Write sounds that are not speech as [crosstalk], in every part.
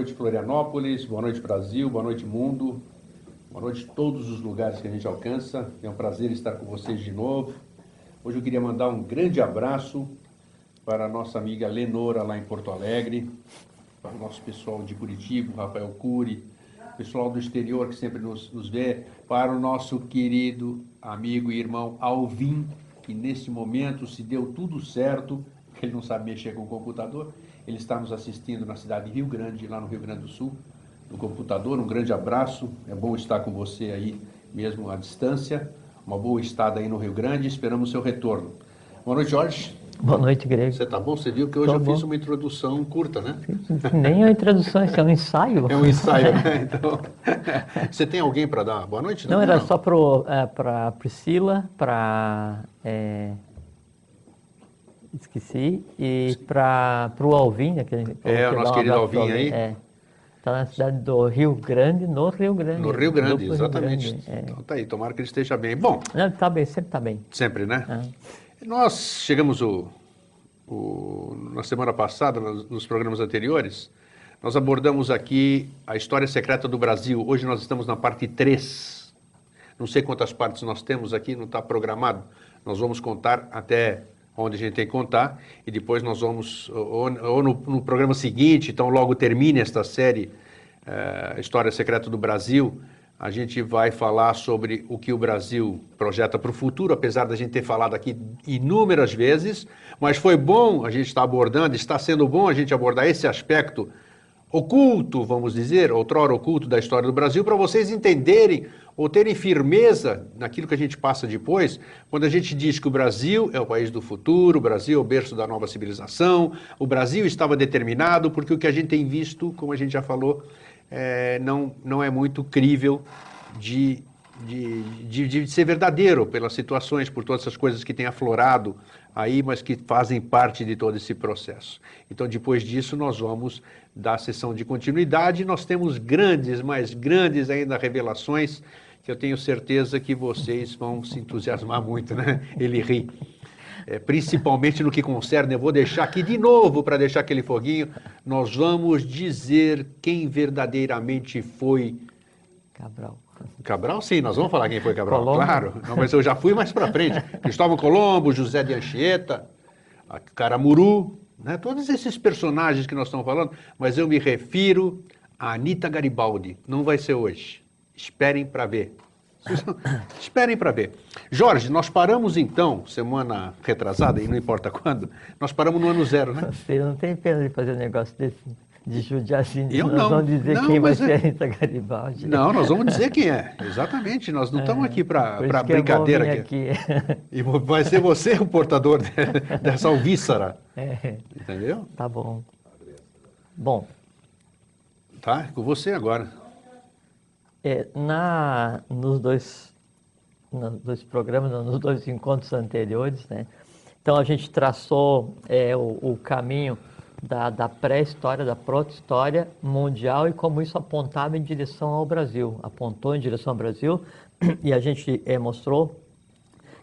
Noite, Florianópolis, boa noite, Brasil, boa noite, mundo, boa noite, todos os lugares que a gente alcança. É um prazer estar com vocês de novo. Hoje eu queria mandar um grande abraço para a nossa amiga Lenora, lá em Porto Alegre, para o nosso pessoal de Curitiba, Rafael Cury, pessoal do exterior que sempre nos, nos vê, para o nosso querido amigo e irmão Alvin, que nesse momento se deu tudo certo, ele não sabe mexer com o computador, ele está nos assistindo na cidade de Rio Grande, lá no Rio Grande do Sul, no computador. Um grande abraço, é bom estar com você aí mesmo à distância. Uma boa estada aí no Rio Grande, esperamos o seu retorno. Boa noite, Jorge. Boa noite, Grego. Você tá bom? Você viu que hoje Tô eu bom. fiz uma introdução curta, né? Nem a introdução, isso é um ensaio. É um ensaio, né? [laughs] Então, [laughs] você tem alguém para dar boa noite? Não, era só para a Priscila, para. Esqueci, e para o Alvin, né, que É, o nosso um querido Alvin aí. É. Está na cidade do Rio Grande, no Rio Grande. No Rio Grande, exatamente. Grande, é. Então tá aí, tomara que ele esteja bem. Bom, Não, tá bem, sempre tá bem. sempre, né? É. Nós chegamos o, o- na semana passada, nos, nos programas anteriores, nós abordamos aqui a história secreta do Brasil. Hoje nós estamos na parte 3. Não sei quantas partes nós temos aqui, não está programado. Nós vamos contar até onde a gente tem que contar e depois nós vamos, ou, ou no, no programa seguinte, então logo termine esta série eh, História Secreta do Brasil, a gente vai falar sobre o que o Brasil projeta para o futuro, apesar da gente ter falado aqui inúmeras vezes, mas foi bom a gente estar abordando, está sendo bom a gente abordar esse aspecto oculto, vamos dizer, outrora oculto da história do Brasil, para vocês entenderem ou terem firmeza naquilo que a gente passa depois, quando a gente diz que o Brasil é o país do futuro, o Brasil é o berço da nova civilização, o Brasil estava determinado, porque o que a gente tem visto, como a gente já falou, é, não, não é muito crível de, de, de, de ser verdadeiro pelas situações, por todas essas coisas que têm aflorado aí, mas que fazem parte de todo esse processo. Então, depois disso, nós vamos dar a sessão de continuidade. Nós temos grandes, mais grandes ainda revelações que eu tenho certeza que vocês vão se entusiasmar muito, né? Ele ri. É, principalmente no que concerne, eu vou deixar aqui de novo para deixar aquele foguinho. Nós vamos dizer quem verdadeiramente foi Cabral. Cabral, sim, nós vamos falar quem foi Cabral, Colombo. claro. Não, mas eu já fui mais para frente. Cristóvão Colombo, José de Anchieta, a Caramuru, né? todos esses personagens que nós estamos falando, mas eu me refiro a Anitta Garibaldi. Não vai ser hoje. Esperem para ver. [coughs] Esperem para ver. Jorge, nós paramos então, semana retrasada, e não importa quando, nós paramos no ano zero, né? Você não tem pena de fazer um negócio desse, de judiar assim. Eu nós não. vamos dizer Não, quem vai é- ser a Anitta Garibaldi. Não, nós vamos dizer quem é. [laughs] Exatamente, nós não estamos aqui para é brincadeira vir aqui. [laughs] E vai ser você o portador de- [laughs] dessa alvíssara. É, Entendeu? tá bom. Bom, Tá? Com você agora. É, na, nos dois, nos dois programas, nos dois encontros anteriores, né? Então a gente traçou é, o, o caminho da, da pré-história, da proto-história mundial e como isso apontava em direção ao Brasil, apontou em direção ao Brasil [clears throat] e a gente é, mostrou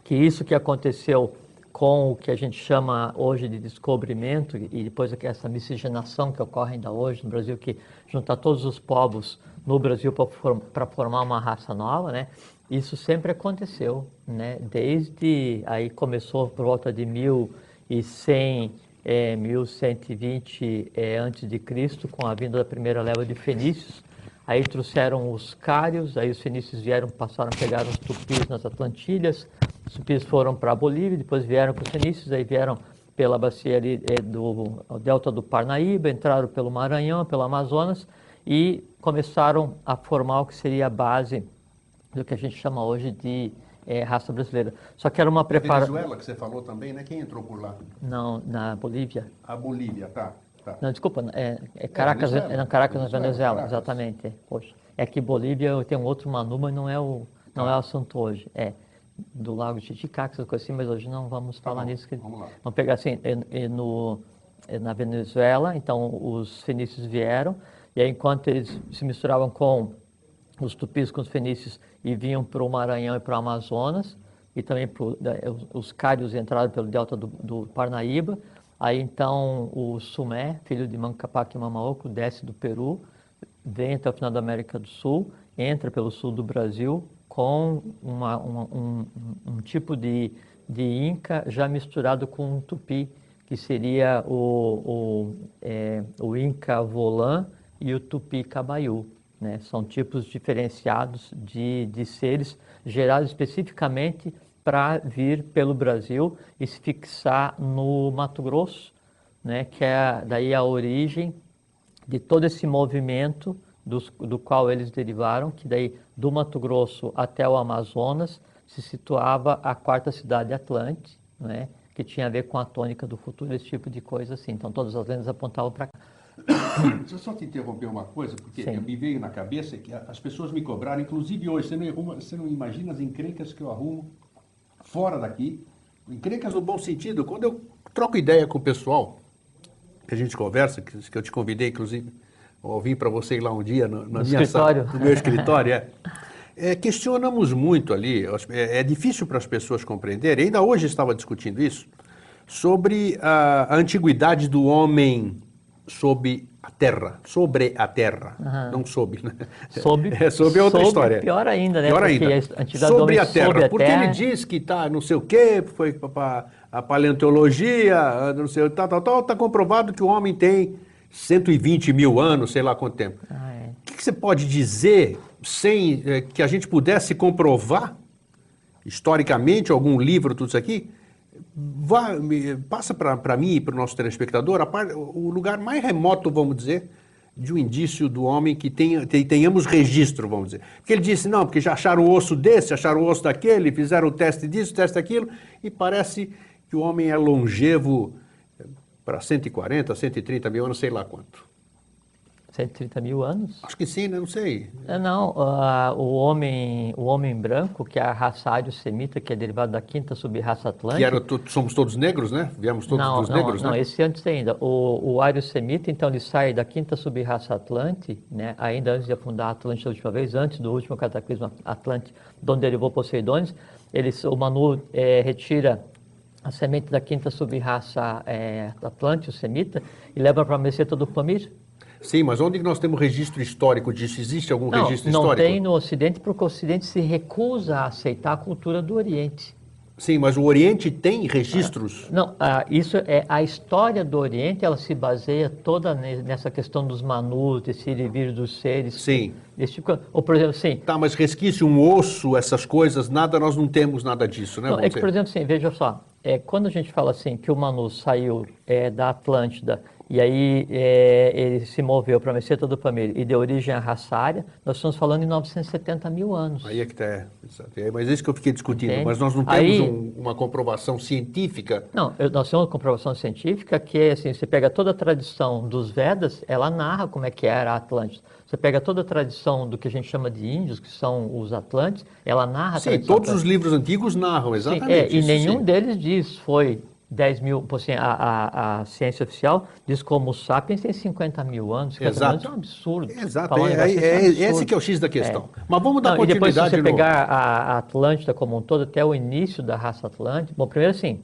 que isso que aconteceu com o que a gente chama hoje de descobrimento e depois aqui essa miscigenação que ocorre ainda hoje no Brasil, que junta todos os povos no Brasil para formar uma raça nova, né? Isso sempre aconteceu, né? Desde aí começou por volta de 1100, é, 1120 é, Cristo, com a vinda da primeira leva de fenícios. Aí trouxeram os cários, aí os fenícios vieram, passaram, pegaram os tupis nas Atlantilhas, os tupis foram para a Bolívia, depois vieram com os fenícios, aí vieram pela bacia ali, eh, do delta do Parnaíba, entraram pelo Maranhão, pelo Amazonas e começaram a formar o que seria a base do que a gente chama hoje de é, raça brasileira. Só que era uma preparação. Venezuela, que você falou também, né? Quem entrou por lá? Não, na Bolívia. A Bolívia, tá. tá. Não, desculpa, é, é Caracas, Venezuela. é, na Caracas, na Venezuela, Caracas. exatamente. Poxa, é que Bolívia tem um outro Manu, mas não é o, não Tá. é o assunto hoje. É do Lago Titicaca, essas coisas assim, mas hoje não vamos falar Tá bom, nisso. Que, vamos lá. Vamos pegar assim, no, na Venezuela, então os fenícios vieram, e aí enquanto eles se misturavam com os tupis, com os fenícios, e vinham para o Maranhão e para o Amazonas, e também pro, da- os, os cários entraram pelo delta do, do Parnaíba, aí então o Sumé, filho de Mancapac e Mamaoco, desce do Peru, vem até o final da América do Sul, entra pelo sul do Brasil com uma- uma- um, um- tipo de, de Inca já misturado com um Tupi, que seria o, o, é, o Inca Volã e o Tupi Cabaiú. Né? São tipos diferenciados de, de seres gerados especificamente para vir pelo Brasil e se fixar no Mato Grosso, né? que é daí a origem de todo esse movimento dos- do qual eles derivaram, que daí do Mato Grosso até o Amazonas se situava a quarta cidade Atlante, né? que tinha a ver com a tônica do futuro, esse tipo de coisa assim. Então todas as lendas apontavam para cá. [coughs] Deixa eu só te interromper uma coisa, porque Sim. me veio na cabeça que as pessoas me cobraram, inclusive hoje, você não, arruma- você não imagina as encrencas que eu arrumo fora daqui. Encrencas no bom sentido. Quando eu troco ideia com o pessoal, que a gente conversa, que, que eu te convidei, inclusive, eu vim para você ir lá um dia no, na No minha escritório. sala, no meu escritório, é. [laughs] É, questionamos muito ali, é, é difícil para as pessoas compreenderem, ainda hoje estava discutindo isso, sobre a, a antiguidade do homem sob a terra, sobre a terra, não sob, né? Sob, [laughs] é, sob é outra sob, história. Pior ainda, né? Pior ainda. a Sobre a terra, a porque terra- ele diz que tá não sei o quê, foi para a paleontologia, não sei, tal, tal, tal, está comprovado que o homem tem 120 mil anos, sei lá quanto tempo. Ah, é. O que, que você pode dizer sem eh, que a gente pudesse comprovar historicamente algum livro, tudo isso aqui? Vá, passa para mim e para o nosso telespectador par- o lugar mais remoto, vamos dizer, de um indício do homem que tenha, te- tenhamos registro, vamos dizer. Porque ele disse, não, porque já acharam o osso desse, acharam o osso daquele, fizeram o teste disso, o teste daquilo, e parece que o homem é longevo para 140, 130 mil anos, sei lá quanto. 130 mil anos? Acho que sim, né? Não sei. É, Não, ah, o, homem, o homem branco, que é a raça ário-semita, que é derivada da quinta sub-raça atlântica. Que era, somos todos negros, né? Viemos todos não, dos não, negros, não, né? esse antes ainda. O, o ário-semita, então, ele sai da quinta sub-raça Atlante, né, ainda antes de afundar a Atlântida a última vez, antes do último cataclismo Atlante, de onde derivou Poseidones, ele, o Manu eh, retira a semente da quinta sub-raça eh, Atlante, o semita, e leva para a meseta do Pamir. Sim, mas onde nós temos registro histórico disso? Existe algum Não, registro não histórico? tem no Ocidente, porque o Ocidente se recusa a aceitar a cultura do Oriente. Sim, mas o Oriente tem registros? Não, ah, isso é a história do Oriente, ela se baseia toda ne- nessa questão dos manus, desse ir dos seres. Sim. Desse tipo, ou por exemplo, assim, Tá, mas resquício, um osso, essas coisas, nada, nós não temos nada disso, né? não, é que por exemplo, assim, veja só, é, quando a gente fala assim que o Manu saiu é, da Atlântida e aí é, ele se moveu para a meseta do Pamir e deu origem à raça ária, nós estamos falando em 970 mil anos. Aí é que tá, exato. É, mas é isso que eu fiquei discutindo. Entende? Mas nós não temos Aí- um- uma comprovação científica. Não, nós temos uma comprovação científica que é assim, você pega toda a tradição dos Vedas, ela narra como é que era a Atlântida. Você pega toda a tradição do que a gente chama de índios, que são os Atlantes, ela narra Sim, todos os livros antigos narram, Sim, exatamente. é, e isso nenhum sim. deles diz foi 10 mil, assim, a, a, a ciência oficial diz como os sapiens tem 50 mil anos, 50 Exato. mil anos é um absurdo. Exato, é, é, é, um absurdo. esse que é o X da questão. É. Mas vamos dar Não, e depois se continuidade você de pegar a, a Atlântida como um todo, até o início da raça Atlântica, bom, primeiro assim,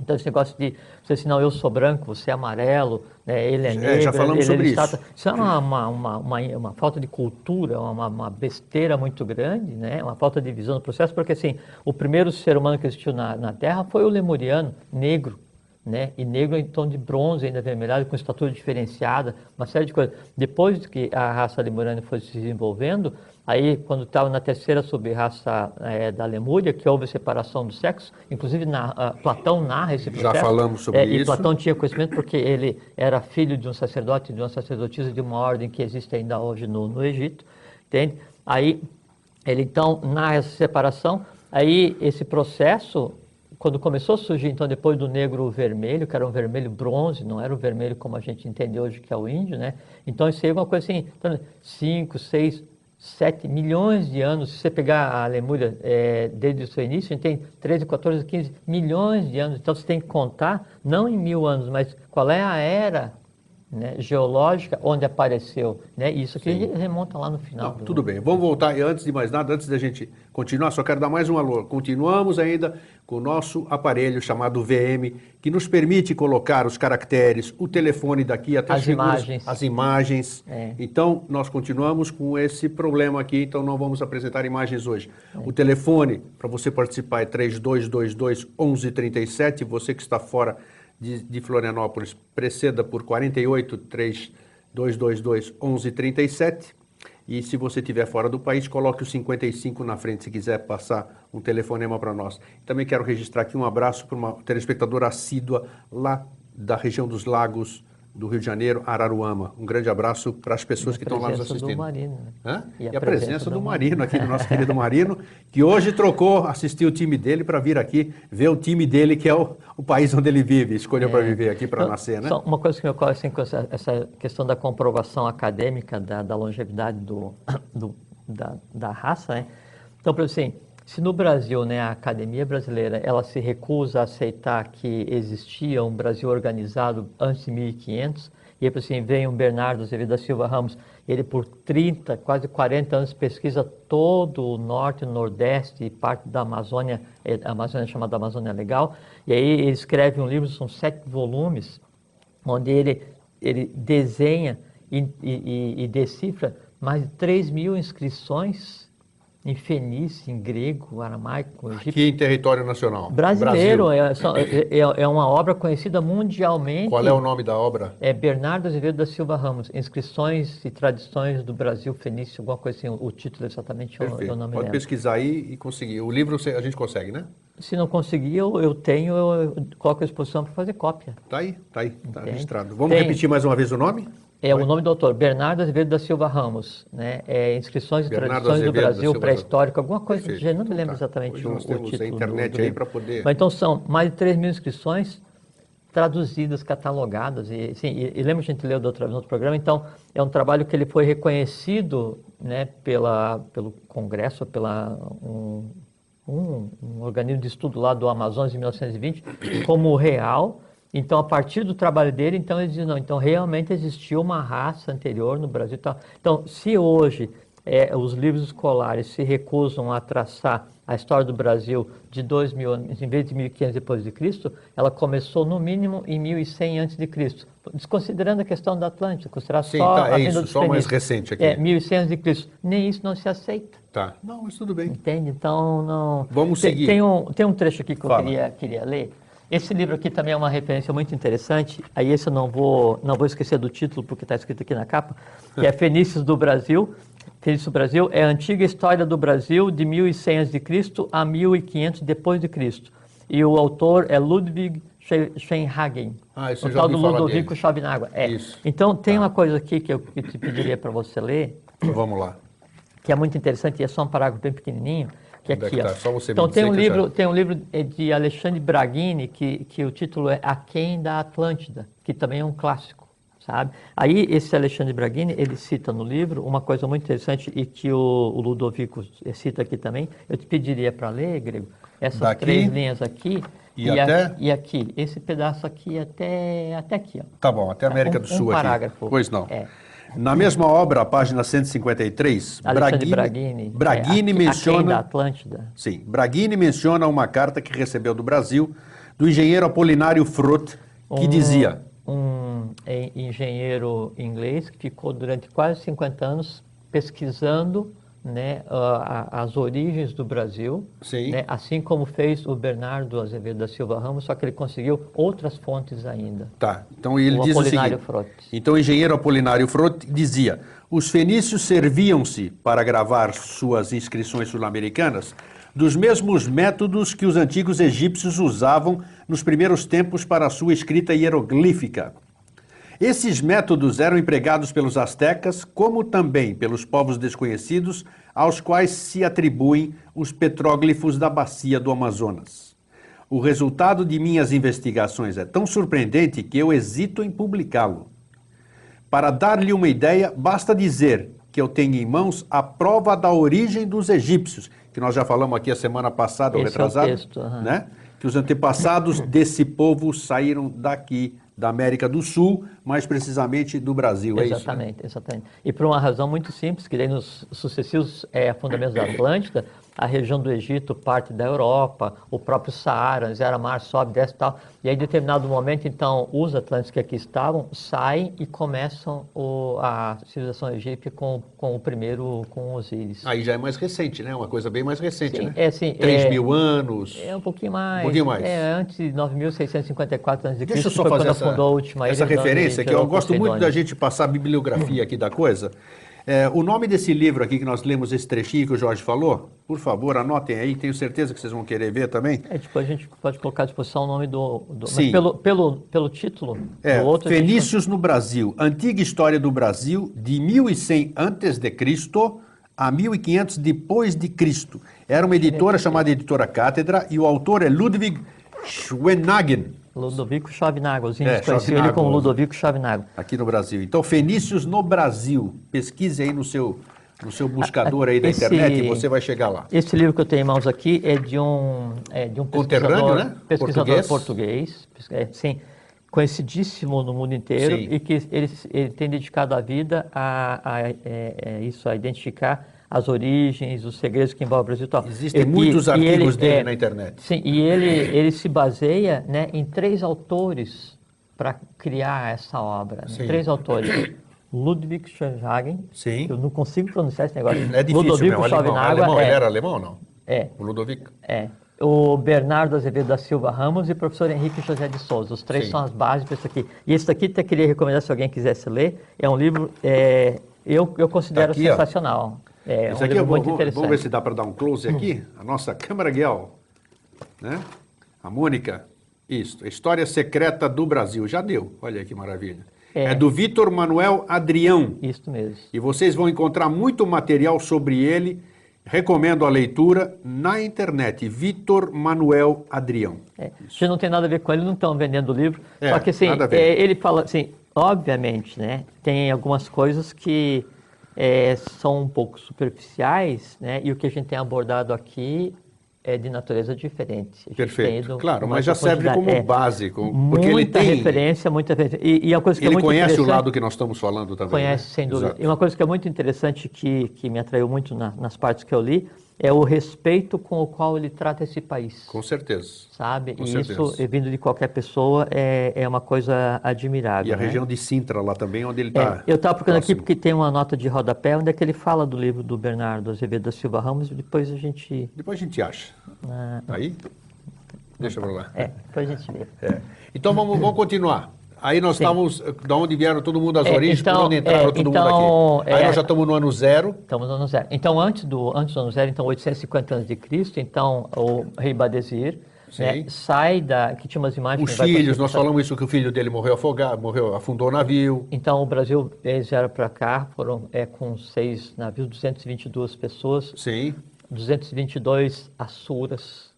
então esse negócio de você assim, não, eu sou branco, você é amarelo, né, ele é É, negro, já falamos ele sobre é isso. Isso é uma, uma, uma, uma, uma falta de cultura, uma, uma besteira muito grande, né, uma falta de visão do processo, porque assim, o primeiro ser humano que existiu na, na Terra foi o lemuriano, negro, né? E negro em tom de bronze, ainda avermelhado, com estatura diferenciada, uma série de coisas. Depois que a raça lemuriana foi se desenvolvendo, aí quando estava na terceira sub-raça eh, da Lemúria, que houve separação do sexo, inclusive na, ah, Platão narra esse Já processo. falamos sobre E isso. Platão tinha conhecimento porque ele era filho de um sacerdote, de uma sacerdotisa de uma ordem que existe ainda hoje no, no Egito, entende? Aí ele então narra essa separação Aí esse processo, quando começou a surgir, então depois do negro vermelho, que era um vermelho bronze, não era o vermelho como a gente entende hoje que é o índio, né? Então isso aí é uma coisa assim, 5, 6, 7 milhões de anos, se você pegar a Lemúria é, desde o seu início, a gente tem 13, 14, 15 milhões de anos. Então você tem que contar, não em mil anos, mas qual é a era né, geológica onde apareceu. Né? Isso que Sim. remonta lá no final. Não, do... Tudo bem, vamos voltar. E antes de mais nada, antes da gente continuar, só quero dar mais um alô. Continuamos ainda com o nosso aparelho chamado VM, que nos permite colocar os caracteres, o telefone daqui até as, imagens. As imagens. É. Então, nós continuamos com esse problema aqui, então não vamos apresentar imagens hoje. É. O telefone para você participar é 3222 1137. Você que está fora de, de Florianópolis preceda por 48 3222 1137. E se você estiver fora do país, coloque o 55 na frente se quiser passar um telefonema para nós. Também quero registrar aqui um abraço para uma telespectadora assídua lá da região dos Lagos, do Rio de Janeiro, Araruama. Um grande abraço para as pessoas que estão lá nos assistindo. Do Marino, né? e, e, a, presença, presença do, do Marino, aqui do nosso querido Marino, que hoje trocou, assistiu o time dele para vir aqui ver o time dele, que é o, o país onde ele vive, escolheu é. para viver aqui, para então, nascer, né? Só uma coisa que me ocorre, assim, com essa, essa questão da comprovação acadêmica da, da longevidade do, [coughs] do, da, da raça, né? Então, por assim, se no Brasil, né, a academia brasileira, ela se recusa a aceitar que existia um Brasil organizado antes de 1500, e aí assim, vem um Bernardo Azevedo da Silva Ramos, ele por 30, quase 40 anos pesquisa todo o norte, o nordeste e parte da Amazônia, é, a Amazônia é chamada Amazônia Legal, e aí ele escreve um livro, são sete volumes, onde ele, ele desenha e, e, e decifra mais de 3 mil inscrições em fenício, em grego, aramaico, egípcio. Aqui em território nacional. Brasileiro, é, é, é, uma obra conhecida mundialmente. Qual é o nome da obra? É Bernardo Azevedo da Silva Ramos, Inscrições e Tradições do Brasil Fenício, alguma coisa assim, o título é exatamente é o, nome Pode dela. pesquisar aí e conseguir. O livro a gente consegue, né? Se não conseguir, eu, eu tenho, eu coloco a exposição para fazer cópia. Tá aí, tá aí, tá registrado. Vamos Tem. repetir mais uma vez o nome? É o nome do autor, Bernardo Azevedo da Silva Ramos, né? É, Inscrições e Tradições do Brasil Pré-Histórico, alguma coisa gênero, não me lembro então, tá. exatamente o, nós temos o título. a internet do, do aí para poder. Mas então são mais de 3 mil inscrições traduzidas, catalogadas e, sim, e, e lembra que a gente leu do outro, no outro programa, então é um trabalho que ele foi reconhecido, né, pela pelo Congresso, pela um, um, um organismo de estudo lá do Amazonas em 1920 como real então, a partir do trabalho dele, então ele diz, não, então realmente existiu uma raça anterior no Brasil. Então, se hoje é, os livros escolares se recusam a traçar a história do Brasil de 2000 anos, em vez de 1500 depois de Cristo, ela começou no mínimo em 1100 antes de Cristo, desconsiderando a questão da Atlântida, considerar Sim, só tá, a é isso, só mais recente aqui. É, 1100 antes de Cristo. Nem isso não se aceita. Tá. Não, mas tudo bem. Entende? Então, não... Vamos seguir. Tem, tem um, tem um trecho aqui que Fala. eu queria, queria ler, esse livro aqui também é uma referência muito interessante. Aí esse eu não vou, não vou esquecer do título, porque está escrito aqui na capa, que é [laughs] Fenícios do Brasil. Fenícios do Brasil é a antiga história do Brasil de 1100 a.C. a 1500 depois de Cristo. E o autor é Ludwig Scheinhagen. Ah, isso o tal do Ludovico Chavinagua. É. Isso. Então tem tá. uma coisa aqui que eu te pediria para você ler. Vamos lá. Que é muito interessante, e é só um parágrafo bem pequenininho que é aqui. Tá? Só você então tem um livro, já... tem um livro é, de Alexandre Braghini que, que o título é Aquém da Atlântida, que também é um clássico, sabe? Aí esse Alexandre Braghini ele cita no livro uma coisa muito interessante e que o, o Ludovico cita aqui também. Eu te pediria para ler, Grego, essas Daqui, três linhas aqui. E, e, até? A, e aqui, esse pedaço aqui até, até aqui. Ó. Tá bom, até a América um, do Sul um parágrafo. aqui. Pois não. É. Na mesma obra, página 153, Braghini, Braghini, Braghini é, menciona. da Atlântida. Sim, Braghini menciona uma carta que recebeu do Brasil do engenheiro Apolinário Frot, que um, dizia. Um engenheiro inglês que ficou durante quase 50 anos pesquisando né, as origens do Brasil, né, assim como fez o Bernardo Azevedo da Silva Ramos, só que ele conseguiu outras fontes ainda. Tá, então ele o diz Apolinário o seguinte, então o engenheiro Apolinário Frote dizia, os fenícios serviam-se para gravar suas inscrições sul-americanas dos mesmos métodos que os antigos egípcios usavam nos primeiros tempos para a sua escrita hieroglífica. Esses métodos eram empregados pelos astecas, como também pelos povos desconhecidos, aos quais se atribuem os petróglifos da bacia do Amazonas. O resultado de minhas investigações é tão surpreendente que eu hesito em publicá-lo. Para dar-lhe uma ideia, basta dizer que eu tenho em mãos a prova da origem dos egípcios, que nós já falamos aqui a semana passada, ou é retrasada, texto, aham. né? Que os antepassados desse povo saíram daqui, da América do Sul, mais precisamente do Brasil, é isso? né? Exatamente, exatamente. E por uma razão muito simples, que daí nos sucessivos é, afundamentos da Atlântida, a região do Egito parte da Europa, o próprio Saara, zero mar, sobe, desce e tal. E aí, em determinado momento, então, os Atlânticos que aqui estavam saem e começam o- a civilização egípcia com, com o primeiro, com Osíris. Aí já é mais recente, né? Uma coisa bem mais recente, Sim, né? é, sim, 3 é- mil anos. É um pouquinho mais. Um pouquinho mais. É, antes de 9.654 a.C., Deixa eu só foi fazer quando essa, afundou a última essa referência, que eu gerou gosto muito da gente passar a bibliografia aqui da coisa. É, o nome desse livro aqui que nós lemos, esse trechinho que o Jorge falou, por favor, anotem aí, tenho certeza que vocês vão querer ver também. É, depois a gente pode colocar à disposição o nome do. do Sim. pelo, pelo, pelo título É, do outro. a gente- Fenícios no Brasil, Antiga História do Brasil, de 1100 antes de Cristo a 1500 depois de Cristo. Era uma editora chamada Editora Cátedra e o autor é Ludwig Schwenagen, Ludovico Chavinago. Os É, índios conheciam ele como. Ludovico Chavinago. aqui no Brasil. Então, Fenícios no Brasil. Pesquise aí no seu, no seu buscador aí da Esse- internet e você vai chegar lá. Esse livro que eu tenho em mãos aqui é de um, é de um pesquisador, né? pesquisador Português. português, é, sim, conhecidíssimo no mundo inteiro Sim. e que ele, ele tem dedicado a vida a, a, é, é, isso, a identificar as origens, os segredos que envolvem o Brasil e tal. Existem E- muitos e artigos ele, dele é, na internet. Sim, e ele, ele se baseia né, em três autores para criar essa obra. né? Três autores. Ludwig Schönhagen, Sim. eu não consigo pronunciar esse negócio. É difícil Ludovico mesmo, alemão. Chavinago, alemão é, Ele era alemão ou não? é, O Ludovico? é. O Bernardo Azevedo da Silva Ramos e o professor Henrique José de Souza. Os três Sim. são as bases para isso aqui. E esse daqui até queria recomendar se alguém quisesse ler. É um livro, é, eu, eu considero Tá aqui, ó. É um aqui eu vou, vamos ver se dá para dar um close aqui. A nossa câmera Guel, né? A Mônica, isso. A História Secreta do Brasil. Já deu. Olha que maravilha. É, É. do Vitor Manuel Adrião. Isso mesmo. E vocês vão encontrar muito material sobre ele. Recomendo a leitura na internet. Vitor Manuel Adrião. É. Se não tem nada a ver com ele, não estão vendendo o livro. É, Só que assim, nada a ver. é, ele fala assim, obviamente, né? Tem algumas coisas que é, são um pouco superficiais, né? E o que a gente tem abordado aqui é de natureza diferente. Perfeito. Claro, mas já serve como. É. base. com- Muita porque ele tem. referência, muita referência. E, e a coisa que é Ele muito conhece o lado que nós estamos falando também. Conhece, né? sem dúvida. Exato. E uma coisa que é muito interessante que, que me atraiu muito na- nas partes que eu li é o respeito com o qual ele trata esse país. Com certeza. Sabe? Com e certeza. isso, vindo de qualquer pessoa, é, é uma coisa admirável. E a né? região de Sintra lá também, onde ele É, está. eu estava procurando aqui porque tem uma nota de rodapé onde é que ele fala do livro do Bernardo Azevedo da Silva Ramos e depois a gente. Depois a gente acha. ah, Tá aí? Deixa pra lá. é, depois a gente vê. É. Então vamos, vamos continuar. Aí nós Sim. estávamos, da onde vieram todo mundo as É, origens, por então, onde entraram é, todo então, mundo aqui. Aí é, nós já estamos no ano zero. Estamos no ano zero. Então, antes do, antes do ano zero, então 850 anos de Cristo, então o rei Badesir né, sai da. que tinha umas imagens. Os filhos, nós falamos isso que o filho dele morreu afogado, morreu, afundou o navio. Então, o Brasil, eles vieram para cá, foram é, com seis navios, 222 pessoas, Sim. 222 assuras,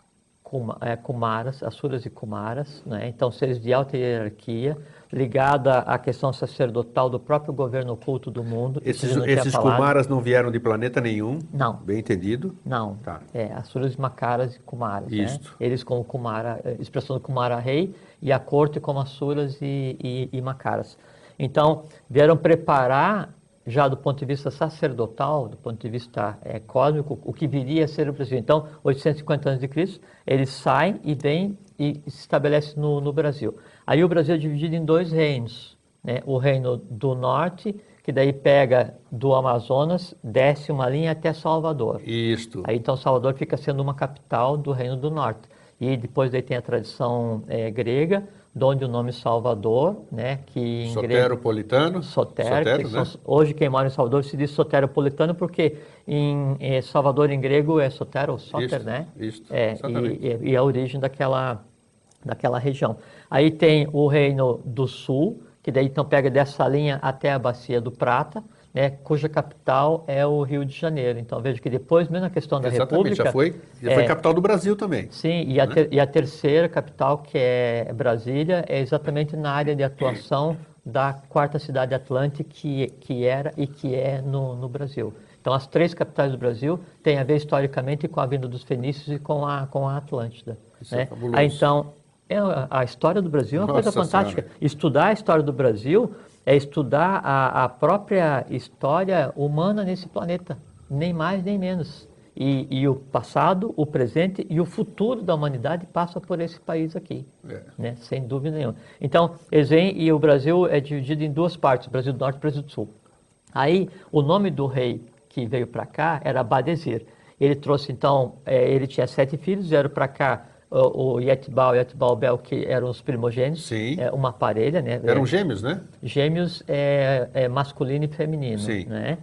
kumaras, assuras e kumaras, né? então seres de alta hierarquia, ligada à questão sacerdotal do próprio governo oculto do mundo. isso Esses, esses. Kumaras não vieram de planeta nenhum. Não. Bem entendido. Não, Tá. é Asuras, Macaras e Kumaras. Né? Isto. Eles como Kumara, eh, expressão do Kumara rei, e a corte como Asuras e, e, e Macaras. Então, vieram preparar, já do ponto de vista sacerdotal, do ponto de vista eh, cósmico, o que viria a ser o Brasil. Então, 850 anos de Cristo, eles saem e vêm e se estabelecem no, no Brasil. Aí o Brasil é dividido em dois reinos. Né? O reino do norte, que daí pega do Amazonas, desce uma linha até Salvador. Isto. Aí então Salvador fica sendo uma capital do Reino do Norte. E depois daí tem a tradição eh, grega, de onde o nome Salvador, né, que em grego Soteropolitano. Soter, Sotero, que né? são- hoje quem mora em Salvador se diz soteropolitano porque em eh, Salvador em grego é sotero soter, né? isto, É, e, e- a origem daquela daquela região. Aí tem o reino do sul, que daí então pega dessa linha até a Bacia do Prata, né, cuja capital é o Rio de Janeiro. Então veja que depois, mesmo na questão da Exatamente, República... já foi, já foi é, capital do Brasil também. Sim, e a, né? ter- e a terceira capital, que é Brasília, é exatamente na área de atuação da quarta cidade atlântica, que, que era e que é no, no Brasil. Então, as três capitais do Brasil têm a ver historicamente com a vinda dos fenícios e com a, com a Atlântida. Isso é né? fabuloso. Aí, então, é, a história do Brasil é uma coisa Nossa fantástica. Senhora. Estudar a história do Brasil é estudar a, a própria história humana nesse planeta, nem mais nem menos. E, e o passado, o presente e o futuro da humanidade passa por esse país aqui, É. né? sem dúvida nenhuma. Então, eles vêm e o Brasil é dividido em duas partes, Brasil do Norte e Brasil do Sul. Aí, o nome do rei que veio para cá era Badesir. Ele trouxe, então, eh, ele tinha sete filhos, vieram para cá o, o Yetbal e Yetbal Bel, que eram os primogênitos, Sim. é, uma parelha, né? Eram gêmeos, né? gêmeos é, é masculino e feminino, Sim. né?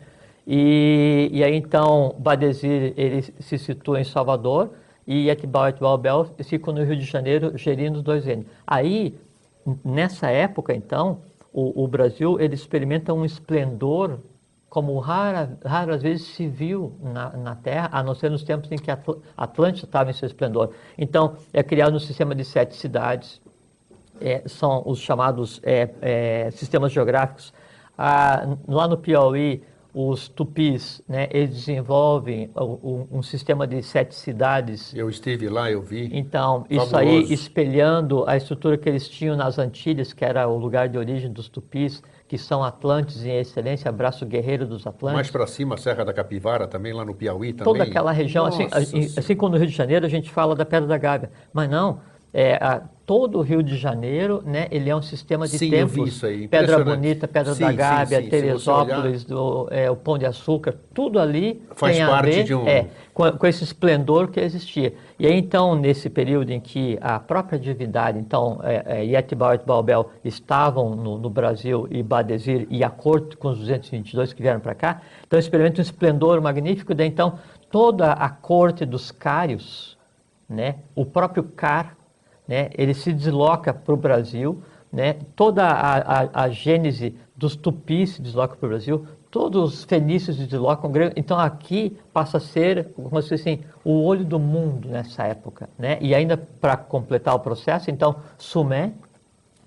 E, e aí então Badesir ele se situa em Salvador e Etibal e Etibal Bel ficam no Rio de Janeiro gerindo os dois reinos. Aí nessa época então o, o Brasil ele experimenta um esplendor como rara, raras vezes se viu na, na Terra, a não ser nos tempos em que Atl- Atlântida estava em seu esplendor. Então é criado um sistema de sete cidades é, são os chamados é, é, sistemas geográficos. Ah, lá no Piauí, os tupis, né, eles desenvolvem o- um sistema de sete cidades. Eu estive lá, eu vi. Então, isso Fabuloso. aí espelhando a estrutura que eles tinham nas Antilhas, que era o lugar de origem dos tupis, que são Atlantes em excelência, braço guerreiro dos Atlantes. Mais para cima, a Serra da Capivara, também lá no Piauí também. toda aquela região, assim, Nossa assim, Senhora. assim como no Rio de Janeiro a gente fala da Pedra da Gávea, mas não, é, a- todo o Rio de Janeiro, né, ele é um sistema de Sim, templos, isso aí, Pedra. Bonita, Pedra Sim, da Gávea, sim, Teresópolis, do, é, o Pão de Açúcar, tudo ali Faz tem a parte ver de um- é, com, com esse esplendor que existia. E aí então, nesse período em que a própria divindade, então, é, é, Yetibal e Etbalbel estavam no, no Brasil e Badesir e a corte com os 222 que vieram para cá, então experimenta um esplendor magnífico, daí então toda a corte dos cários, né, o próprio Car, né, ele se desloca para o Brasil, né, toda a, a, a gênese dos tupis se desloca para o Brasil, todos os fenícios se deslocam, então aqui passa a ser, como se assim, o olho do mundo nessa época. Né? E ainda para completar o processo, então Sumé,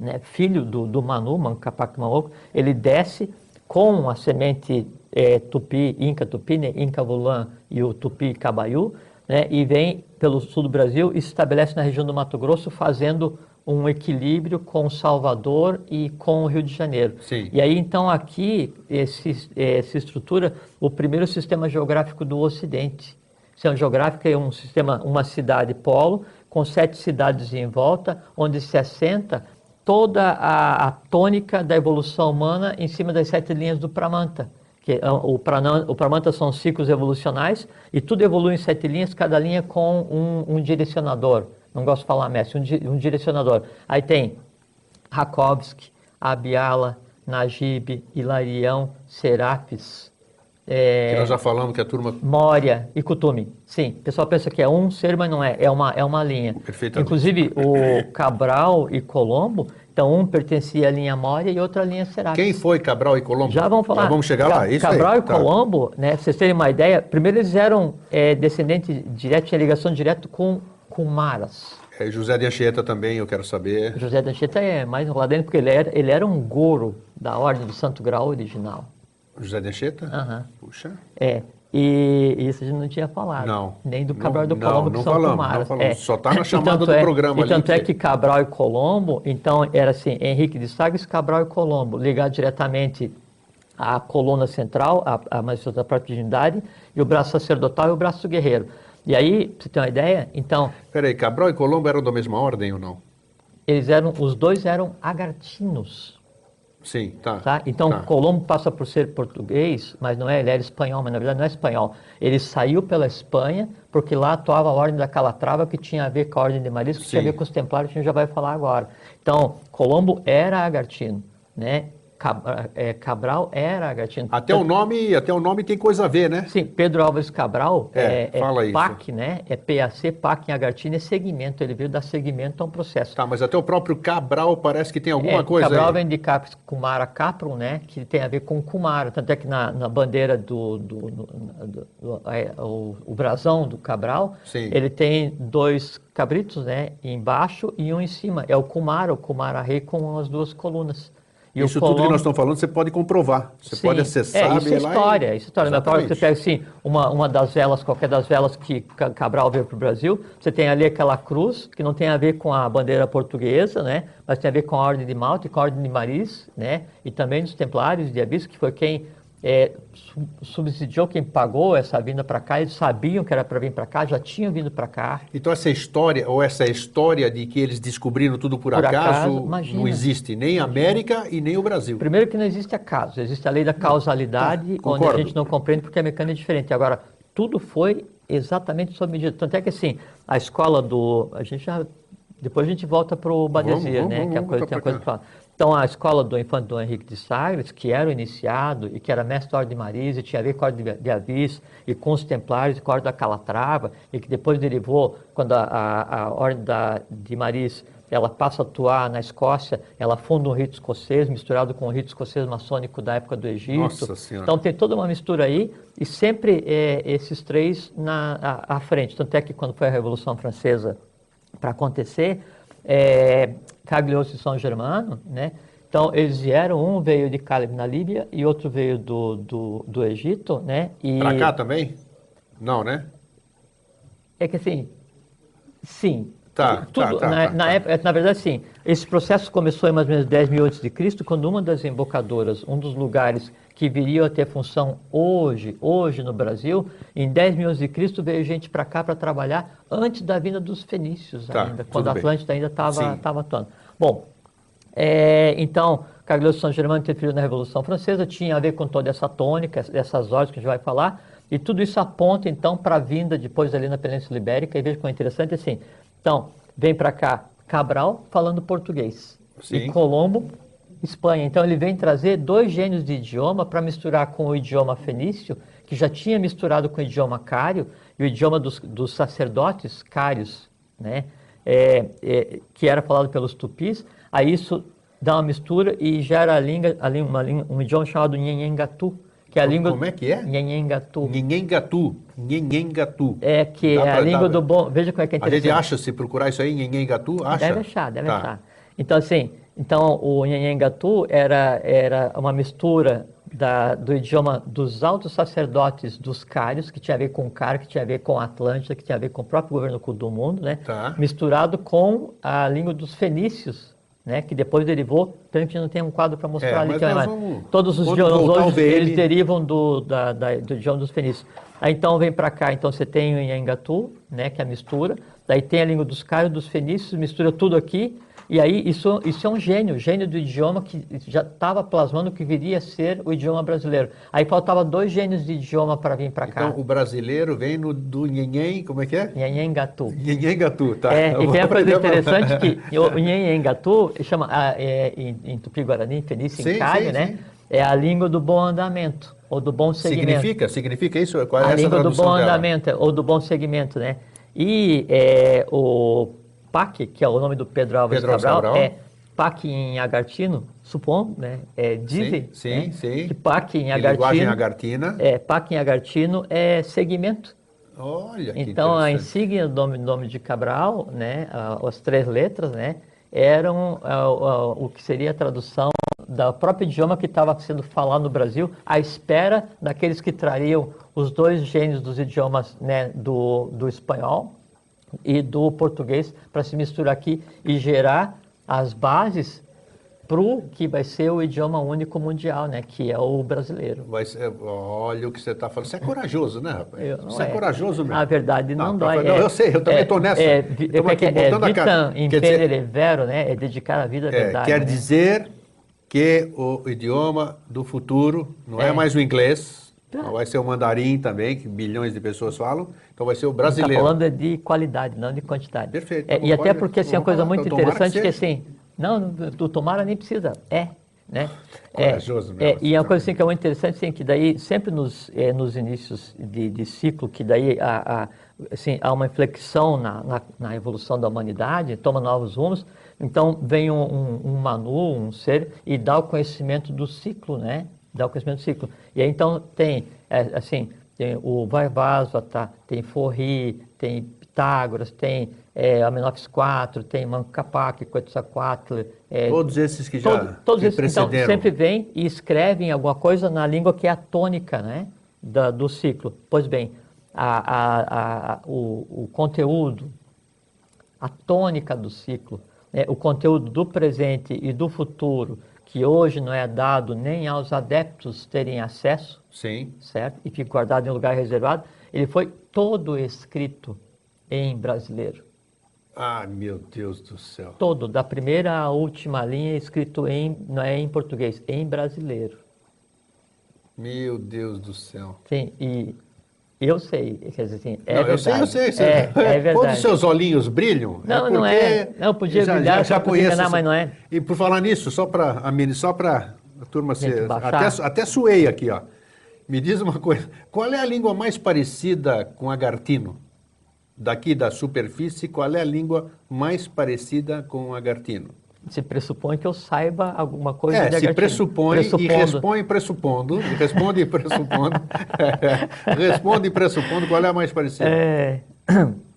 né, filho do, do Manu, Mancapac Maoco, ele desce com a semente eh, tupi, Inca Tupi, né, Inca Vulan e o Tupi Cabaiú, né, e vem pelo sul do Brasil e se estabelece na região do Mato Grosso, fazendo um equilíbrio com Salvador e com o Rio de Janeiro. Sim. E aí, então, aqui esse, se estrutura o primeiro sistema geográfico do Ocidente. Sistema geográfico é um sistema, uma cidade polo, com sete cidades em volta, onde se assenta toda a, a tônica da evolução humana em cima das sete linhas do Pramanta. Que é o, Prana- o Pramanta são ciclos evolucionais e tudo evolui em sete linhas, cada linha com um, um direcionador. Não gosto de falar mestre, um, di- um direcionador. Aí tem Rakovsky, Abiala, Najib, Hilarião, Serapis, é, Que nós já falamos que a turma. Mória e Kutumi. Sim, o pessoal pensa que é um ser, mas não é, é uma, é uma linha. Inclusive, o Cabral e Colombo, então um pertencia à linha Mória e outro à linha Serapis. Quem foi Cabral e Colombo? Já vamos falar. Já vamos chegar lá. Isso Cabral aí. e tá. Colombo, né, pra vocês terem uma ideia, primeiro eles eram é, descendentes diretos, tinha ligação direta com, com Maras. É, José de Anchieta também, eu quero saber. José da Anchieta é mais enrolado ainda, porque ele era, ele era um goro da Ordem do Santo Grau original. José de Anchieta? Aham. Puxa. É, e isso a gente não tinha falado. Não. Nem do Não- Cabral e do não, Colombo, não que são falamos, Comaras. não falamos. É. Só tá na chamada do é- programa E ali tanto é que- que Cabral e Colombo, então era assim, Henrique de Sagres, Cabral e Colombo, ligado diretamente à coluna central, a, a magistratura da própria divindade, e o braço sacerdotal e o braço guerreiro. E aí, pra você ter uma ideia, então, Peraí, Cabral e Colombo eram da mesma ordem ou não? eles eram, os dois eram agartinos. Sim, tá. Tá? Então, tá. Colombo passa por ser português, mas não é, ele era espanhol, mas na verdade não é espanhol. Ele saiu pela Espanha, porque lá atuava a Ordem da Calatrava, que tinha a ver com a Ordem de Marisco, que tinha a Sim. ver com os Templários, que a gente já vai falar agora. Então, Colombo era agartino, né? Cab- é, Cabral era Agatino. Até o nome, até o nome tem coisa a ver, né? Sim, Pedro Álvares Cabral É, é, fala isso. PAC, né? É PAC, PAC em Agartina é segmento. Ele veio dar segmento a um processo. Tá, mas até o próprio Cabral parece que tem alguma É, coisa Cabral aí. vem de Cap, Kumara Caprum, né? Que tem a ver com Kumara. Tanto é que na, na bandeira do, do, do- do- do- é, o, o brasão do Cabral, Sim. ele tem dois cabritos, né? Embaixo e um em cima. É o Kumara, o Kumara Rei com as duas colunas. E Isso tudo que Colombo- nós estamos falando, você pode comprovar. Você Sim. pode acessar, É, isso é e- história, isso é história. Na que você pega assim, uma, uma das velas, qualquer das velas que Ca- Cabral veio para o Brasil, você tem ali aquela cruz, que não tem a ver com a bandeira portuguesa, né? Mas tem a ver com a Ordem de Malta e com a Ordem de Maris, né? E também dos Templários de Abisso, que foi quem é, su- subsidiou, quem pagou essa vinda para cá. Eles sabiam que era para vir para cá, já tinham vindo para cá. Então essa história, ou essa história de que eles descobriram tudo por, Por acaso, acaso, não existe. Nem a América e nem o Brasil. Primeiro que não existe acaso, existe a lei da causalidade, Tá, onde a gente não compreende porque a mecânica é diferente. Agora, tudo foi exatamente sob medida. Tanto é que assim, a escola do. A gente já. Depois a gente volta para o Badesier, vamos, né? vamos, que a vamos coisa, tem a pra coisa para falar. Então, a escola do infante Dom Henrique de Sagres, que era o iniciado e que era mestre da Ordem de Maris, e tinha a ver com a Ordem de- Avis e com os Templários e com a Ordem da Calatrava, e que depois derivou, quando a, a, a Ordem da, de Maris ela passa a atuar na Escócia, ela funda um rito escocês misturado com o rito escocês maçônico da época do Egito. Então tem toda uma mistura aí e sempre é, esses três na, à, à frente. Tanto é que quando foi a Revolução Francesa para acontecer, é, Cagliostro e São Germano, né? Então eles vieram, um veio de Caleb na Líbia e outro veio do, do, do Egito, né? E Pra cá também? Não, né? é que assim, sim. Tá, Tudo, tá, tá, na, tá, na tá. época, na verdade, sim. Esse processo começou em mais ou menos 10 mil antes de Cristo, quando uma das embocadoras, um dos lugares que viriam a ter função hoje, hoje no Brasil, em 10 mil antes de Cristo veio gente para cá para trabalhar antes da vinda dos fenícios Tá, ainda, quando a. Atlântida ainda estava atuando. Bom, é, então, Cagliostro São Germano interferiu na Revolução Francesa, tinha a ver com toda essa tônica, essas ordens que a gente vai falar, e tudo isso aponta, então, para a vinda depois ali na Península Ibérica, e veja como é interessante, assim, então, vem para cá Cabral falando português, Sim. e Colombo, Espanha. Então, ele vem trazer dois gênios de idioma para misturar com o idioma fenício, que já tinha misturado com o idioma cário, e o idioma dos, dos sacerdotes cários, né? é, é, que era falado pelos tupis, aí isso dá uma mistura e gera a língua, a língua- uma língua- um idioma chamado Nhenhengatu, que é a Como- língua... como é que é? Nhenhengatu. Nhenhengatu. Nhenhengatu. É que Dá é a pra- língua dá- do bom... Veja como é que é A interessante. gente acha, se procurar isso aí, Nhenhengatu, acha? Deve achar, deve Tá. achar. Então, assim, então o Nhenhengatu era, era uma mistura da, do idioma dos altos sacerdotes dos cários, que tinha a ver com o Cário, que tinha a ver com a Atlântida, que tinha a ver com o próprio governo do mundo, né? Tá. Misturado com a língua dos fenícios, né? Que depois derivou, tanto que não tem um quadro para mostrar É, ali. que é vamos- Todos os idiomas hoje, eles derivam do, da, da- do idioma dos fenícios. Aí então vem para cá, então você tem o Nhangatu, né, que é a mistura, daí tem a língua dos cários, dos fenícios, mistura tudo aqui, e aí isso, isso é um gênio, gênio do idioma que já estava plasmando o que viria a ser o idioma brasileiro. Aí faltava dois gênios de idioma para vir para cá. Então, o brasileiro vem no, do Nhenhen, como é que é? Nhangatu. Nhenhengatu, tá. É, Eu e tem uma coisa interessante que [laughs] o Nhangatu chama ah, é, em, em Tupi-Guarani, Sim, em sim, né? sim. É a língua do bom andamento, ou do bom segmento. Significa? Significa isso? Qual é a essa língua do bom dela? andamento, ou do bom segmento, né? E é, o PAC, que é o nome do Pedro Álvares Pedro Cabral, Cabral. é PAC em agartino, supondo, né? É dize, Sim, né? sim. Que PAC em Em linguagem agartino, agartina. é, PAC em agartino é segmento. Olha que Então, a insígnia do nome, nome de Cabral, né, as três letras, né, eram o que seria a tradução do próprio idioma que estava sendo falado no Brasil, à espera daqueles que trariam os dois gênios dos idiomas né, do, do espanhol e do português para se misturar aqui e gerar as bases para o que vai ser o idioma único mundial, né, que é o brasileiro. Mas, é, olha o que você está falando. Você é corajoso, né, rapaz? Eu- você é, é. corajoso mesmo. Na verdade, não, tá, dói. Não, é- eu sei, eu também é- estou nessa. É, Estamos é aqui é? É botando a cara. vitam Quer dizer- vero, né? É dedicar a vida à É, verdade. quer né? dizer que o idioma do futuro não é, É. mais o inglês, Tá. vai ser o mandarim também, que bilhões de pessoas falam, então vai ser o Está brasileiro. falando é de qualidade, não de quantidade. Perfeito. É, Então e até porque assim, é uma coisa muito então interessante que que, assim, não, do tomara nem precisa, é. Né? Corajoso é, mesmo. É, e é uma coisa assim, que é muito interessante, assim, que daí sempre nos, é, nos inícios de, de, ciclo, que daí a, a, assim, há uma inflexão na, na, na, evolução da humanidade, toma novos rumos, então vem um, um, um, Manu, um ser, e dá o conhecimento do ciclo, né? Dá o conhecimento do ciclo. E aí então tem, é, assim, tem o Vaivasvata, tem Forri, tem Pitágoras, tem é, Amenófis 4, tem Manco Capac, Quetzalcoatl. É, todos esses que já todo, todos que esses, então, sempre vêm e escrevem alguma coisa na língua que é a tônica né, da, do ciclo. Pois bem, a, a, a, o, o, conteúdo, a tônica do ciclo, né, o conteúdo do presente e do futuro, que hoje não é dado nem aos adeptos terem acesso, Sim. certo? E fica guardado em um lugar reservado, ele foi todo escrito em brasileiro. Ah, meu Deus do céu. Todo, da primeira à última linha, escrito em, não é em português, em brasileiro. Meu Deus do céu. Sim, e eu sei, quer dizer assim, é não, verdade. Eu sei, eu sei. É, [laughs] é verdade. Quando os seus olhinhos brilham, não, é não é. Não, podia já, brilhar, já, já conheço, enganar, mas não é. E por falar nisso, só para só para a turma ser, até, até suei aqui, ó. Me diz uma coisa, qual é a língua mais parecida com agartino? daqui da superfície, qual é a língua mais parecida com agartino? Se pressupõe que eu saiba alguma coisa é, se pressupõe e responde pressupondo, responde e pressupondo, [laughs] responde e pressupondo qual é a mais parecida. É... [clears throat]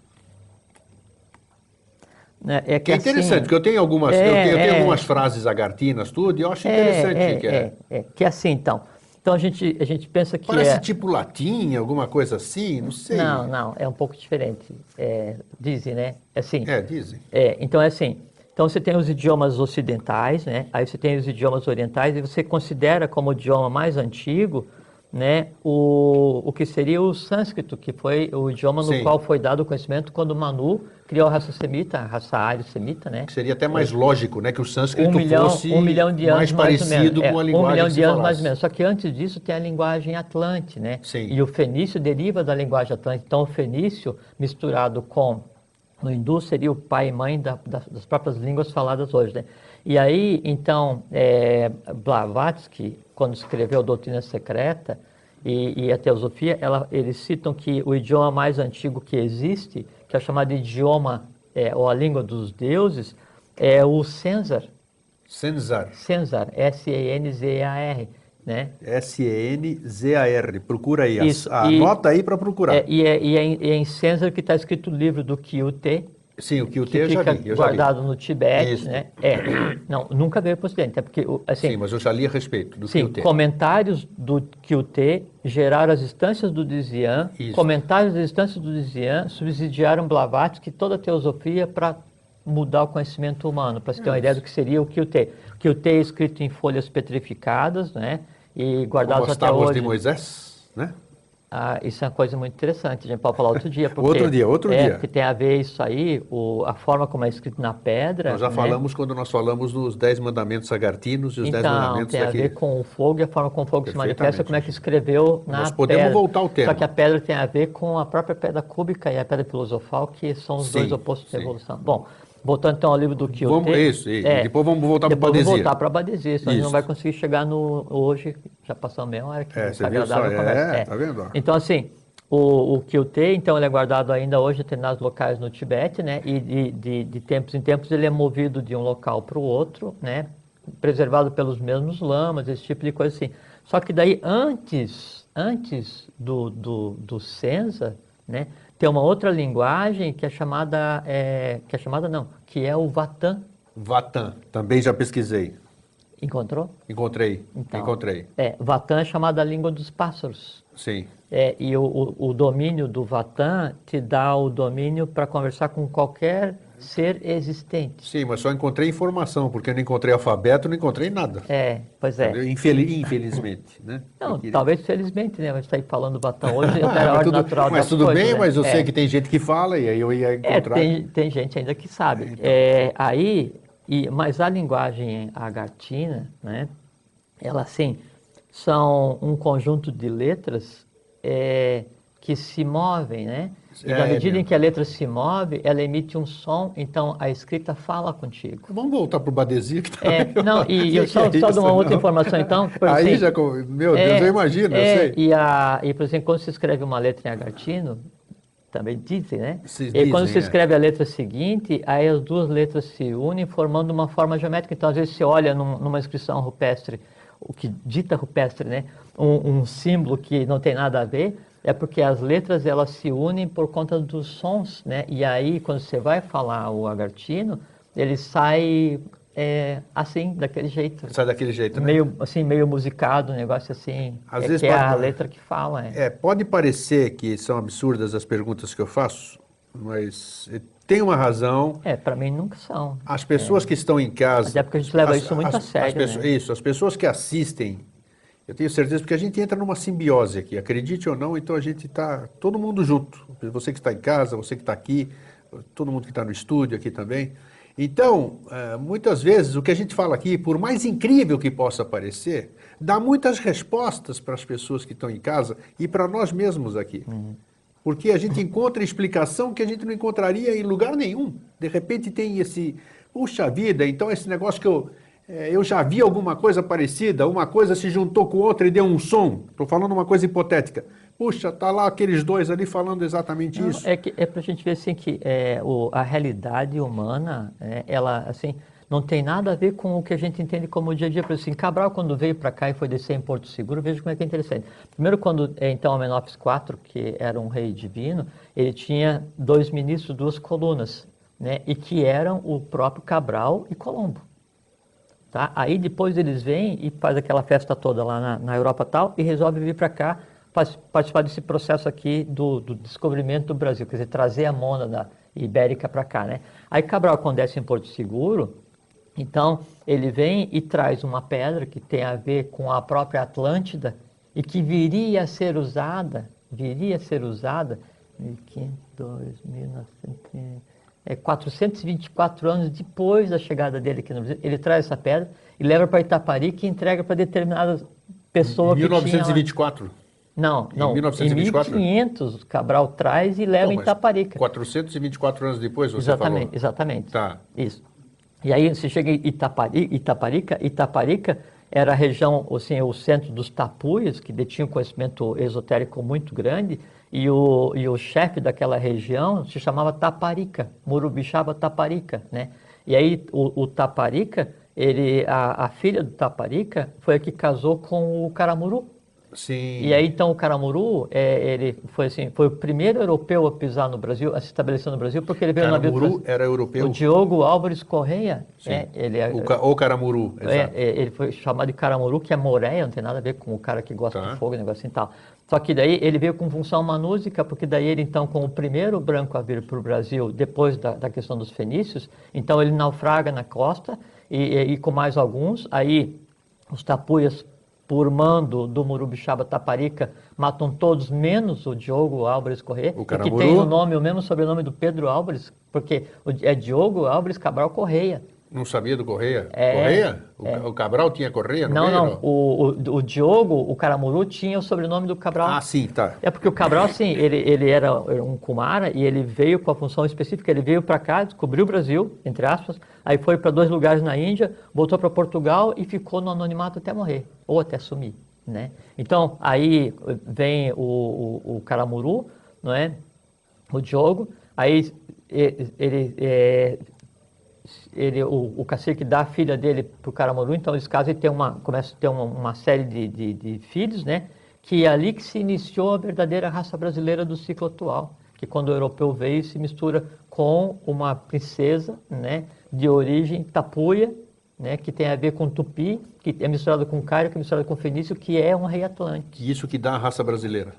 É, que é interessante, assim, porque eu tenho algumas, é, eu tenho, eu tenho é, algumas frases agartinas, tudo, e eu acho interessante é, que é. é. Que é assim, então. Então a gente, a gente pensa que Parece é... tipo latim, alguma coisa assim, não sei. Não, não, é um pouco diferente. É, dizem, né? É assim. É, dizem. É, então é assim. Então você tem os idiomas ocidentais, né? Aí você tem os idiomas orientais e você considera como o idioma mais antigo né, o, o que seria o sânscrito, que foi o idioma no Sim. qual foi dado o conhecimento quando Manu criou a raça semita, a raça ário-semita, né? Que seria até mais é, lógico, né, que o sânscrito um milhão, fosse um milhão de anos, mais parecido mais com a linguagem Um milhão de anos falasse. mais ou menos. Só que antes disso tem a linguagem atlante, né? Sim. E o fenício deriva da linguagem atlante. Então o fenício misturado com no hindu seria o pai e mãe da, da, das próprias línguas faladas hoje, né? E aí, então, é, Blavatsky, quando escreveu Doutrina Secreta, e, e a teosofia, ela, eles citam que o idioma mais antigo que existe, que é chamado idioma, é, ou a língua dos deuses, é o Senzar. Senzar. Senzar, S-E-N-Z-A-R. Né? S-E-N-Z-A-R, procura aí, Isso, anota e, aí para procurar. É, e, é, e é em, é em Senzar que está escrito o livro do Kyute, Sim, o que eu fica já vi. Eu guardado já vi. no Tibete, Isso. né? É, não, nunca veio para o Ocidente, é porque, assim... Sim, mas eu já li a respeito do sim, Kyute. comentários do Kyute geraram as instâncias do Dizian, comentários das instâncias do Dizian subsidiaram Blavatsky toda a teosofia para mudar o conhecimento humano, para se ter uma ideia do que seria o. O Kyute é escrito em folhas petrificadas, né? E guardados Como as até tábuas hoje. de Moisés, né? Ah, isso é uma coisa muito interessante, a gente pode falar outro dia. [laughs] Porque, Outro dia, outro é, dia. Porque tem a ver isso aí, o, a forma como é escrito na pedra. Nós já né? falamos quando nós falamos dos Dez Mandamentos Agartinos e os Dez Então, Mandamentos tem a ver com o fogo e a forma como o fogo se manifesta, como é que escreveu na Nós podemos pedra. voltar ao tema. Só que a pedra tem a ver com a própria pedra cúbica e a pedra filosofal, que são os Sim, dois opostos da sim. evolução. Bom, voltando então ao livro do Kyute. Vamos- isso, isso. Depois vamos voltar para o depois vamos Badesia. voltar para Badesia, senão a gente não Isso. vai conseguir chegar no hoje, já passou meia hora, que É, você tá viu só? agradável a conversa. É, tá vendo? Então, assim, o, o Kyute, então, ele é guardado ainda hoje em determinados locais no Tibete, né? E de, de, de tempos em tempos ele é movido de um local para o outro, né? Preservado pelos mesmos lamas, esse tipo de coisa assim. Só que daí, antes, antes do, do, do Senza, né? Tem uma outra linguagem que é chamada, é, que é chamada não, que é o Vatan. Vatan, também já pesquisei. Encontrou? Encontrei, Então, encontrei. É, Vatan é chamada a língua dos pássaros. Sim. É, e o, o, o domínio do Vatan te dá o domínio para conversar com qualquer ser existente. Sim, mas só encontrei informação, porque eu não encontrei alfabeto, não encontrei nada. É, pois é. Entendeu? Infeli- infelizmente, né? Não, queria- talvez felizmente, né? [laughs] Mas está aí falando Vatan hoje, até a ordem tudo, natural mas tudo coisas, bem, né? mas eu É. sei que tem gente que fala e aí eu ia É, encontrar. tem, tem gente ainda que sabe. É, aí, e, mas a linguagem agartina, né? Ela, assim, são um conjunto de letras é, que se movem, né? E É, na medida em que a letra se move, ela emite um som, então a escrita fala contigo. Vamos voltar para o Badesia, que tá É, não, e, eu só, é só de isso, uma outra não? informação, então. por Aí assim, já, meu Deus, é, eu imagino, é, eu sei. E, a, e, por exemplo, quando se escreve uma letra em agartino, também dizem, né? Se e quando dizem, se é. escreve a letra seguinte, aí as duas letras se unem formando uma forma geométrica. Então, às vezes, você olha num- numa inscrição rupestre, o que dita rupestre, né? Um, um símbolo que não tem nada a ver, é porque as letras elas se unem por conta dos sons, né? E aí, quando você vai falar o agartino, ele sai é, assim, daquele jeito. Sai daquele jeito, né? Meio, assim, meio musicado, um negócio assim. Às é vezes que é a letra que fala. É. É, pode parecer que são absurdas as perguntas que eu faço, mas tem uma razão. É, para mim nunca são. As pessoas que estão em casa. Até porque a gente leva as- isso muito a as- as sério, pessoas- né? Isso, as pessoas que assistem, eu tenho certeza, porque a gente entra numa simbiose aqui, acredite ou não, então a gente está todo mundo junto. Você que está em casa, você que está aqui, todo mundo que está no estúdio aqui também. Então, eh, muitas vezes o que a gente fala aqui, por mais incrível que possa parecer, dá muitas respostas para as pessoas que estão em casa e para nós mesmos aqui. Porque a gente encontra explicação que a gente não encontraria em lugar nenhum. De repente tem esse, puxa vida, então esse negócio que eu, eu já vi alguma coisa parecida, uma coisa se juntou com outra e deu um som. Estou falando uma coisa hipotética. Puxa, tá lá aqueles dois ali falando exatamente Não, isso. É, é para a gente ver assim que é, o, a realidade humana, é, ela assim não tem nada a ver com o que a gente entende como dia a dia. Por exemplo, assim, Cabral quando veio para cá e foi descer em Porto Seguro, veja como é que é interessante. Primeiro quando é, então Amenófis IV, que era um rei divino, ele tinha dois ministros, duas colunas, né, e que eram o próprio Cabral e Colombo. Tá? Aí depois eles vêm e faz aquela festa toda lá na, na Europa tal e resolve vir para cá participar desse processo aqui do, do descobrimento do Brasil, quer dizer, trazer a mônada ibérica para cá, né? Aí Cabral, quando desce em Porto Seguro, então ele vem e traz uma pedra que tem a ver com a própria Atlântida e que viria a ser usada, viria a ser usada 1500, 1900, é, 424 anos depois da chegada dele aqui no Brasil, ele traz essa pedra e leva para Itaparica e entrega para determinada pessoa que tinha lá. 1924. Não, Em não. 1924? Em 1500, Cabral traz e leva Não, em Itaparica. 424 anos depois, você Exatamente, falou. exatamente. Tá. Isso. E aí você chega em Itapari, Itaparica, Itaparica era a região, assim, o centro dos tapuias, que detinham conhecimento esotérico muito grande, e o, e o chefe daquela região se chamava Taparica, Murubixaba Taparica, né? E aí o, o Taparica, ele, a, a filha do Taparica foi a que casou com o Caramuru, Sim. e aí, então, o Caramuru, é, ele foi assim, foi o primeiro europeu a pisar no Brasil, a se estabelecer no Brasil, porque ele veio no navio... Caramuru era europeu. O Diogo Álvares Correia, Sim. é, ele é, O, ca- o Caramuru, é, exato. é, ele foi chamado de Caramuru, que é moreia, não tem nada a ver com o cara que gosta Tá. de fogo, negócio assim e tal. Só que daí ele veio com função manúsica, porque daí ele, então, como o primeiro branco a vir para o Brasil, depois da, da questão dos fenícios, então ele naufraga na costa, e, e- com mais alguns, aí os tapuias, por mando do Murubixaba Taparica, matam todos, menos o Diogo Álvares Corrêa, O que tem o nome, o mesmo sobrenome do Pedro Álvares, porque é Diogo Álvares Cabral Correia. Não sabia do Correia? É, Correia? O, Ca- o Cabral tinha Correia no Não, meio, não. O, o, o Diogo, o Caramuru, tinha o sobrenome do Cabral. Ah, sim, tá. É porque o Cabral, assim, [coughs] ele, ele era um Kumara e ele veio com a função específica. Ele veio para cá, descobriu o Brasil, entre aspas, aí foi para dois lugares na Índia, voltou para Portugal e ficou no anonimato até morrer, ou até sumir, né? Então, aí vem o, o, o Caramuru, não é? O Diogo, aí e- ele, é, ele, o, o cacique dá a filha dele para o Caramuru, então nesse caso ele tem uma, começa a ter uma, uma série de, de, de filhos, né? Que é ali que se iniciou a verdadeira raça brasileira do ciclo atual, que quando o europeu veio se mistura com uma princesa, né? De origem tapuia, né? Que tem a ver com tupi, que é misturado com cário, que é misturado com fenício, que é um rei atlântico Que isso que dá a raça brasileira.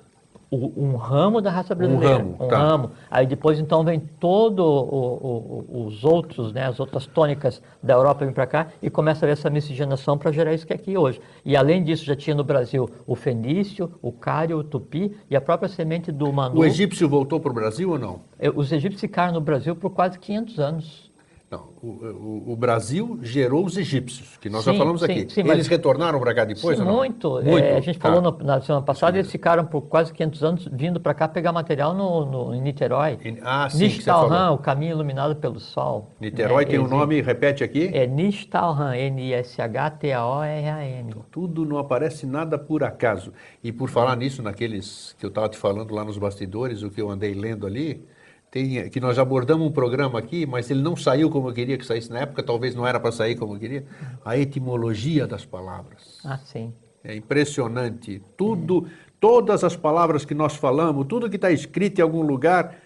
Um ramo da raça brasileira. ramo, um tá. ramo. Aí depois então vem todo o- o- os outros, né, as outras tônicas da Europa vêm para cá e começa a ver essa miscigenação para gerar isso que é aqui hoje. E além disso já tinha no Brasil o fenício, o cário, o tupi e a própria semente do manu. O egípcio voltou para o Brasil ou não? Os egípcios ficaram no Brasil por quase 500 anos. Não, o, o, o Brasil gerou os egípcios, que nós já Sim, falamos sim, aqui. sim, Eles mas- retornaram para cá depois Sim, não? muito. É, a gente Tá. falou no- na semana passada, eles ficaram por quase 500 anos vindo para cá pegar material no, no- em Niterói. Em- ah, sim, Nishtalhan, o caminho iluminado pelo sol. Niterói né? tem um Eles- nome, repete aqui. É Nishtalhan, N-I-S-H-T-A-O-R-A-M. Tudo não aparece nada por acaso. E por falar nisso, naqueles que eu estava te falando lá nos bastidores, o que eu andei lendo ali, tem, que nós abordamos um programa aqui, mas ele não saiu como eu queria que saísse na época, talvez não era para sair como eu queria. A etimologia das palavras. Ah, sim. É impressionante. Tudo, todas as palavras que nós falamos, tudo que está escrito em algum lugar,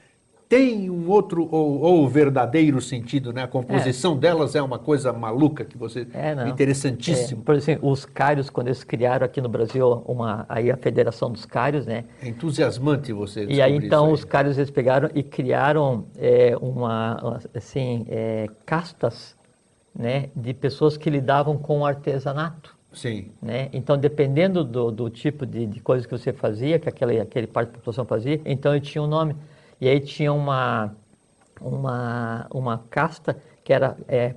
tem um outro ou, ou verdadeiro sentido, né? A composição delas é uma coisa maluca que você É, não. interessantíssimo. É, por exemplo, os cários, quando eles criaram aqui no Brasil uma, aí a Federação dos Cários, né? É entusiasmante você E aí então isso os cários eles pegaram e criaram é, uma assim é, castas, né, de pessoas que lidavam com o artesanato. Sim. Né? Então, dependendo do, do tipo de, de coisa que você fazia, que aquele, aquele parte da população fazia, então ele tinha um nome. E aí tinha uma, uma, uma casta que era é,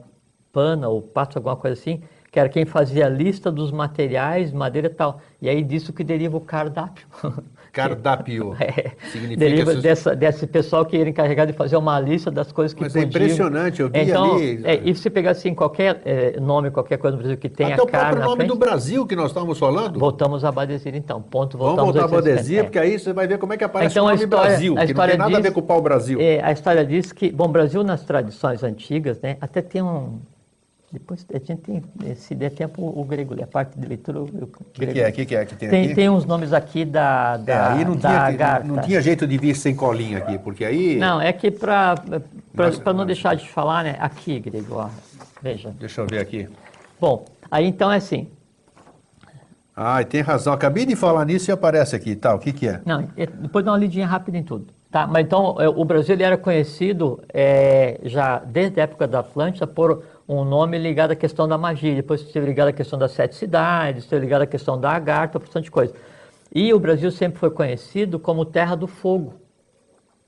pana ou pato, alguma coisa assim, que era quem fazia a lista dos materiais, madeira e tal. E aí disso que deriva o cardápio. [laughs] Cardápio. [laughs] É, Significa deriva essas- dessa, desse pessoal que era encarregado de fazer uma lista das coisas que Mas é podiam. impressionante, eu vi então, ali- É, e se pegar assim, qualquer é, nome, qualquer coisa no Brasil que tenha Até o carne próprio na nome frente, do Brasil que nós estávamos falando. Voltamos a Badesir então. Ponto, Vamos voltamos voltar a 850. Badesir, É. porque aí você vai ver como é que aparece Então, o a nome história- Brasil, a que não tem nada a ver com o pau-brasil. É, a história diz que, bom, Brasil nas tradições antigas, né, até tem um, depois a gente tem, se der tempo, o grego, lê, a parte de leitura, o, que, que é? Que, que é que tem, Tem, aqui? tem uns nomes aqui da, É, da, aí não da tinha, Agartha. não tinha jeito de vir sem colinha aqui, porque aí... Não, é que para não deixar de falar, né, aqui, grego, ó, veja. Deixa eu ver aqui. Bom, aí então é assim, Ah, tem razão. Acabei de falar nisso e aparece aqui. Tá, o que, que é? Não, é- depois dá uma lidinha rápida em tudo. Tá, mas então é, o Brasil era conhecido é, já desde a época da Atlântida por um nome ligado à questão da magia. Depois esteve ligado à questão das sete cidades, esteve ligado à questão da porção de coisa. E o Brasil sempre foi conhecido como terra do fogo,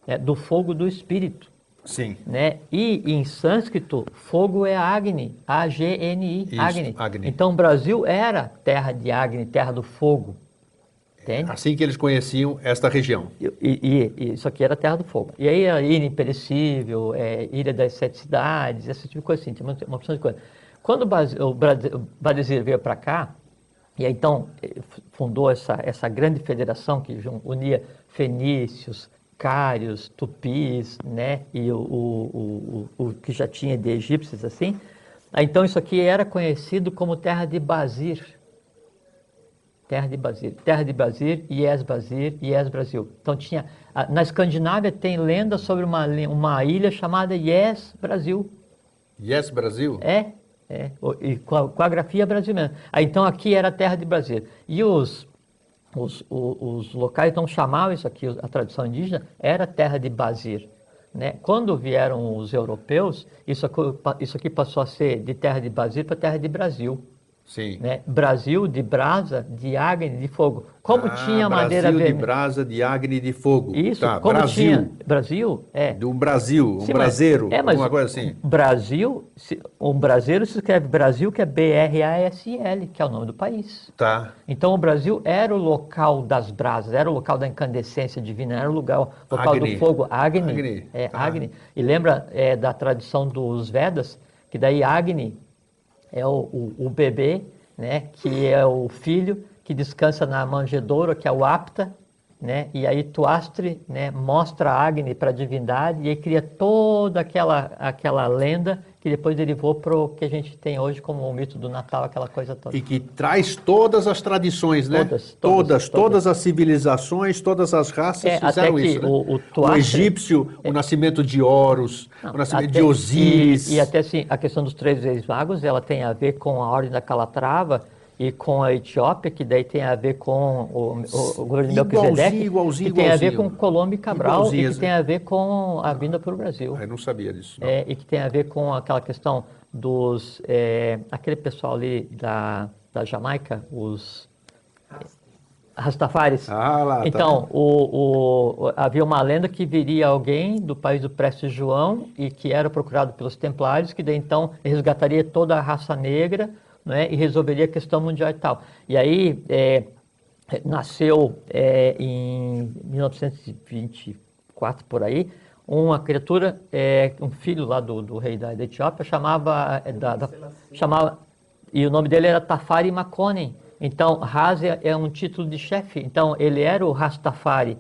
né, do fogo do espírito. Sim. Né? E em sânscrito, fogo é Agni, A-G-N-I, Agni. Agni. Então o Brasil era terra de Agni, terra do fogo. Entende? Assim que eles conheciam esta região. E, e- e isso aqui era a Terra do Fogo. E aí a Ilha Imperecível, é, Ilha das Sete Cidades, esse tipo de coisa assim, tinha uma, uma opção de coisa. Quando o, Badesir veio para cá, e aí então eh, fundou essa, essa grande federação que unia fenícios, cários, tupis, né, e o, o, o, o, o que já tinha de egípcios assim, aí, então isso aqui era conhecido como Terra de Basir. Terra de Basir, Terra de Basir, Ies Basir, Ies Brasil. Então tinha, na Escandinávia tem lenda sobre uma, uma ilha chamada Ies Brasil. Yes, Brasil? É, é, e com a, com a grafia brasileira. Aí, então aqui era a Terra de Brasil. E os, os, o- os locais então chamavam isso aqui, a tradição indígena, era Terra de Basir. Né? Quando vieram os europeus, isso aqui, isso aqui passou a ser de Terra de Basir para Terra de Brasil Sim. né? Brasil de brasa, de Agni, de fogo. Como Ah, tinha madeira Brasil de vermelha. brasa, de Agni e de fogo. Isso, tá, como Brasil. tinha. Brasil, é. De um Brasil, um Sim, mas- braseiro, é, mas alguma coisa assim. Brasil, um brasileiro se escreve Brasil, que é B-R-A-S-L, que é o nome do país. Tá. Então o Brasil era o local das brasas, era o local da incandescência divina, era o lugar, o local Agni. do fogo, Agni. Agni, É, tá. Agni. E lembra é, da tradição dos Vedas, que daí Agni é o, o, o bebê, né, que é o filho que descansa na manjedoura, que é o apta, né, e aí Tuastre né, mostra Agni para a divindade e aí cria toda aquela, aquela lenda que depois derivou para o que a gente tem hoje como o mito do Natal, aquela coisa toda. E que traz todas as tradições, né? Todas, todas, todas, todas. todas as civilizações, todas as raças É, fizeram até que isso. né? o- o Tuastre- egípcio, o nascimento de Horus, o nascimento Até- de Osíris. E, e até assim, a questão dos três reis magos, ela tem a ver com a ordem da Calatrava e com a Etiópia, que daí tem a ver com o, o, o governo de Igualzinho, Melquisedeque, igualzinho, que tem a ver igualzinho. com Colombo e Cabral, Igualzinho, e que tem a ver com a vinda para o Brasil. Eu não sabia disso. não. É, e que tem a ver com aquela questão dos... é, aquele pessoal ali da, da Jamaica, os... Rastafaris. Ah, lá, tá então, vendo? o, o- havia uma lenda que viria alguém do país do Prestes João e que era procurado pelos templários, que daí então resgataria toda a raça negra né, e resolveria a questão mundial e tal. E aí é, nasceu é, em 1924 por aí uma criatura, é, um filho lá do, do rei da, da Etiópia, chamava, é, da- da- chamava e o nome dele era Tafari Makonnen. Então, Raz é, um título de chefe. Então, ele era o Rastafari,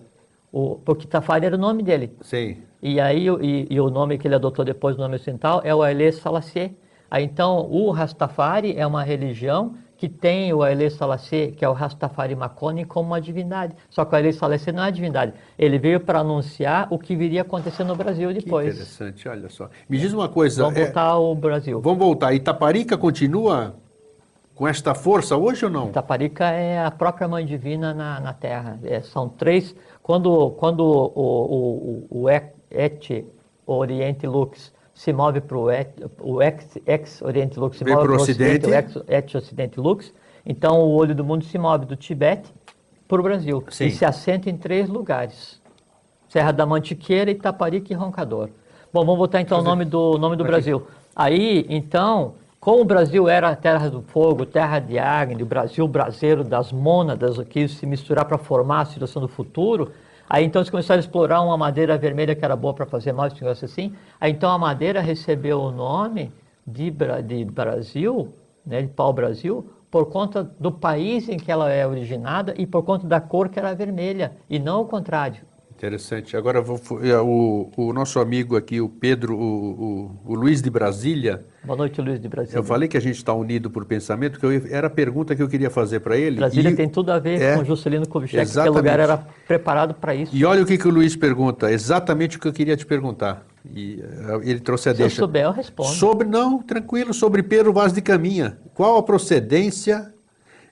o, porque Tafari era o nome dele. Sim. E aí, o- e, e o nome que ele adotou depois, o nome ocidental, é o Haile Selassie. Então, o Rastafari é uma religião que tem o Haile Selassie, que é o Rastafari Makonnen, como uma divindade. Só que o Haile Selassie não é divindade. Ele veio para anunciar o que viria a acontecer no Brasil Que depois. interessante, olha só. Me diz uma coisa. Vamos é, voltar ao Brasil. vamos voltar. Itaparica continua com esta força hoje ou não? Itaparica é a própria mãe divina na, na Terra. É, são três. Quando, quando o, o, o, o Et Oriente Lux se move para o Et, o ex, ex Oriente Lux se Vem move pro pro Ocidente. o ex, Et Ocidente Lux, então o olho do mundo se move do Tibete para o Brasil Sim. e se assenta em três lugares: Serra da Mantiqueira, Itaparica e Roncador. Bom, vamos voltar então ao nome do nome do. Brasil. Aí, então, como o Brasil era a terra do fogo, terra de Agni, o Brasil braseiro das mônadas, o que se misturar para formar a situação do futuro, aí então eles começaram a explorar uma madeira vermelha que era boa para fazer mais esse negócio assim. Aí então a madeira recebeu o nome de, de Brasil, né, de pau-brasil, por conta do país em que ela é originada e por conta da cor que era vermelha, e não o contrário. Interessante. Agora eu vou, é, o, o nosso amigo aqui, o Pedro, o, o- o Luiz de Brasília, Boa noite, Luiz de Brasília. eu falei que a gente está unido por pensamento, que eu- era a pergunta que eu queria fazer para ele. Brasília E- tem tudo a ver é, com Juscelino Kubitschek, porque o lugar era preparado para isso. E olha o que, que o Luiz pergunta, exatamente o que eu queria te perguntar. E eh, ele trouxe a Se eu deixa. souber, eu respondo. Sobre, não, tranquilo, sobre Pedro Vaz de Caminha. Qual a procedência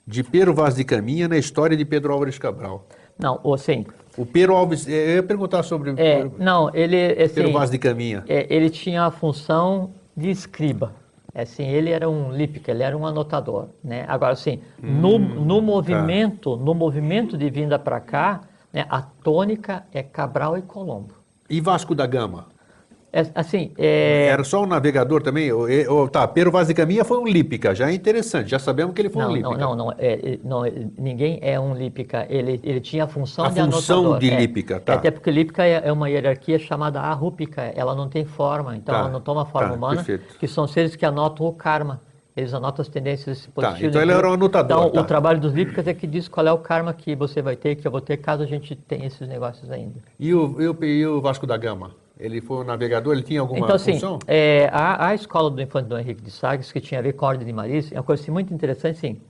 de Pedro Vaz de Caminha na história de Pedro Álvares Cabral? Não, ou assim, O Pedro Alves, eu ia perguntar sobre é, Pedro não, ele, assim, Vaz de Caminha. é, ele tinha a função de escriba. Assim, ele era um lípica, ele era um anotador, né? Agora, assim, no, Hum, no tá. movimento, no movimento de vinda para cá, né, a tônica é Cabral e Colombo. E Vasco da Gama? É, assim, é, Era só um navegador também? Ou- tá, Pedro Vaz de Caminha foi um lípica, já é interessante, já sabemos que ele foi um Não, lípica. não, não, não, é, é, não, é, ninguém é um lípica, ele, ele tinha a função A de função anotador. de é. lípica, tá. Até porque lípica é, uma hierarquia chamada arrúpica, ela não tem forma, então Tá, ela não toma forma tá, humana, perfeito. que são seres que anotam o karma. Eles anotam as tendências positivas. então ele era um anotador, Então, tá. o trabalho dos lípicas é que diz qual é o karma que você vai ter, que eu vou ter, caso a gente tenha esses negócios ainda. E, o, e, o, e o Vasco da Gama? Ele foi um navegador, ele tinha alguma Então, assim, função? é, a, a escola do Infante Dom Henrique de Sagres, que tinha a ver com a Ordem de Maris, é uma coisa assim, muito interessante, sim,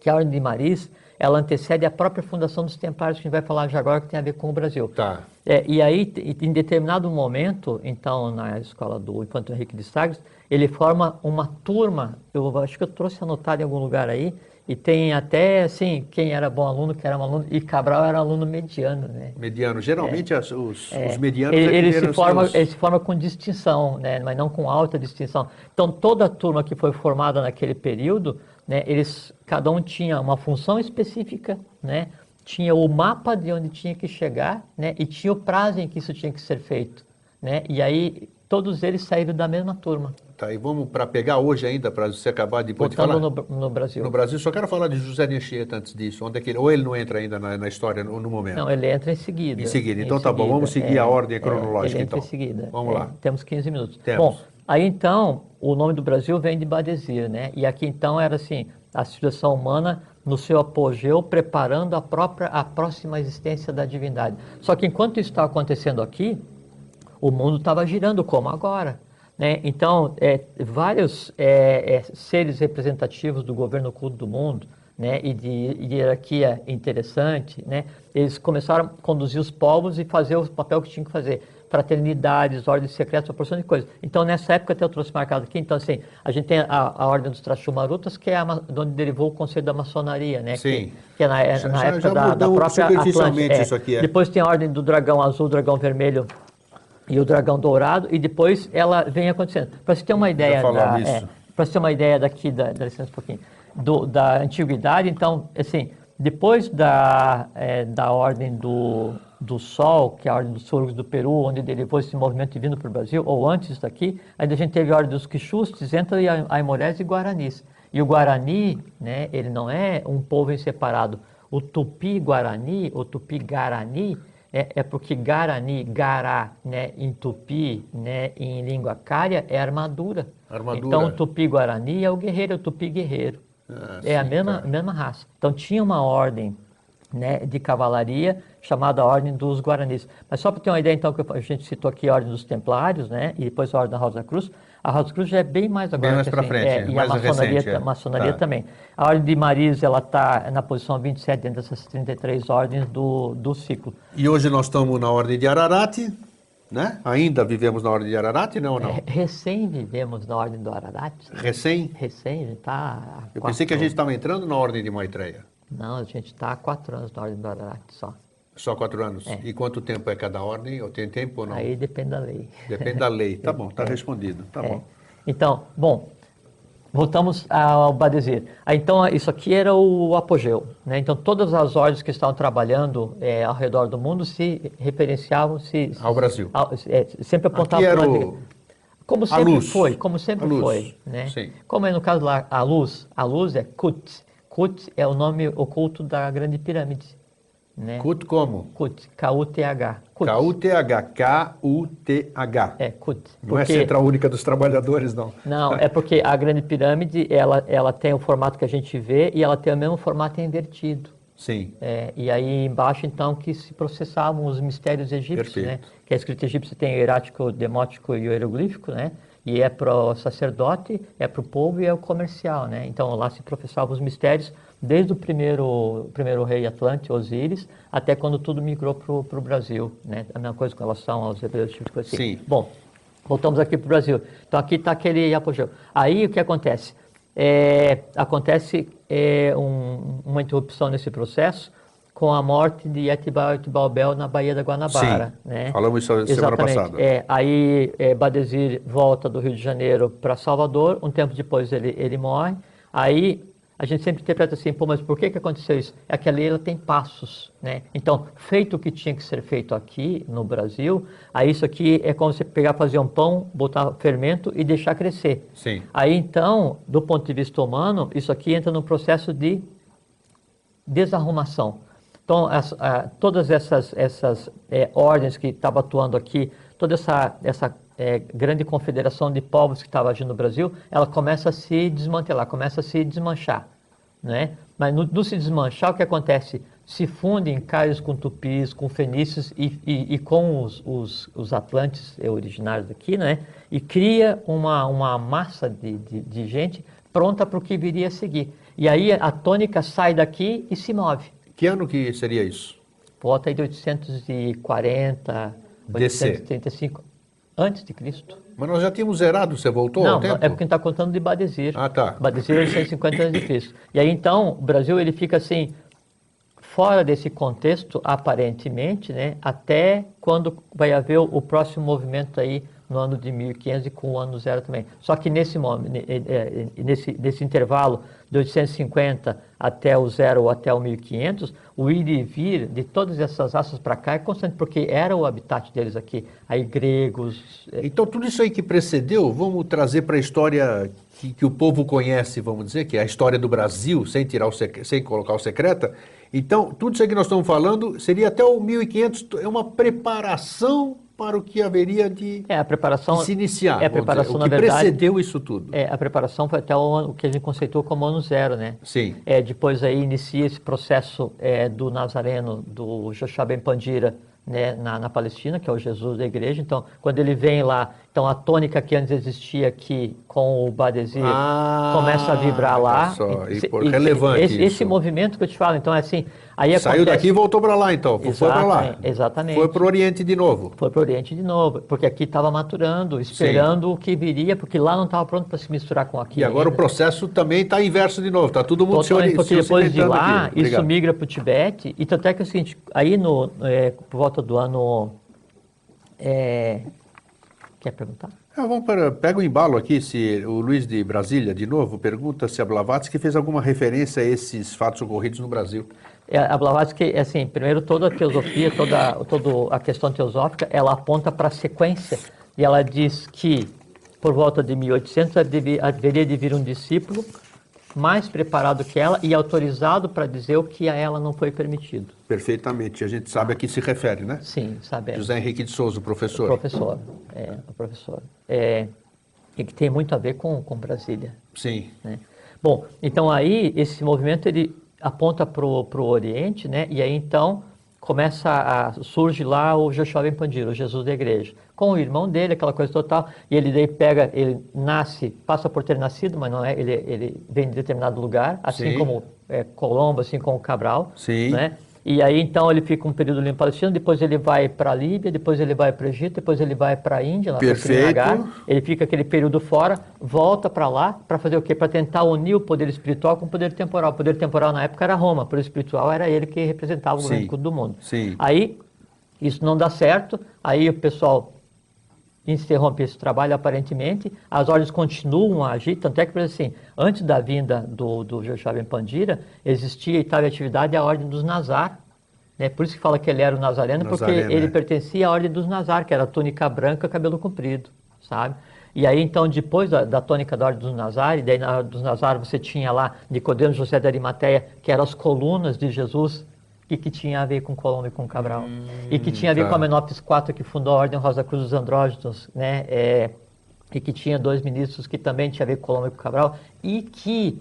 que a Ordem de Maris, ela antecede a própria fundação dos Templários, que a gente vai falar já agora, que tem a ver com o Brasil. Tá. É, e aí, em determinado momento, então, na escola do Infante Dom Henrique de Sagres, ele forma uma turma, eu acho que eu trouxe anotado em algum lugar aí, e tem até, assim, quem era bom aluno, quem era um aluno, e Cabral era aluno mediano, né? Mediano. Geralmente as- os, É, os medianos ele, é ele se forma, seus- ele se forma com distinção, né? mas não com alta distinção. Então, toda a turma que foi formada naquele período, né, eles, cada um tinha uma função específica, né? tinha o mapa de onde tinha que chegar né? e tinha o prazo em que isso tinha que ser feito. Né? E aí, todos eles saíram da mesma turma, Tá, e vamos para pegar hoje ainda, para você acabar depois de falar. no, no Brasil. No Brasil, só quero falar de José de Anchieta antes disso. Onde é que ele, ou ele não entra ainda na, na história no, no momento? Não, ele entra em seguida. Em seguida. Então tá bom, vamos seguir a ordem cronológica, Ele entra então. em seguida. Vamos É, lá. Temos 15 minutos. Temos. Bom, aí então, o nome do Brasil vem de Badesir, né? E aqui então era assim, a civilização humana no seu apogeu, preparando a própria, a próxima existência da divindade. Só que enquanto isso estava acontecendo aqui, o mundo estava girando como agora. Né? Então, é, vários é, é, seres representativos do governo oculto do mundo né? e de hierarquia interessante, né? eles começaram a conduzir os povos e fazer o papel que tinham que fazer. Fraternidades, ordens secretas, uma porção de coisas. Então, nessa época, até eu trouxe marcado aqui, então, assim, a gente tem a, a Ordem dos Trachumarutas, que é a, onde derivou o conceito da maçonaria, né? Sim. Que, que é na, é Já- na já- época já da, da própria superficialmente Atlântida. isso aqui, é. Depois tem a Ordem do Dragão Azul, Dragão Vermelho, e o dragão dourado, e depois ela vem acontecendo. Para você ter uma ideia da, é, para você ter uma ideia daqui da, dá licença um pouquinho, do- da antiguidade, então, assim, Depois da, é, da ordem do, do Sol, que é a ordem dos surgos do Peru, onde derivou esse movimento vindo para o Brasil, ou antes daqui, ainda a gente teve a ordem dos Quixustes, entra Aimorés e Guaranis. E o Guarani, né, ele não é um povo em separado. O Tupi-Guarani, o Tupi-Guarani, é, é, porque Guarani, Gará, né, em Tupi, né, em língua cária, é armadura. Armadura. Então, o Tupi-Guarani é o guerreiro, é o Tupi-guerreiro. Ah, é a sim, mesma, cara. mesma raça. Então, tinha uma ordem né, de cavalaria chamada Ordem dos Guaranis. Mas só para ter uma ideia, então, que a gente citou aqui a Ordem dos Templários, né, e depois a Ordem da Rosa Cruz. A Rosa Cruz já é bem mais agora. mais que pra assim, frente, é, e mais a maçonaria, recente, é. a maçonaria Tá. também. A Ordem de Maris, ela está na posição 27 dentro dessas 33 ordens do, do ciclo. E hoje nós estamos na ordem de Ararate, né? Ainda vivemos na ordem de Ararate, não ou não? É, recém vivemos na Ordem do Ararat. Recém? Recém, está... Eu pensei que a gente estava entrando na ordem de Maitreya. Não, a gente está há quatro anos na Ordem do Ararat só. Só quatro anos. É. E quanto tempo é cada ordem? Ou tem tempo ou não? Aí depende da lei. Depende da lei. Tá [laughs] bom, tá respondido. Tá É. bom. Então, bom, voltamos ao Badesir. Ah, Então, isso aqui era o apogeu. Né? Então, todas as ordens que estavam trabalhando é, ao redor do mundo se referenciavam, se, Ao Brasil. ao- é, sempre apontavam para o... Como sempre foi, como sempre foi. Né? Sim. Como é no caso lá, a luz, a luz é Kut. Kut é o nome oculto da Grande Pirâmide. Né? Kut como? Kut, K-U-T-H. Kut. K-U-T-H. K-U-T-H. É, Kut. Não é Porque- Central Única dos Trabalhadores, não. Não, é porque a Grande Pirâmide, ela, ela tem o formato que a gente vê e ela tem o mesmo formato invertido. Sim. É, e aí embaixo, então, que se processavam os mistérios egípcios, Perfeito. né? Que a escrita egípcia tem o hierático, o demótico e o hieroglífico, né? E é para o sacerdote, é para o povo e é o comercial, né? Então lá se professavam os mistérios desde o primeiro, primeiro rei Atlante, Osíris, até quando tudo migrou para o Brasil, né? A mesma coisa com relação aos hebreus, tipo assim. Sim. Bom, voltamos aqui para o Brasil. Então aqui está aquele apogeu. Aí o que acontece? É, acontece é, um- uma interrupção nesse processo com a morte de Etibal Etibal Bel na Baía da Guanabara. Sim. Né? Falamos isso semana Exatamente. passada. É, aí é, Badesir volta do Rio de Janeiro para Salvador, um tempo depois ele, ele morre. Aí a gente sempre interpreta assim, pô, mas por que, que aconteceu isso? É que a lei ela tem passos, né? Então, feito o que tinha que ser feito aqui no Brasil, aí isso aqui é como você pegar, fazer um pão, botar fermento e deixar crescer. Sim. Aí então, do ponto de vista humano, isso aqui entra no processo de desarrumação. Então, as- a- todas essas, essas eh, ordens que estavam atuando aqui, toda essa, essa eh, grande confederação de povos que estava agindo no Brasil, ela começa a se desmantelar, começa a se desmanchar. Né? Mas no, no se desmanchar, o que acontece? Se fundem caios com tupis, com fenícios e, e, e com os, os, os atlantes originários daqui, né? e cria uma, uma massa de, de, de gente pronta para o que viria a seguir. E aí a tônica sai daqui e se move. Que ano que seria isso? Volta aí de 840, DC. 835 antes de Cristo. Mas nós já tínhamos zerado, você voltou Não, ao tempo? é porque a gente está contando de Badesir. Ah, tá. Badesir é 850 anos de Cristo. E aí então, o Brasil ele fica assim fora desse contexto aparentemente, né, até quando vai haver o próximo movimento aí no ano de 1500 e com o ano zero também. Só que nesse momento, nesse, nesse intervalo de 850 até o zero ou até o 1500, o ir e vir de todas essas raças para cá é constante, porque era o habitat deles aqui. Aí gregos, eh, Então, tudo isso aí que precedeu, vamos trazer para a história que, que o povo conhece, vamos dizer, que é a história do Brasil, sem, tirar o sem colocar o secreta. Então, tudo isso aí que nós estamos falando seria até o 1500, é uma preparação para o que haveria de, é a preparação se iniciar. É a preparação dizer, o que verdade. precedeu isso tudo. É, a preparação foi até o, ano- o que a gente conceitou como ano zero, né? Sim. É, depois aí inicia esse processo é, do Nazareno, do Joshua Ben Pandira, né, na, na Palestina, que é o Jesus da igreja. Então, quando ele vem lá, então a tônica que antes existia aqui com o Badesir Ah, começa a vibrar lá. só, e por- relevante esse, esse movimento que eu te falo, então é assim, aí Saiu acontece- daqui e voltou para lá, então. Foi para lá. Exatamente. Foi para o Oriente de novo. Foi para o Oriente de novo, porque aqui estava maturando, esperando o que viria, porque lá não estava pronto para se misturar com aqui. E agora o processo também está inverso de novo. Está todo mundo se, Totalmente, porque se depois de lá, aqui. isso migra para o Tibete, e tanto é que é o seguinte, aí no, é, por volta do ano... É, quer perguntar? Ah, vamos para, pega o embalo aqui, se o Luiz de Brasília, de novo, pergunta se a Blavatsky fez alguma referência a esses fatos ocorridos no Brasil. É, a Blavatsky, assim, primeiro toda a teosofia, toda, toda a questão teosófica, ela aponta para a sequência e ela diz que por volta de 1800 haveria de vir um discípulo mais preparado que ela e autorizado para dizer o que a ela não foi permitido. Perfeitamente. A gente sabe a que se refere, né? Sim, sabe. José Henrique de Souza, o professor. O professor, é, o professor. É, e que tem muito a ver com, com Brasília. Sim. Né? Bom, então aí esse movimento ele aponta para o Oriente, né? E aí então começa a surge lá o Joshua Ben Pandira, o Jesus da igreja, com o irmão dele, aquela coisa total, e ele daí pega, ele nasce, passa por ter nascido, mas não é, ele, ele vem de determinado lugar, assim Sim. como é, Colombo, assim como Cabral, Sim. né? E aí então ele fica um período ali em Palestina, depois ele vai para a Líbia, depois ele vai para o Egito, depois ele vai para a Índia, lá para Perfeito. Ele fica aquele período fora, volta para lá para fazer o quê? Para tentar unir o poder espiritual com o poder temporal. O poder temporal na época era Roma, o poder espiritual era ele que representava o Sim. grande culto do mundo. Sim. Aí isso não dá certo, aí o pessoal interrompe esse trabalho aparentemente, as ordens continuam a agir, tanto é que, por exemplo, assim, antes da vinda do, do Joshua Ben Pandira, existia e estava em atividade a ordem dos Nazar, né? por isso que fala que ele era o Nazareno, porque Nazareno, ele é. pertencia à ordem dos Nazar, que era túnica branca, cabelo comprido, sabe? E aí, então, depois da, da tônica da ordem dos Nazar, e daí na ordem dos Nazar você tinha lá Nicodemo José de Arimateia, que eram as colunas de Jesus, e que tinha a ver com Colombo e com Cabral. e que tinha a ver tá. com a Menopes IV, que fundou a Ordem Rosa Cruz dos Andróginos, né? É, e que tinha dois ministros que também tinha a ver com Colombo e com Cabral, e que,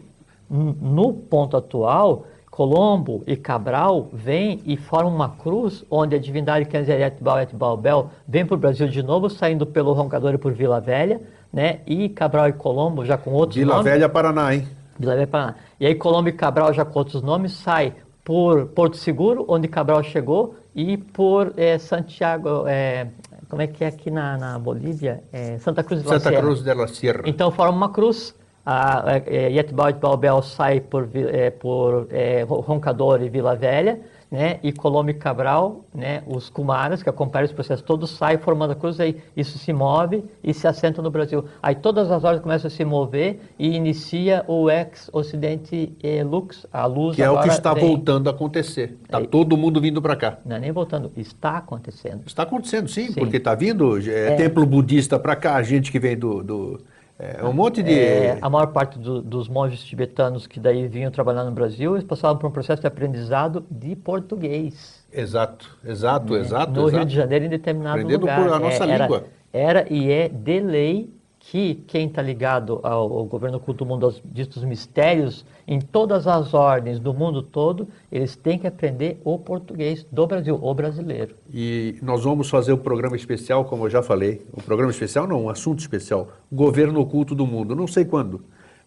no ponto atual, Colombo e Cabral vêm e formam uma cruz onde a divindade Kenzeret Baal et Baal vem para o Brasil de novo, saindo pelo Roncador e por Vila Velha, né? E Cabral e Colombo, já com outros Vila nomes, Velha, Paraná, hein? Vila Velha Paraná. E aí Colombo e Cabral, já com outros nomes, sai por Porto Seguro, onde Cabral chegou, e por eh, Santiago, eh, como é que é aqui na, na Bolívia? Eh, Santa Cruz de la Santa Sierra. Cruz de la Sierra. Então forma uma cruz. A é, Yetbal e Balbel sai por, é, por é, Ro- Roncador e Vila Velha, né? E Colombo e Cabral, né? Os Kumaras que acompanham esse processo todo saem formando a cruz aí isso se move e se assenta no Brasil. Aí todas as ordens começam a se mover e inicia o ex-Ocidente eh, Lux, a luz Que é o que está vem. voltando a acontecer. Está É. todo mundo vindo para cá. Não é nem voltando, está acontecendo. Está acontecendo, sim, Sim. porque está vindo é, templo budista para cá, gente que vem do. do é, um monte de. É, a maior parte do- dos monges tibetanos que daí vinham trabalhar no Brasil, eles passavam por um processo de aprendizado de português. Exato, exato, exato. É, no Rio exato. de Janeiro, em determinado Aprendendo lugar. por a nossa era, língua. Era e é de lei que quem está ligado ao, ao governo oculto do mundo, aos ditos mistérios, em todas as ordens do mundo todo, eles têm que aprender o português do Brasil, o brasileiro. E nós vamos fazer um programa especial, como eu já falei. Um programa especial, não, um assunto especial. Governo oculto do mundo. Não sei quando.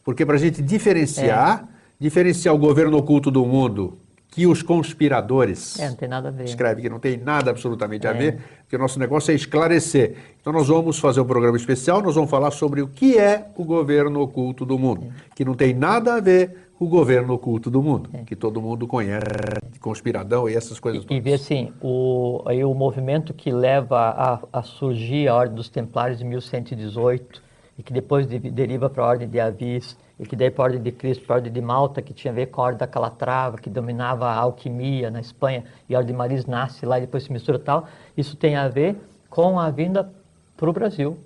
Porque para a gente diferenciar, É. diferenciar o governo oculto do mundo que os conspiradores. É, não tem nada a ver. escreve que não tem nada absolutamente a É. ver, porque o nosso negócio é esclarecer. Então nós vamos fazer um programa especial, nós vamos falar sobre o que é o governo oculto do mundo, que não tem nada a ver com o governo oculto do mundo, que todo mundo conhece, conspiradão e essas coisas E todas. ver assim, o, aí o movimento que leva a, a surgir a Ordem dos Templários em 1118 e que depois de- deriva para a Ordem de Avis e que daí para a Ordem de Cristo, para a Ordem de Malta, que tinha a ver com a Ordem da Calatrava, que dominava a alquimia na Espanha, e a Ordem de Maris nasce lá e depois se mistura tal, isso tem a ver com a vinda para o Brasil,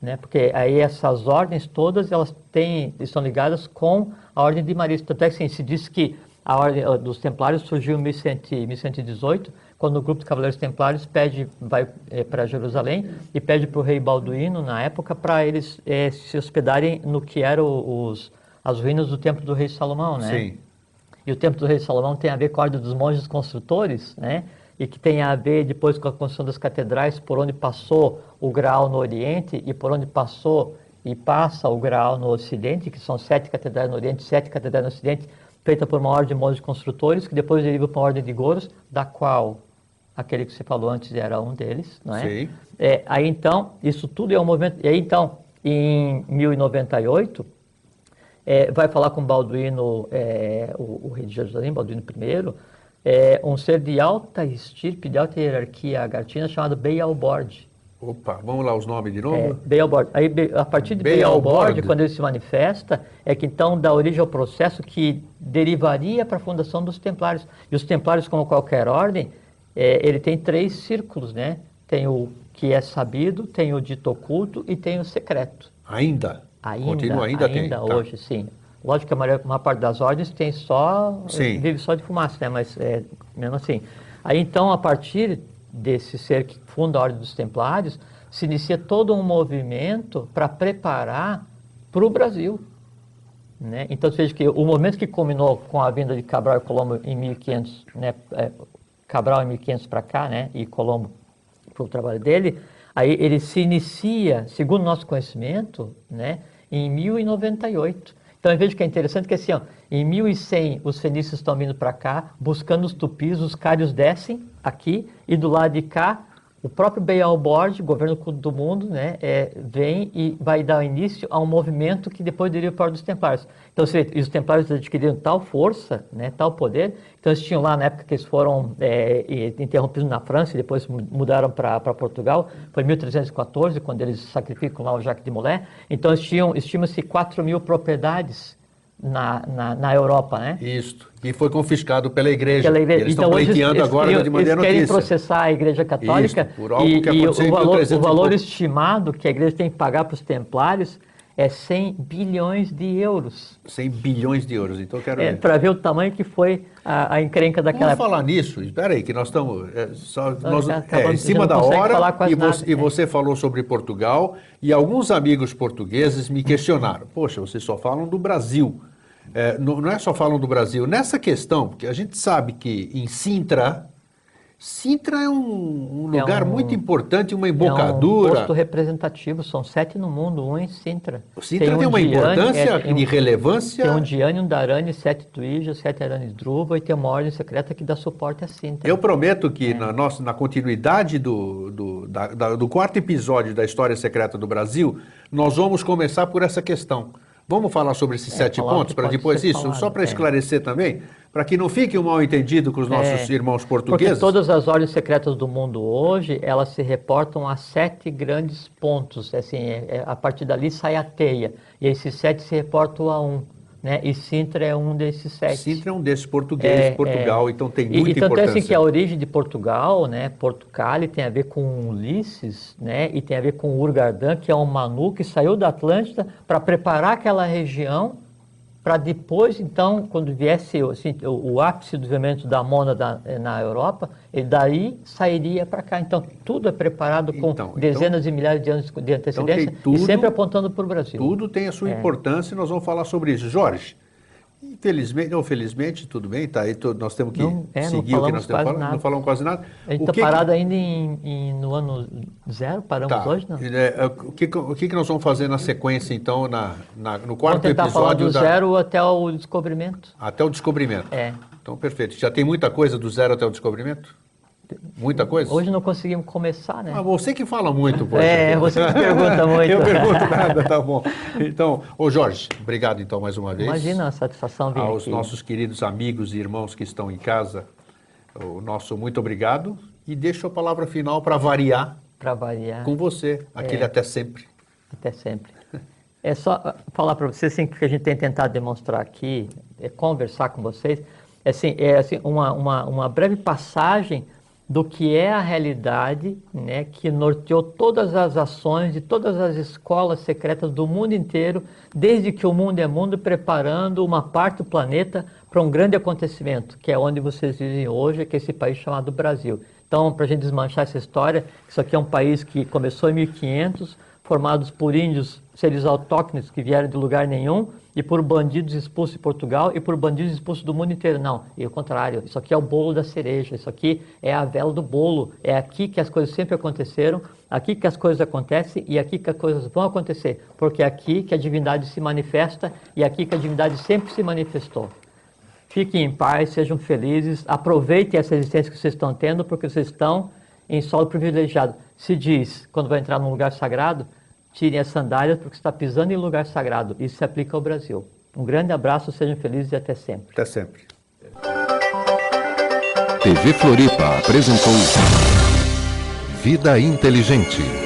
né? Porque aí essas ordens todas elas têm, estão ligadas com a ordem de Maria. Tanto é que assim, se diz que a ordem eh, dos Templários surgiu em 1100 1118, quando o grupo de Cavaleiros Templários pede, vai para Jerusalém e pede para o rei Balduíno, na época, para eles eh, se hospedarem no que eram os, as ruínas do templo do rei Salomão, né? Sim. E o templo do rei Salomão tem a ver com a ordem dos monges construtores, né? E que tem a ver depois com a construção das catedrais, por onde passou o Graal no Oriente e por onde passou e passa o Graal no Ocidente, que são sete catedrais no Oriente, sete catedrais no Ocidente, feita por uma ordem de monges construtores, que depois deriva para uma ordem de Goros, da qual aquele que você falou antes era um deles, não é? Sim. É, aí então, isso tudo é um movimento. E aí então, em 1098, é, vai falar com Balduíno, é, o, o rei de Jerusalém, Balduíno I, é, um ser de alta estirpe, de alta hierarquia agartina, chamado Bealbord. Opa, vamos lá os nomes de novo? É, Beelzebub. Aí, a partir de. Beelzebub, quando ele se manifesta, é que então dá origem ao processo que derivaria para a fundação dos Templários. E os Templários, como qualquer ordem, é, ele tem três círculos, né? Tem o que é sabido, tem o dito oculto e tem o secreto. Ainda? Ainda, Continua, ainda, tem. tá. hoje, sim. Lógico que a maior, maior parte das ordens tem só, Sim. vive só de fumaça, né? Mas é, mesmo assim. Aí então, a partir desse ser que funda a Ordem dos Templários, se inicia todo um movimento para preparar para o Brasil. Né? Então, veja que o momento que culminou com a vinda de Cabral e Colombo em 1500, né? Cabral em 1500 para cá, né? e Colombo para o trabalho dele, aí ele se inicia, segundo nosso conhecimento, né? em 1098. Então, eu vejo que é interessante que assim, ó, em 1100 os fenícios estão vindo para cá, buscando os tupis, os cários descem aqui, e do lado de cá, o próprio Beelzebub, governo do mundo, né, é, vem e vai dar início a um movimento que depois deriva para os Templários. Então, os Templários adquiriram tal força, né, tal poder, então eles tinham lá na época que eles foram é, interrompidos na França e depois mu- mudaram para Portugal, foi em 1314, quando eles sacrificam lá o Jacques de Molay. Então, eles tinham, estima-se 4 mil propriedades na, na, na Europa, né? Isto. E foi confiscado pela igreja. Pela igreja. Eles então, estão pleiteando eles agora queriam, de maneira eles querem notícia. processar a igreja católica Isso, por algo e, que e o, aconteceu valor, 1300 o valor estimado que a igreja tem que pagar para os templários é 100 bilhões de euros. 100 bilhões de euros. Então, eu quero ver. para ver o tamanho que foi a, a encrenca daquela Vamos falar nisso? Espera aí, que nós estamos é, só, nós- já é, acabamos, em cima da hora e, você, nada, e é. você falou sobre Portugal e alguns amigos portugueses me questionaram. Poxa, vocês só falam do Brasil. É, não, não é só falam do Brasil. Nessa questão, porque a gente sabe que em Sintra, Sintra é um, um É lugar um- muito importante, uma É um embocadura. posto representativo, são sete no mundo, um em Sintra. Sintra tem, um uma Diane, importância é, tem de relevância. Tem um Diane, um Darane, sete Tuijas, sete Aranes Druva e tem uma ordem secreta que dá suporte a Sintra. Eu prometo que É. na, nossa, na continuidade do, do, da- da- do quarto episódio da História Secreta do Brasil, nós vamos começar por essa questão. Vamos falar sobre esses É, sete pontos para depois isso? falado, Só para é. esclarecer também, para que não fique um mal entendido com os nossos É, irmãos Porque portugueses. todas as ordens secretas do mundo hoje, elas se reportam a sete grandes pontos. Assim, é- é- a partir dali sai a teia. E esses sete se reportam a um. Né? E Sintra é um desses sete. Sintra é um desses portugueses, É, Portugal, é. então tem E- muita e, tanto é importância. assim que a origem de Portugal, né, Portucali, tem a ver com Ulisses, né, e tem a ver com Urgardã, que é um Manu que saiu da Atlântida para preparar aquela região para depois, então, quando viesse assim, o, o ápice do desenvolvimento da mônada eh, na Europa, ele daí sairia para cá. Então, tudo é preparado com Então, então- dezenas de milhares de anos de antecedência tudo- e sempre apontando para o Brasil. Tudo tem a sua É. importância e nós vamos falar sobre isso. Jorge, infelizmente, ou felizmente, tudo bem, tá aí, nós temos que Não, é, seguir o que nós temos falando, nada. não falamos quase nada. A gente está que parado ainda em, em- no ano zero, paramos Tá. hoje, não? É, o, que, o que, nós vamos fazer na sequência, então, na, na- no Vamos quarto falar episódio do da- zero até o descobrimento. até o descobrimento? É. Então, perfeito. Já tem muita coisa do zero até o descobrimento? Muita coisa? Hoje não conseguimos começar, né? Ah, você que fala muito, poxa. É, você que pergunta muito. Eu pergunto nada, tá bom. Então, ô Jorge, obrigado então mais uma vez. Imagina a satisfação vir Aos aqui. nossos queridos amigos e irmãos que estão em casa, o nosso muito obrigado. E deixo a palavra final para variar Para variar, com você, aquele É. até sempre. até sempre. É só ah, falar para vocês assim, que a gente tem tentado demonstrar aqui, é conversar com vocês, é assim, é assim, uma, uma, uma breve passagem do que é a realidade né, que norteou todas as ações de todas as escolas secretas do mundo inteiro, desde que o mundo é mundo, preparando uma parte do planeta para um grande acontecimento, que é onde vocês vivem hoje, que é esse país chamado Brasil. Então, para a gente desmanchar essa história, isso aqui é um país que começou em 1500, formados por índios, seres autóctones que vieram de lugar nenhum, e por bandidos expulsos de Portugal e por bandidos expulsos do mundo inteiro. Não, e o contrário, isso aqui é o bolo da cereja, isso aqui é a vela do bolo, é aqui que as coisas sempre aconteceram, aqui que as coisas acontecem e aqui que as coisas vão acontecer, porque é aqui que a divindade se manifesta e é aqui que a divindade sempre se manifestou. Fiquem em paz, sejam felizes, aproveitem essa existência que vocês estão tendo, porque vocês estão em solo privilegiado. Se diz, quando vai entrar num lugar sagrado, tirem as sandálias, porque você está pisando em lugar sagrado. Isso se aplica ao Brasil. Um grande abraço, sejam felizes e até sempre. Até sempre. TV Floripa apresentou Vida Inteligente.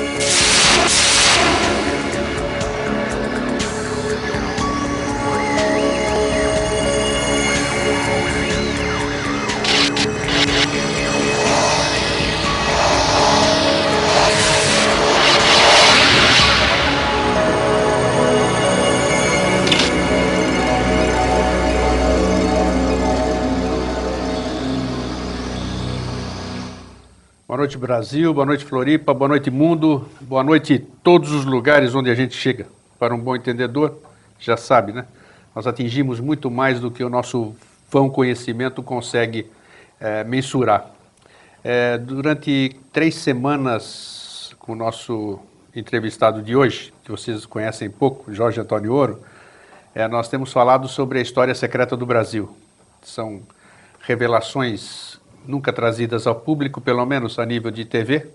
Brasil. Boa noite, Floripa. Boa noite, mundo. Boa noite, todos os lugares onde a gente chega. Para um bom entendedor, já sabe, né? Nós atingimos muito mais do que o nosso vão conhecimento consegue eh, mensurar. Eh, durante três semanas, com o nosso entrevistado de hoje, que vocês conhecem pouco, Jorge Antônio Ouro, eh, nós temos falado sobre a história secreta do Brasil. São revelações nunca trazidas ao público, pelo menos a nível de TV,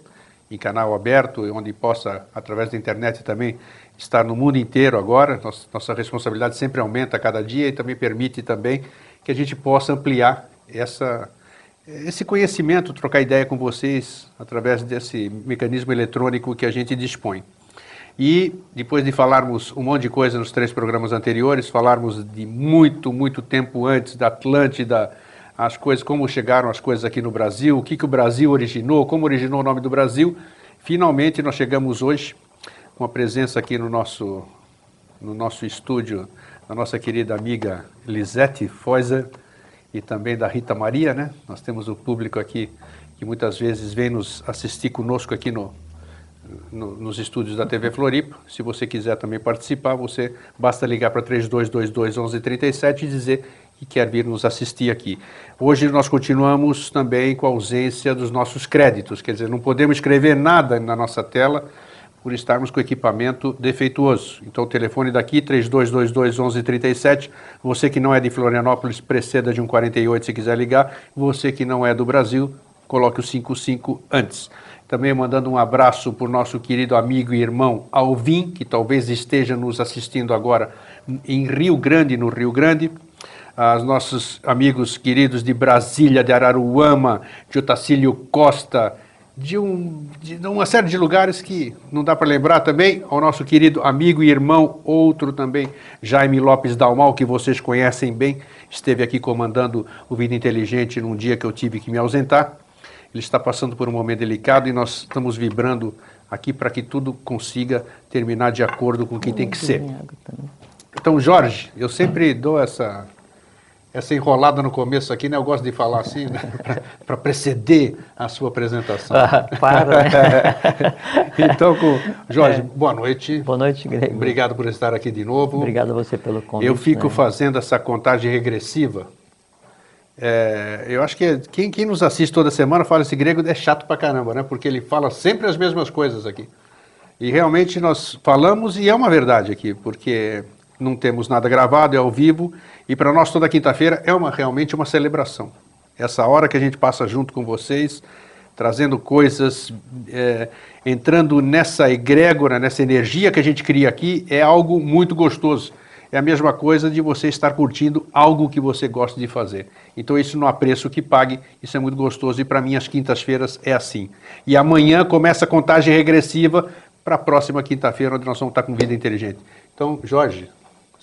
em canal aberto, onde possa, através da internet também, estar no mundo inteiro agora. Nossa, nossa responsabilidade sempre aumenta a cada dia e também permite também que a gente possa ampliar essa, esse conhecimento, trocar ideia com vocês através desse mecanismo eletrônico que a gente dispõe. E depois de falarmos um monte de coisa nos três programas anteriores, falarmos de muito, muito tempo antes da Atlântida, as coisas, como chegaram as coisas aqui no Brasil, o que, que o Brasil originou, como originou o nome do Brasil. Finalmente nós chegamos hoje com a presença aqui no nosso, no nosso estúdio da nossa querida amiga Lisete Foiser e também da Rita Maria, né? Nós temos o público aqui que muitas vezes vem nos assistir conosco aqui no, no, nos estúdios da TV Floripa. Se você quiser também participar, você basta ligar para 3222 1137 e dizer que quer vir nos assistir aqui. Hoje nós continuamos também com a ausência dos nossos créditos, quer dizer, não podemos escrever nada na nossa tela por estarmos com equipamento defeituoso. Então o telefone daqui, 3222 1137, você que não é de Florianópolis, preceda de um 48 se quiser ligar, você que não é do Brasil, coloque o 55 antes. Também mandando um abraço para o nosso querido amigo e irmão Alvin, que talvez esteja nos assistindo agora em Rio Grande, no Rio Grande, aos nossos amigos queridos de Brasília, de Araruama, de Otacílio Costa, de, um, de uma série de lugares que não dá para lembrar também, ao nosso querido amigo e irmão, outro também, Jaime Lopes Dalmal, que vocês conhecem bem, esteve aqui comandando o Vida Inteligente num dia que eu tive que me ausentar. Ele está passando por um momento delicado e nós estamos vibrando aqui para que tudo consiga terminar de acordo com o que tem que ser. Então, Jorge, eu sempre dou essa essa enrolada no começo aqui, né? Eu gosto de falar assim, né? [laughs] para preceder a sua apresentação. Ah, para, né? [laughs] então, com... Jorge, é. boa noite. Boa noite, Grego. Obrigado por estar aqui de novo. Obrigado a você pelo convite. Eu fico né? fazendo essa contagem regressiva. É, eu acho que quem, quem nos assiste toda semana fala esse grego é chato pra caramba, né? Porque ele fala sempre as mesmas coisas aqui. E realmente nós falamos, e é uma verdade aqui, porque não temos nada gravado, é ao vivo, e para nós toda quinta-feira é uma, realmente uma celebração. Essa hora que a gente passa junto com vocês, trazendo coisas, é, entrando nessa egrégora, nessa energia que a gente cria aqui, é algo muito gostoso. É a mesma coisa de você estar curtindo algo que você gosta de fazer. Então isso não há preço que pague, isso é muito gostoso e para mim as quintas-feiras é assim. E amanhã começa a contagem regressiva para a próxima quinta-feira, onde nós vamos estar com Vida Inteligente. Então, Jorge,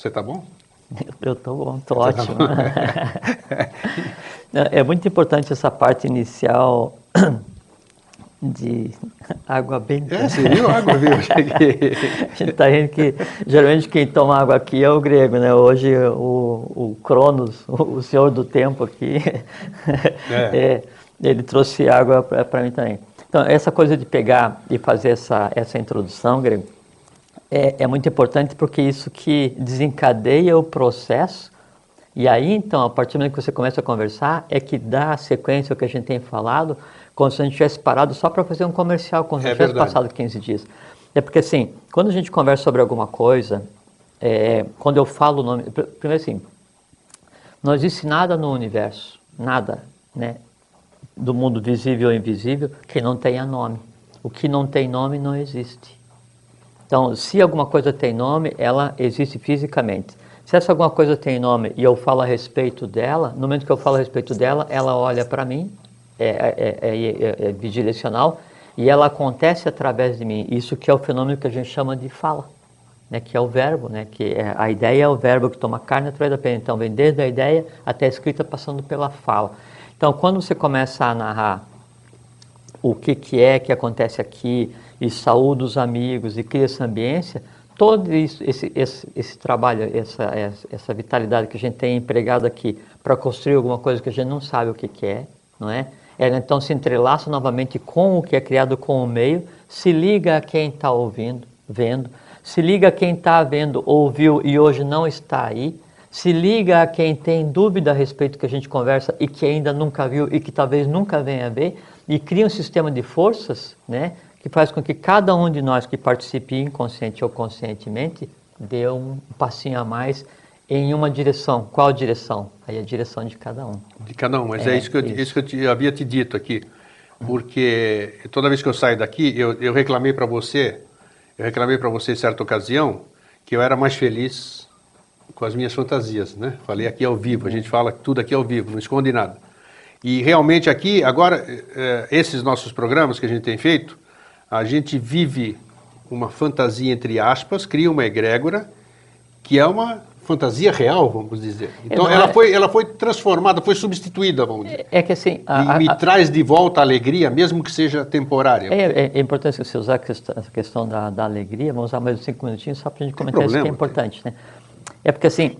você está bom? [laughs] Eu estou bom, estou ótimo. [laughs] é muito importante essa parte inicial [coughs] de água benta. É, você viu água, viu? a gente está vendo que geralmente quem toma água aqui é o grego, né? Hoje o, o Cronos, o senhor do tempo aqui, [laughs] é. É, ele trouxe água para mim também. Então, essa coisa de pegar e fazer essa, essa introdução, grego, é, é muito importante porque isso que desencadeia o processo e aí, então, a partir do momento que você começa a conversar, é que dá a sequência ao que a gente tem falado como se a gente tivesse parado só para fazer um comercial, como se É tivesse verdade. passado 15 dias. É porque assim, quando a gente conversa sobre alguma coisa, é, quando eu falo o nome, pr- primeiro assim, não existe nada no universo, nada, né, do mundo visível ou invisível que não tenha nome. O que não tem nome não existe. Então, se alguma coisa tem nome, ela existe fisicamente. Se essa alguma coisa tem nome e eu falo a respeito dela, no momento que eu falo a respeito dela, ela olha para mim, é, é, é, é, é bidirecional, e ela acontece através de mim. Isso que é o fenômeno que a gente chama de fala, né, que é o verbo, né, que é, a ideia é o verbo que toma carne através da pena. Então, vem desde a ideia até a escrita, passando pela fala. Então, quando você começa a narrar o que, que é que acontece aqui, e saúde os amigos, e cria essa ambiência, todo isso, esse, esse, esse trabalho, essa, essa, vitalidade que a gente tem empregado aqui para construir alguma coisa que a gente não sabe o que, que é, não é? Ela então se entrelaça novamente com o que é criado com o meio, se liga a quem está ouvindo, vendo, se liga a quem está vendo, ouviu e hoje não está aí, se liga a quem tem dúvida a respeito que a gente conversa e que ainda nunca viu e que talvez nunca venha a ver, e cria um sistema de forças, né, que faz com que cada um de nós que participe inconsciente ou conscientemente dê um passinho a mais em uma direção. Qual direção? Aí a direção de cada um. De cada um, mas é, É, isso que, eu, isso. isso que eu, te- havia te dito aqui. Porque toda vez que eu saio daqui, eu, eu reclamei para você, eu reclamei para você em certa ocasião, que eu era mais feliz com as minhas fantasias, né? Falei aqui ao vivo, a gente fala tudo aqui ao vivo, não esconde nada. E realmente aqui, agora, eh, esses nossos programas que a gente tem feito, a gente vive uma fantasia entre aspas, cria uma egrégora, que é uma fantasia real, vamos dizer. Então não ela, é- foi, ela foi transformada, foi substituída, vamos dizer. É que assim, a- E a- me a- traz de volta a alegria, mesmo que seja temporária. É, é, é importante você usar a questão, essa questão da, da alegria, vamos usar mais uns cinco minutinhos só para a gente comentar isso que é problema, importante. Né? É porque assim,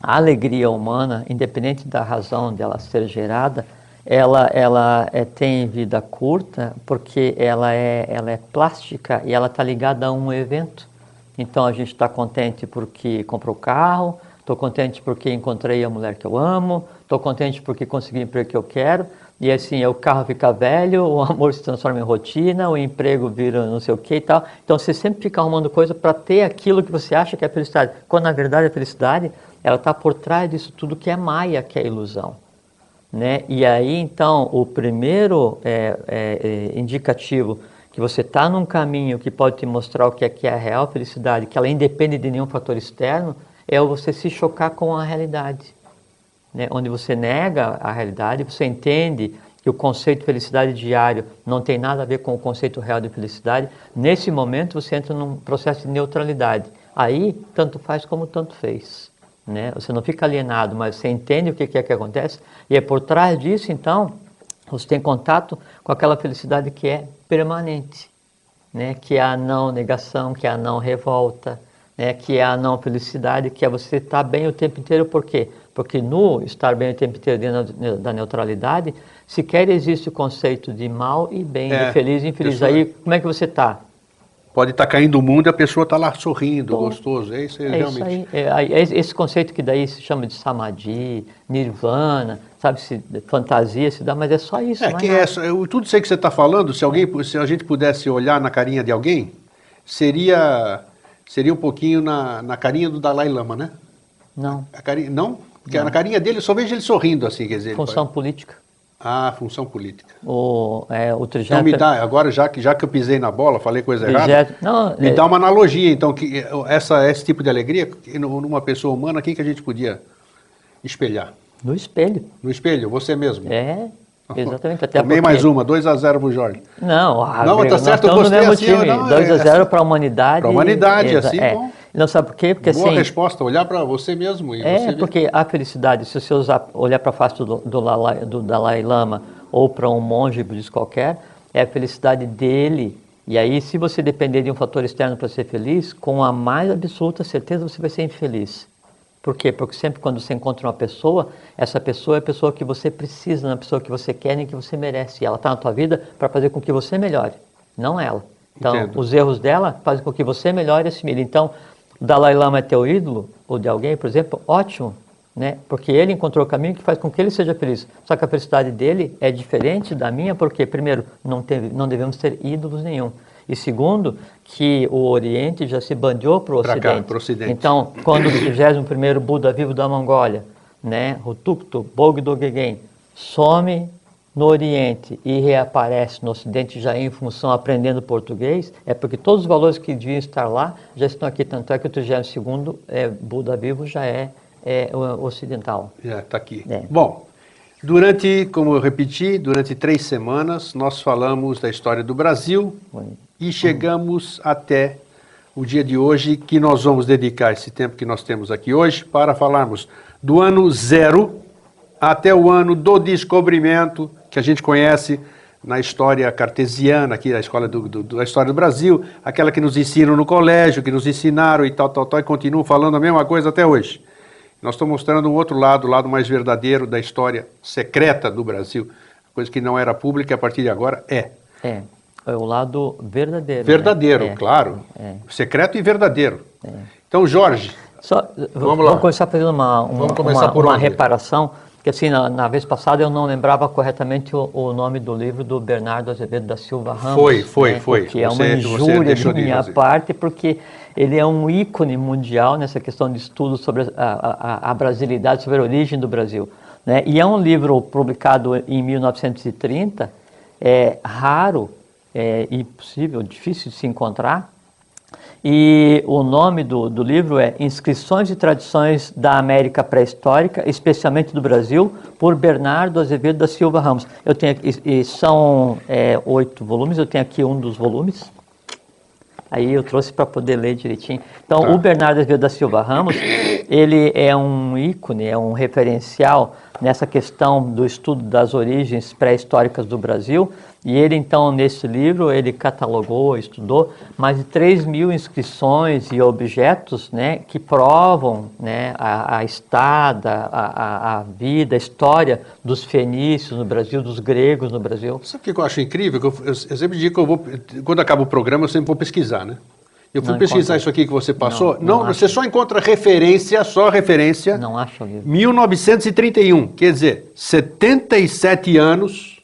a alegria humana, independente da razão dela ser gerada, ela, ela é, tem vida curta porque ela é, ela é plástica e ela está ligada a um evento. Então a gente está contente porque comprou o carro, estou contente porque encontrei a mulher que eu amo, estou contente porque consegui o emprego que eu quero. E assim, o carro fica velho, o amor se transforma em rotina, o emprego vira não sei o que e tal. Então você sempre fica arrumando coisa para ter aquilo que você acha que é felicidade. Quando na verdade a felicidade, ela está por trás disso tudo que é maia, que é ilusão. Né? E aí, então, o primeiro é, é, é, indicativo que você está num caminho que pode te mostrar o que é, que é a real felicidade, que ela independe de nenhum fator externo, é você se chocar com a realidade. Né? Onde você nega a realidade, você entende que o conceito de felicidade diário não tem nada a ver com o conceito real de felicidade. Nesse momento, você entra num processo de neutralidade. Aí, tanto faz como tanto fez. Né? Você não fica alienado, mas você entende o que é que acontece, e é por trás disso, então, você tem contato com aquela felicidade que é permanente, né? que é a não negação, que é a não revolta, né? que é a não felicidade, que é você estar bem o tempo inteiro, por quê? Porque no estar bem o tempo inteiro dentro da neutralidade, sequer existe o conceito de mal e bem, É, de feliz e infeliz. Aí, como é que você está? Pode estar caindo o mundo e a pessoa está lá sorrindo, Bom, gostoso. É isso aí, É realmente. isso aí. É, aí, é esse conceito que daí se chama de samadhi, nirvana, sabe, se, fantasia se dá, mas é só isso. É não que eu, tudo isso aí que você está falando, se alguém, se a gente pudesse olhar na carinha de alguém, seria seria um pouquinho na, na carinha do Dalai Lama, né? Não, A carinha, não? Porque na carinha dele eu só vejo ele sorrindo assim, quer dizer. função política. Ah, função política. O, é, o Então trigésimo... me dá, agora já que, já que eu pisei na bola, falei coisa errada, trigésimo- Não, me é, dá uma analogia, então, que essa, esse tipo de alegria, numa pessoa humana, quem que a gente podia espelhar? no espelho. No espelho, você mesmo. É, [laughs] exatamente. Até Tomei porque- mais uma, 2 a 0 pro Jorge. Não, ah, Não, Grego, tá certo, eu gostei no mesmo assim, time. não, 2 a é- 0 para a humanidade. Humanidade, Exa- assim, é. bom. Não sabe por quê? Porque Boa assim, resposta, olhar para você mesmo e É, você porque a felicidade, se você usar, olhar para a face do, do, do Dalai Lama ou para um monge budista qualquer, é a felicidade dele. E aí, se você depender de um fator externo para ser feliz, com a mais absoluta certeza você vai ser infeliz. Por quê? Porque sempre quando você encontra uma pessoa, essa pessoa é a pessoa que você precisa, é a pessoa que você quer nem que você merece. E ela está na tua vida para fazer com que você melhore, não ela. Então, Entendo. os erros dela fazem com que você melhore e assimile. Então, Dalai Lama é teu ídolo, ou de alguém, por exemplo, ótimo. né? Porque ele encontrou o caminho que faz com que ele seja feliz. Só que a felicidade dele é diferente da minha, porque primeiro não, teve, não devemos ter ídolos nenhum. E segundo, que o Oriente já se bandeou para o Ocidente. Ocidente. Então, quando o 21 Buda vivo da Mongólia, né, o Tuktu Bogdo Gegen, some no Oriente e reaparece no Ocidente já em função aprendendo português, é porque todos os valores que deviam estar lá já estão aqui. Tanto é que o 32 é, Buda vivo já é, é ocidental. Já está aqui. É. Bom, durante, como eu repeti, durante três semanas nós falamos da história do Brasil e chegamos até o dia de hoje que nós vamos dedicar esse tempo que nós temos aqui hoje para falarmos do ano zero até o ano do descobrimento que a gente conhece na história cartesiana, aqui na escola do, do, da história do Brasil, aquela que nos ensinam no colégio, que nos ensinaram e tal, tal, tal, e continuam falando a mesma coisa até hoje. Nós estamos mostrando um outro lado, o lado mais verdadeiro da história secreta do Brasil, coisa que não era pública e a partir de agora é. É, é o lado verdadeiro. Né? Verdadeiro, né? claro. É. Secreto e verdadeiro. É. Então, Jorge, Só, vamos, vamos começar fazendo uma, uma, uma, uma reparação que assim, na, na, vez passada eu não lembrava corretamente o, o, nome do livro do Bernardo Azevedo da Silva Ramos. Foi, foi, né? foi. Que é uma injúria de minha de parte, porque ele é um ícone mundial nessa questão de estudo sobre a, a, a brasilidade, sobre a origem do Brasil. Né? E é um livro publicado em 1930, é raro, é impossível, difícil de se encontrar, e o nome do, do livro é Inscrições e Tradições da América Pré-Histórica, especialmente do Brasil, por Bernardo Azevedo da Silva Ramos. Eu tenho e, e são é, oito volumes, eu tenho aqui um dos volumes. Aí eu trouxe para poder ler direitinho. Então, tá. o Bernardo Azevedo da Silva Ramos, ele é um ícone, é um referencial nessa questão do estudo das origens pré-históricas do Brasil e ele, então, nesse livro, ele catalogou, estudou mais de 3 mil inscrições e objetos né, que provam né, a, a estada, a, a, vida, a história dos fenícios no Brasil, dos gregos no Brasil. Sabe o que eu acho incrível? Eu, eu, eu sempre digo que eu vou, quando acaba o programa, eu sempre vou pesquisar, né? Eu fui não pesquisar isso aqui que você passou. Não, não, não você só encontra referência, só referência. Não acho. 1931, quer dizer, 77 anos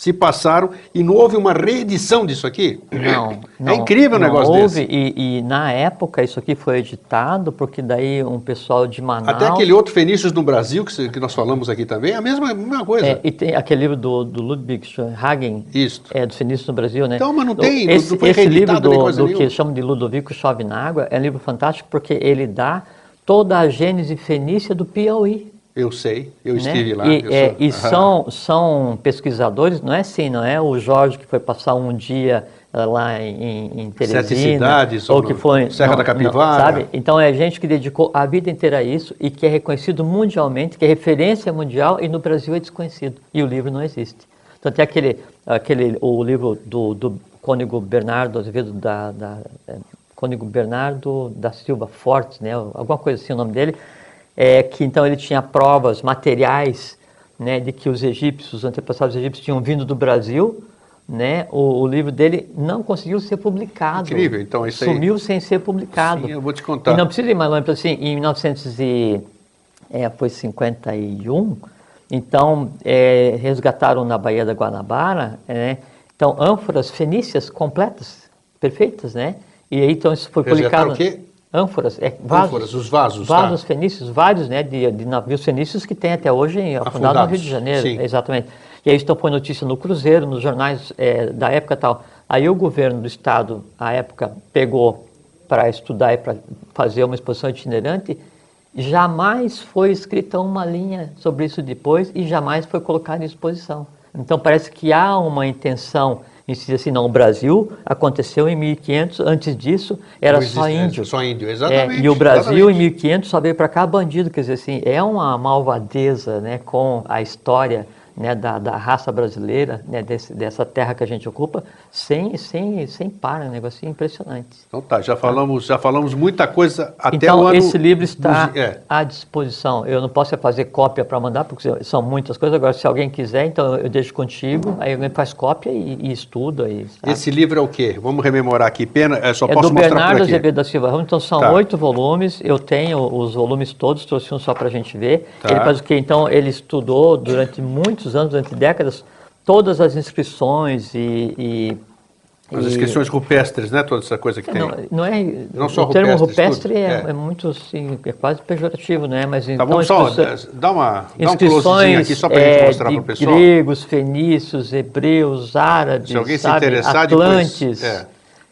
se passaram e não houve uma reedição disso aqui? Não. não é incrível o um negócio houve, desse. E, e na época isso aqui foi editado porque daí um pessoal de Manaus... Até aquele outro Fenícios no Brasil, que, que nós falamos aqui também, é a mesma, a mesma coisa. É, e tem aquele livro do, do Ludwig Hagen, Isso. é, do Fenícios no Brasil, né? Então, mas não tem, esse, não foi Esse livro do, do que chamam de Ludovico Chove na Água é um livro fantástico porque ele dá toda a gênese fenícia do Piauí. Eu sei, eu né? estive lá. E, é, sou... e [laughs] são, são pesquisadores, não é assim, não é o Jorge que foi passar um dia uh, lá em, em Teresina. Sete cidades, ou, que foi, Serra não, da Capivara. Não, sabe? Então é gente que dedicou a vida inteira a isso e que é reconhecido mundialmente, que é referência mundial e no Brasil é desconhecido. E o livro não existe. Então tem aquele, aquele o livro do, do Cônigo Bernardo Azevedo da, da é, Cônigo Bernardo da Silva Fortes, né? Alguma coisa assim o nome dele é, que então ele tinha provas materiais né, de que os egípcios, os antepassados egípcios tinham vindo do Brasil, né, o, o, livro dele não conseguiu ser publicado. Incrível, então isso aí... Sumiu sem ser publicado. Sim, eu vou te contar. E não precisa ir mais longe, assim, em 1951, é, então é, resgataram na Baía da Guanabara, né, então ânforas fenícias completas, perfeitas, né? E aí então isso foi publicado. o quê? Ânforas, é, vasos, ânforas, os vasos, vasos tá. fenícios, vários, né, de, de, navios fenícios que tem até hoje afundados, no Rio de Janeiro, sim. exatamente. E aí estão pondo notícia no Cruzeiro, nos jornais é, da época tal. Aí o governo do estado, à época, pegou para estudar e para fazer uma exposição itinerante. Jamais foi escrita uma linha sobre isso depois e jamais foi colocada em exposição. Então parece que há uma intenção e se assim, não, o Brasil aconteceu em 1500, antes disso era só índio. Só índio, exatamente. É, e o Brasil exatamente. em 1500 só veio para cá bandido, quer dizer assim, é uma malvadeza né, com a história né, da, da raça brasileira, né, desse, dessa terra que a gente ocupa, sem, sem, sem par, é um negócio impressionante. Então tá, já falamos, já falamos muita coisa até então, o ano. esse livro está é. à disposição. Eu não posso é fazer cópia para mandar, porque são muitas coisas. Agora, se alguém quiser, então eu deixo contigo, aí alguém faz cópia e, e estuda. E, sabe? Esse livro é o quê? Vamos rememorar aqui. Pena, é, só É posso do mostrar Bernardo. Azevedo da Silva Ramos, então são Tá. oito volumes, eu tenho os volumes todos, trouxe um só para a gente ver. Tá. Ele faz o quê? Então, ele estudou durante muitos anos, durante décadas, todas as inscrições e... e As inscrições rupestres, né? Toda essa coisa que tem. Não, não é, Não só o termo rupestre é, é. é muito, assim, é quase pejorativo, né? Mas Tá, então, vamos só inscrições- dá uma, dá um closezinho aqui só para a gente é, mostrar para o pessoal. gregos, fenícios, hebreus, árabes, Se alguém se sabe, interessar, depois- atlantes, é.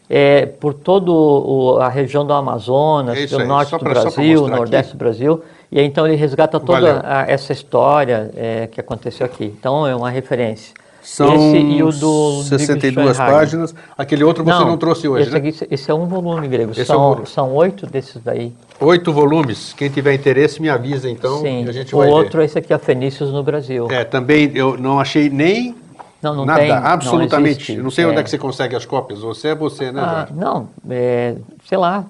é, por toda a região do Amazonas, É do aí, norte só do pra- Brasil, nordeste aqui. do Brasil, e aí, então ele resgata toda a- essa história é, que aconteceu aqui. Então é uma referência. São esse e o do 62 Schoenhagen. páginas. Aquele outro você não, trouxe hoje, esse, né? aqui, esse é um volume grego. Esse é um são, volume. são oito desses daí. Oito volumes. Quem tiver interesse, me avisa então Sim. a gente o vai outro ver. é esse aqui, a Fenícios no Brasil. É, também eu não achei nem Não, não nada, tem, não absolutamente. existe. Eu não sei onde É. é que você consegue as cópias. Você é você, né, Ah, Jorge? não, é, sei lá.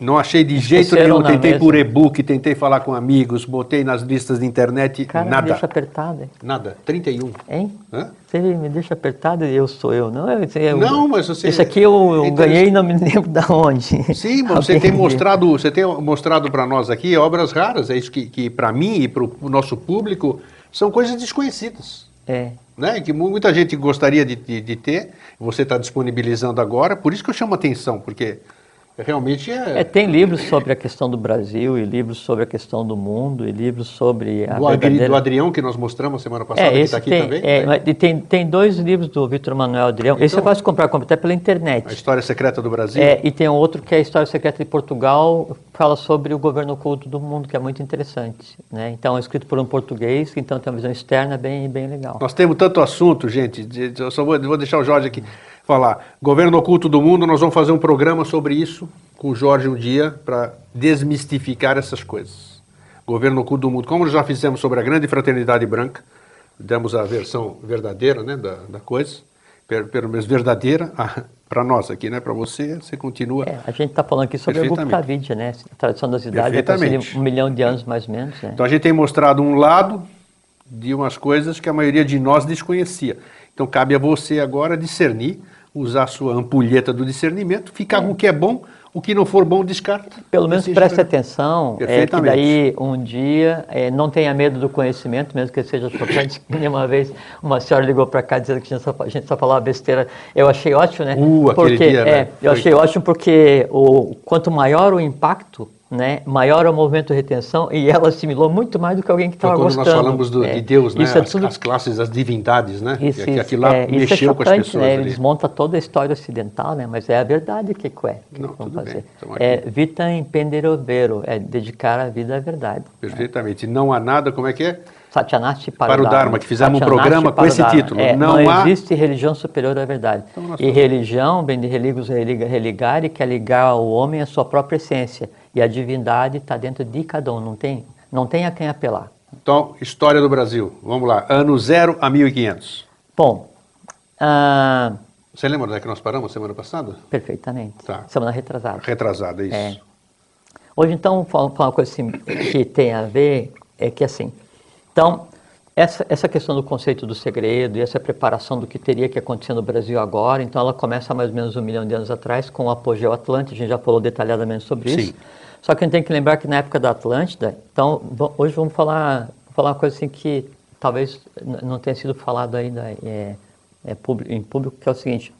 Não achei de jeito nenhum. Tentei mesa. por e-book, tentei falar com amigos, botei nas listas de internet, Cara, me nada. deixa apertado, hein? Nada. 31. hein? Hã? Você me deixa apertado e eu sou eu, não? Eu, eu, Não, mas você- Esse aqui eu, eu é ganhei e não me [laughs] lembro da onde. Sim, mas você tem me- mostrado, você tem mostrado para nós aqui obras raras, é isso que, que para mim e para o nosso público são coisas desconhecidas. É, Né? Que mu- muita gente gostaria de, de- de ter, você está disponibilizando agora, por isso que eu chamo atenção, porque realmente é. É, tem livros sobre a questão do Brasil e livros sobre a questão do mundo e livros sobre a do, verdadeira... do Adrião que nós mostramos semana passada, É, que esse está aqui tem, também. é, né? e tem, tem dois livros do Vitor Manuel Adrião. esse Então- você pode comprar, compra até pela internet. A história secreta do Brasil. É, e tem outro que é a História Secreta de Portugal, fala sobre o governo oculto do mundo, que é muito interessante. Né? Então, é escrito por um português, então tem uma visão externa bem, bem legal. Nós temos tanto assunto, gente. Eu só vou, vou deixar o Jorge aqui falar. Governo oculto do mundo, nós vamos fazer um programa sobre isso com o Jorge um dia para desmistificar essas coisas. Governo oculto do mundo, como já fizemos sobre a grande fraternidade branca, demos a versão verdadeira né, da, da coisa, pelo, menos verdadeira, [laughs] para nós aqui, né? Para você, você continua. É, a gente está falando aqui sobre Perfeitamente. Gupta Vidya, né? A tradição das idades é um milhão de anos, mais ou menos. Né? Então a gente tem mostrado um lado de umas coisas que a maioria de nós desconhecia. Então cabe a você agora discernir, usar a sua ampulheta do discernimento, ficar com o que é bom, o que não for bom, descarta. Pelo menos preste atenção, é, que daí um dia é, não tenha medo do conhecimento, mesmo que seja [laughs] chocante. Uma vez uma senhora ligou para cá dizendo que a gente, só, a gente só falava besteira. Eu achei ótimo, né? Uh, porque, dia, é, né? Eu Foi. achei ótimo porque o, quanto maior o impacto, né, maior é o movimento de retenção e ela assimilou muito mais do que alguém que estava quando gostando. nós falamos do- É, de Deus, né? Isso é as, tudo as classes, as divindades, né? isso, que, aquilo lá é, isso é mexeu com as pessoas né? Desmonta toda a história ocidental, né? Mas é a verdade que é. Que Não, vamos fazer. aqui. É vita impendere vero, é dedicar a vida à verdade. Perfeitamente. Não há nada, como é que é? Satyanasti para, Para o Dharma, que fizemos um programa com esse título. É, Não não há- existe religião superior à verdade. Então e religião, bem de religos, religa, religare, quer ligar o homem à sua própria essência. E a divindade está dentro de cada um, não tem, não tem a quem apelar. Então, história do Brasil. Vamos lá. Ano 0 a 1500. Bom, ah, Você lembra onde é que nós paramos semana passada? perfeitamente. Tá. Semana retrasada. Retrasada, isso. É. Hoje, então, falar uma coisa assim, que tem a ver, é que assim, então, essa, essa questão do conceito do segredo e essa preparação do que teria que acontecer no Brasil agora, então ela começa há mais ou menos um milhão de anos atrás com o apogeu Atlântida, a gente já falou detalhadamente sobre isso. Só que a gente tem que lembrar que na época da Atlântida, então, hoje vamos falar, falar uma coisa assim que talvez não tenha sido falado ainda é, é em público, que é o seguinte,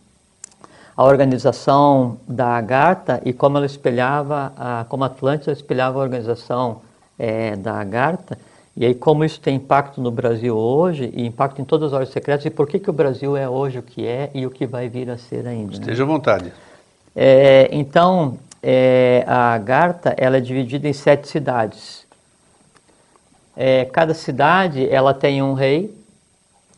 a organização da Agartha e como ela espelhava, a, como a Atlântida espelhava a organização eh, da Agartha, e aí como isso tem impacto no Brasil hoje e impacto em todas as ordens secretas e por que, que o Brasil é hoje o que é e o que vai vir a ser ainda. né? Esteja à vontade. É, então, é, a Agartha ela é dividida em sete cidades. É, cada cidade ela tem um rei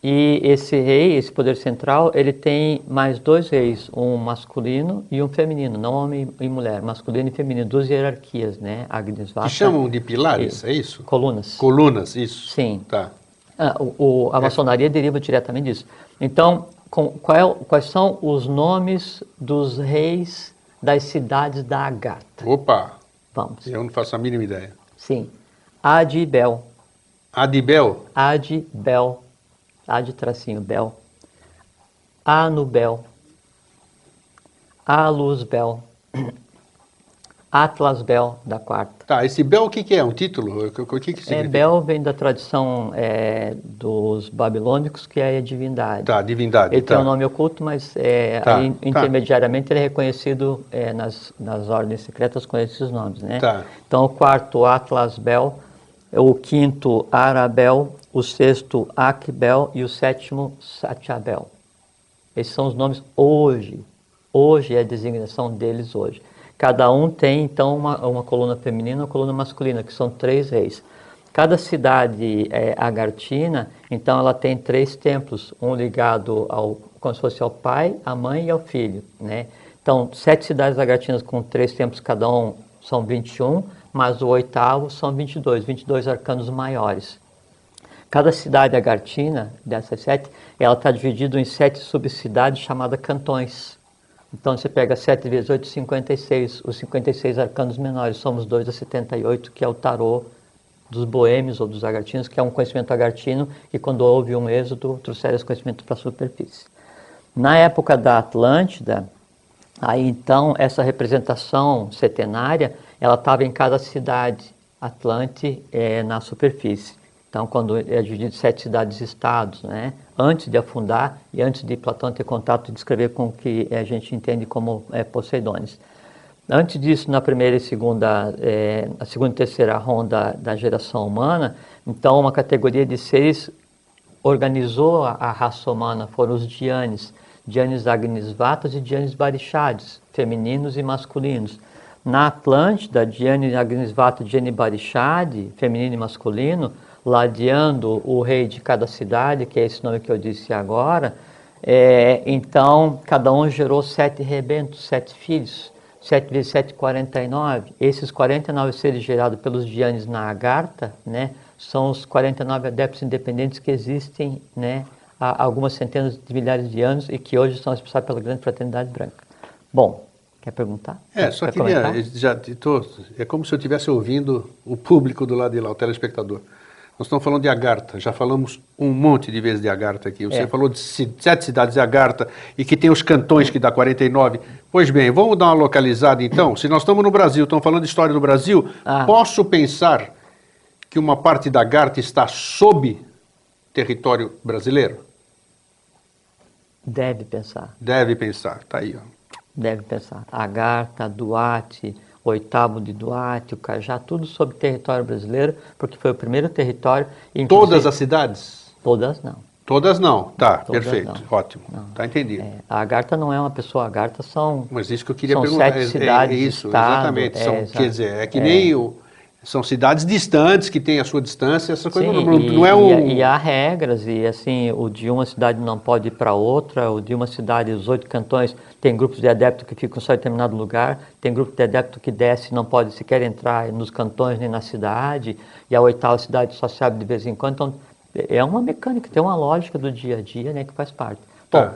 e esse rei, esse poder central, ele tem mais dois reis, um masculino e um feminino, não homem e mulher, masculino e feminino, duas hierarquias, né? Agnisvata. Que chamam de pilares, é isso? Colunas. Colunas, isso. Sim. Tá. Ah, o, o, a maçonaria deriva diretamente disso. Então, com, qual, é quais são os nomes dos reis das cidades da Agartha? Opa! Vamos. Eu não faço a mínima ideia. Sim. Adibel. Adibel. Adibel. Ad tracinho Bel. Anubel. Aluzbel. [clears throat] Atlasbel, da quarta. Tá, esse Bel o que, que é? Um título? O que, que É, significa? Bel vem da tradição é, dos babilônicos, que é a divindade. Tá, divindade. Ele tá. tem um nome oculto, mas é, Tá, aí, tá. intermediariamente ele é reconhecido é, nas, nas ordens secretas com esses nomes, né? Tá. Então o quarto Atlas Bel, o quinto Arabel, o sexto Akbel e o sétimo Satyabel. Esses são os nomes hoje. Hoje é a designação deles hoje. Cada um tem então uma, uma coluna feminina e uma coluna masculina, que são três reis. Cada cidade é, agartina, então ela tem três templos, um ligado ao, como se fosse ao pai, à mãe e ao filho, né? Então, sete cidades agartinas com três templos cada um são 21, mas o oitavo são 22, 22 arcanos maiores. Cada cidade agartina, dessas sete, ela está dividida em sete subcidades chamadas cantões. Então você pega 7 vezes 8, 56. Os 56 arcanos menores, somos 2 a 78, que é o tarô dos boêmios ou dos agartinos, que é um conhecimento agartino que quando houve um êxodo trouxeram esse conhecimento para a superfície. Na época da Atlântida, aí então essa representação setenária, ela estava em cada cidade Atlante eh, na superfície. Então, quando é dividido em sete cidades-estados, né? antes de afundar e antes de Platão ter contato e descrever com o que a gente entende como é, Poseidones. Antes disso, na primeira e segunda, é, a segunda e terceira ronda da geração humana, então uma categoria de seres organizou a, a raça humana, foram os Dianes, Dianes Agnisvatas e Dianes Barixades, femininos e masculinos. Na Atlântida, Diane Agnisvata e Diane Barixade, feminino e masculino, ladeando o rei de cada cidade, que é esse nome que eu disse agora, é, então cada um gerou sete rebentos, sete filhos, sete vezes sete, 49. Esses 49 seres gerados pelos Dianes na Agartha, né, são os 49 adeptos independentes que existem né, há algumas centenas de milhares de anos e que hoje são responsáveis pela grande fraternidade branca. Bom, quer perguntar? É, só Quer queria. comentar? Já, tô, é como se eu estivesse ouvindo o público do lado de lá, o telespectador. Nós estamos falando de Agartha, já falamos um monte de vezes de Agartha aqui. Você É. falou de sete cidades de Agartha e que tem os cantões que dá 49. Pois bem, vamos dar uma localizada então. Se nós estamos no Brasil, estamos falando de história do Brasil, Ah. posso pensar que uma parte da Agartha está sob território brasileiro? Deve pensar. Deve pensar, tá aí. Ó. Deve pensar. Agartha, Duarte, Oitavo de Duarte, o Cajá, tudo sob território brasileiro, porque foi o primeiro território. Todas as cidades? Todas não. Todas não. Tá, Todas perfeito. não. Ótimo. Não. Tá entendido. É, a Agartha não é uma pessoa, a Agartha são. Mas isso que eu queria São perguntar. sete é- é- cidades, é isso, estado, exatamente. é, São, exato. quer dizer, é que É. nem o. São cidades distantes que têm a sua distância, essa coisa Sim, não, e, não é e- um. e há regras, e assim, o de uma cidade não pode ir para outra, o de uma cidade, os oito cantões, tem grupos de adeptos que ficam só em determinado lugar, tem grupo de adeptos que desce e não pode sequer entrar nos cantões nem na cidade, e a oitava cidade só se abre de vez em quando. Então, é uma mecânica, tem uma lógica do dia a dia né, que faz parte. Bom, Tá,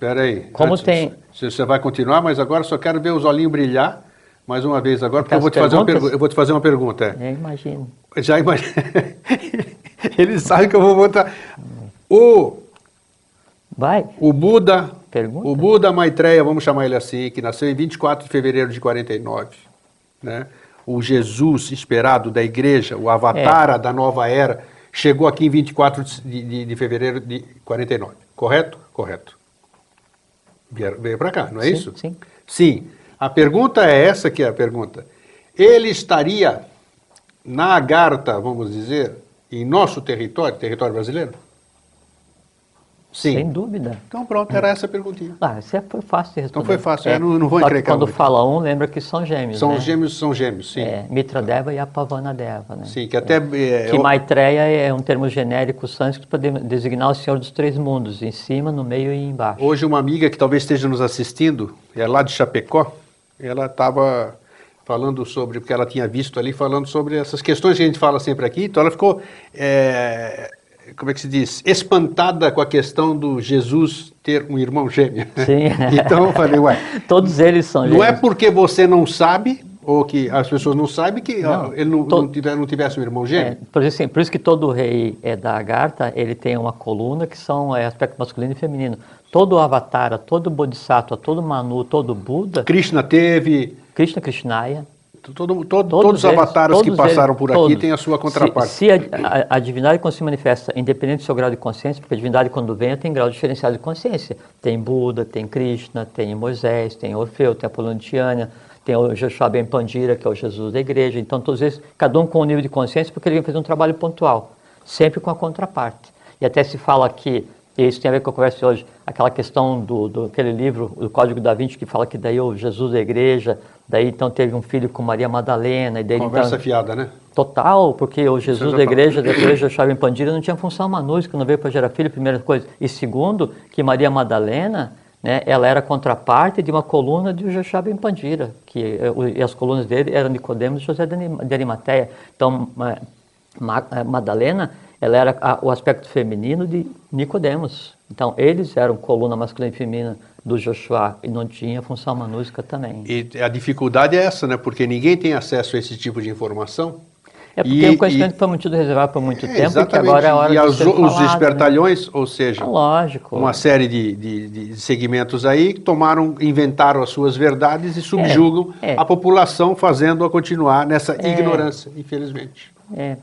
peraí. Como Antes, tem- Você vai continuar, mas agora só quero ver os olhinhos brilhar mais uma vez agora, porque eu vou, te fazer uma perguntas? eu vou te fazer uma pergunta. é. eu imagino. Já imagina. [laughs] Ele sabe que eu vou botar. O, Vai, o Buda. Pergunta. O Buda Maitreya, vamos chamar ele assim, que nasceu em 24 de fevereiro de 49. Né? O Jesus esperado da igreja, o avatar da nova era, chegou aqui em 24 de, de- de fevereiro de 49. Correto? Correto. Veio para cá, não é Sim, isso? sim. Sim. A pergunta é essa que é a pergunta. Ele estaria na Agartha, vamos dizer, em nosso território, território brasileiro? Sim. sem dúvida. Então pronto, era essa a perguntinha. Ah, isso é- foi fácil de responder. foi fácil, eu não- não vou só que encrencar quando muito. fala um, lembra que são gêmeos, São né? os gêmeos, são gêmeos, sim. É, Mitradeva e Apavanadeva, né? Sim, que até é, Que eu- Maitreya é um termo genérico sânscrito para de- designar o Senhor dos Três Mundos, em cima, no meio e embaixo. hoje uma amiga que talvez esteja nos assistindo, é lá de Chapecó, ela estava falando sobre, porque ela tinha visto ali, falando sobre essas questões que a gente fala sempre aqui, então ela ficou é, como é que se diz, espantada com a questão do Jesus ter um irmão gêmeo. Sim. [laughs] então eu falei, ué. [laughs] Todos eles são Não é gêmeos. porque você não sabe, ou que as pessoas não sabem, que Não, ele não, to- não, tiver- não tivesse um irmão gêmeo. É, por, isso, assim, por isso que todo rei é da Agartha, ele tem uma coluna que são é, aspecto masculino e feminino. Todo Avatara, todo Bodhisattva, todo Manu, todo Buda, Krishna teve, Krishna Krishnaya, todo, todo, todos, os eles- avatares que todos passaram eles- por aqui todos. têm a sua Se- contraparte. Se, a, a- a divindade quando se manifesta, independente do seu grau de consciência, porque a divindade quando vem tem grau diferenciado de consciência. Tem Buda, tem Krishna, tem Moisés, tem Orfeu, tem Apolônio de Tiana, tem o Joshua Ben Pandira, que é o Jesus da igreja. Então, todos eles, cada um com um nível de consciência, porque ele vem fazer um trabalho pontual, sempre com a contraparte. E até se fala que, e isso tem a ver com a conversa de hoje, aquela questão do, do aquele livro, do Código da Vinci, que fala que daí o Jesus da igreja, daí então teve um filho com Maria Madalena, e daí Conversa então, fiada, né? Total, porque o Jesus da igreja, da igreja Chave em Pandira, não tinha função manúscrita, não veio para gerar filho, primeira coisa. E segundo, que Maria Madalena, né, ela era contraparte de uma coluna de Joshua Ben Pandira, que eh, e as colunas dele eram Nicodemos e José de Arimateia. Então, Ma- Ma- Madalena, ela era a- o aspecto feminino de Nicodemos. Então, eles eram coluna masculina e feminina do Joshua e não tinha função manúscrita também. E a dificuldade é essa, né? Porque ninguém tem acesso a esse tipo de informação. É porque E- o conhecimento e- foi mantido reservado por muito É, tempo e exatamente. agora é a hora e de as- ser os falado, né? espertalhões, ou seja, Ah, lógico. uma série de, de- de segmentos aí que tomaram, inventaram as suas verdades e subjugam é. a população, fazendo-a continuar nessa É. ignorância, infelizmente. É.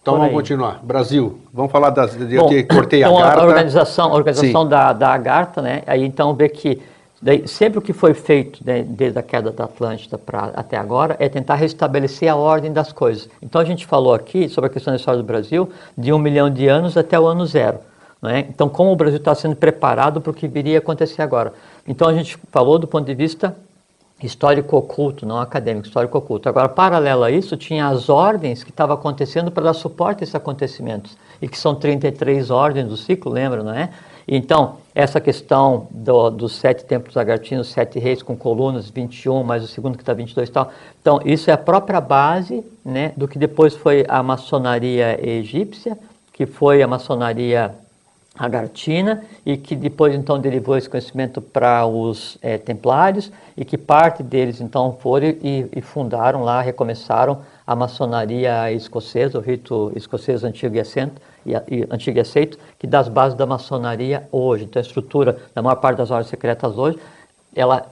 Então Por vamos aí. continuar. Brasil, vamos falar das. Eu Bom, te cortei a então, carta. a organização, a organização Sim. da, da Agartha, né? Aí então vê que daí, sempre o que foi feito né, desde a queda da Atlântida pra, até agora é tentar restabelecer a ordem das coisas. Então a gente falou aqui sobre a questão da história do Brasil de um milhão de anos até o ano zero. não é? Então como o Brasil está sendo preparado para o que viria a acontecer agora. Então a gente falou do ponto de vista histórico oculto, não acadêmico, histórico oculto. Agora, paralelo a isso, tinha as ordens que estavam acontecendo para dar suporte a esses acontecimentos, e que são 33 ordens do ciclo, lembra, não é? Então, essa questão do- dos sete templos lagartinos, sete reis com colunas, 21, mais o segundo que está 22 e tal. Então, isso é a própria base né, do que depois foi a maçonaria egípcia, que foi a maçonaria Agartina e que depois então derivou esse conhecimento para os eh, templários e que parte deles então foram e, e fundaram lá, recomeçaram a maçonaria escocesa, o rito escocês antigo e, assento, e, e antigo e aceito, que dá as bases da maçonaria hoje. Então a estrutura da maior parte das ordens secretas hoje, ela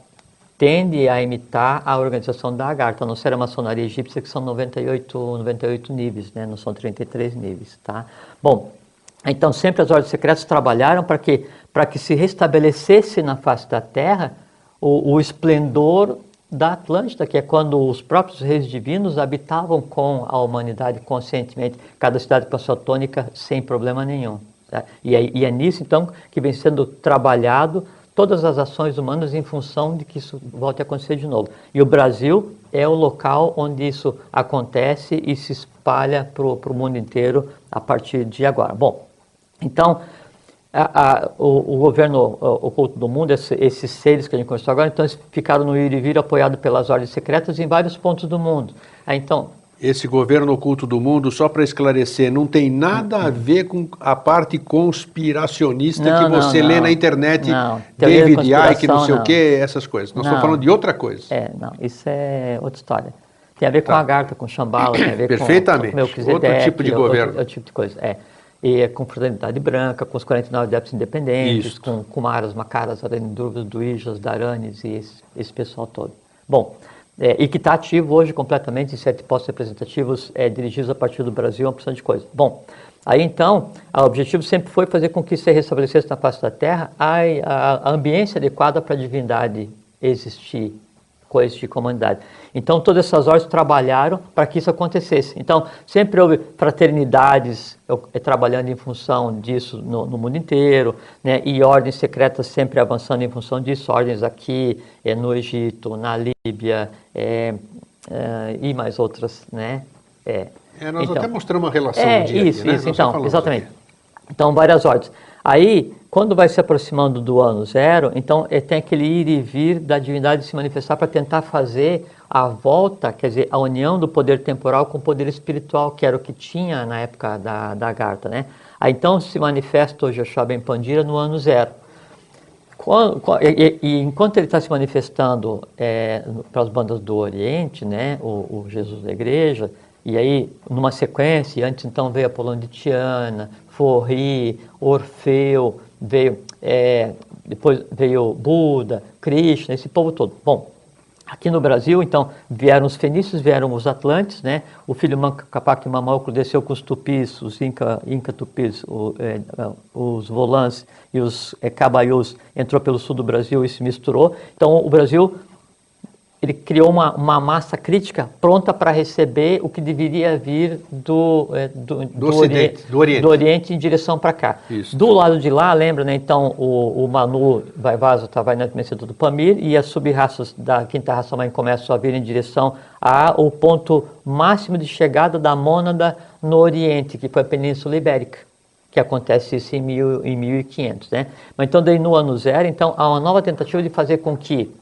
tende a imitar a organização da Agartha, a não ser a maçonaria egípcia, que são 98, 98 níveis, né? não são 33 níveis. Tá? Bom, então sempre as ordens secretas trabalharam para que, para que se restabelecesse na face da Terra o, o esplendor da Atlântida, que é quando os próprios reis divinos habitavam com a humanidade conscientemente, cada cidade com a tônica, sem problema nenhum. tá? E, é, e é nisso, então, que vem sendo trabalhado todas as ações humanas em função de que isso volte a acontecer de novo. E o Brasil é o local onde isso acontece e se espalha para o mundo inteiro a partir de agora. Bom, então, a- a- o, o governo o- oculto do mundo, esse- esses seres que a gente conheceu agora, então eles ficaram no ir e vir apoiado pelas ordens secretas em vários pontos do mundo. Aí, então, Esse governo oculto do mundo, só para esclarecer, não tem nada a ver com a parte conspiracionista Não, que não, você lê não. na internet, Não. David Icke, não sei o não. quê, essas coisas. Nós estamos Não. falando de outra coisa. É, não, isso é outra história. Tem a ver com Tá. a Garta, com Shambhala, tem a ver com, com Melquisedeque, Outro tipo de outro- governo. Outro, tipo de coisa, é. E é com fraternidade branca, com os 49 adeptos independentes, Isso. com Kumaras, Makaras, Aranidurvas, Duijas, Daranes e esse, esse pessoal todo. Bom, é, e que está ativo hoje completamente em sete postos representativos é, dirigidos a partir do Brasil, uma porção de coisa. Bom, aí então, o objetivo sempre foi fazer com que se restabelecesse na face da Terra a, a, a ambiência adequada para a divindade existir, coexistir com a humanidade. Então, todas essas ordens trabalharam para que isso acontecesse. Então, sempre houve fraternidades eu- eh, trabalhando em função disso no, no mundo inteiro, né? e ordens secretas sempre avançando em função disso, ordens aqui eh, no Egito, na Líbia, eh, eh, e mais outras, né? É. É, nós Então, até mostramos uma relação é, um dia isso, aqui, né? isso, Nós então, exatamente. aqui. Então, várias ordens. Aí, quando vai se aproximando do ano zero, então eh, tem aquele ir e vir da divindade se manifestar para tentar fazer a volta, quer dizer, a união do poder temporal com o poder espiritual, que era o que tinha na época da, da Agartha, né? Aí então se manifesta o Joshua Ben Pandira no ano zero. Quando, e, e, enquanto ele está se manifestando é, para as bandas do Oriente, né, o, o, Jesus da Igreja, e aí numa sequência, antes então veio Apolônio de Tiana, Forri, Orfeu, veio, é, depois veio Buda, Krishna, esse povo todo. Bom, Aqui no Brasil, então, vieram os fenícios, vieram os atlantes, né? O filho Capac Mamalco desceu com os tupis, os Inca, Inca tupis, o, é, os volãs e os é, cabaiús, entrou pelo sul do Brasil e se misturou. Então, o Brasil ele criou uma, uma massa crítica pronta para receber o que deveria vir do, é, do, do, do, ocidente, do, Oriente. do, Oriente. em direção para cá. Isso. Do lado de lá, lembra, né? Então, o, o Manu Vaivaso estava na Meseta do Pamir e as sub-raças da quinta raça mãe começam a vir em direção ao ponto máximo de chegada da mônada no Oriente, que foi a Península Ibérica que acontece isso em, mil, em 1500, né? Mas então daí no ano zero, então há uma nova tentativa de fazer com que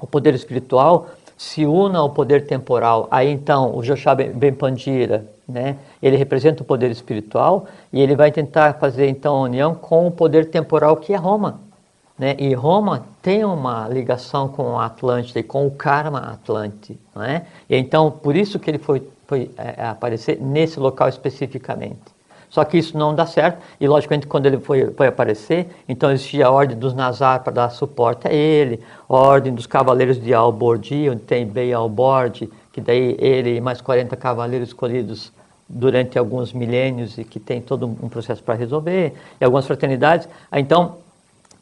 o poder espiritual se una ao poder temporal. Aí então o Joshua Ben Pandira, né, ele representa o poder espiritual e ele vai tentar fazer então a união com o poder temporal que é Roma. Né? E Roma tem uma ligação com a Atlântida e com o karma Atlante. Né? E então por isso que ele foi, foi é, aparecer nesse local especificamente. Só que isso não dá certo, e logicamente quando ele foi, foi aparecer, então existia a ordem dos Nazar para dar suporte a ele, a ordem dos cavaleiros de Albordi, onde tem Bey Albordi, que daí ele e mais 40 cavaleiros escolhidos durante alguns milênios e que tem todo um processo para resolver, e algumas fraternidades. Então,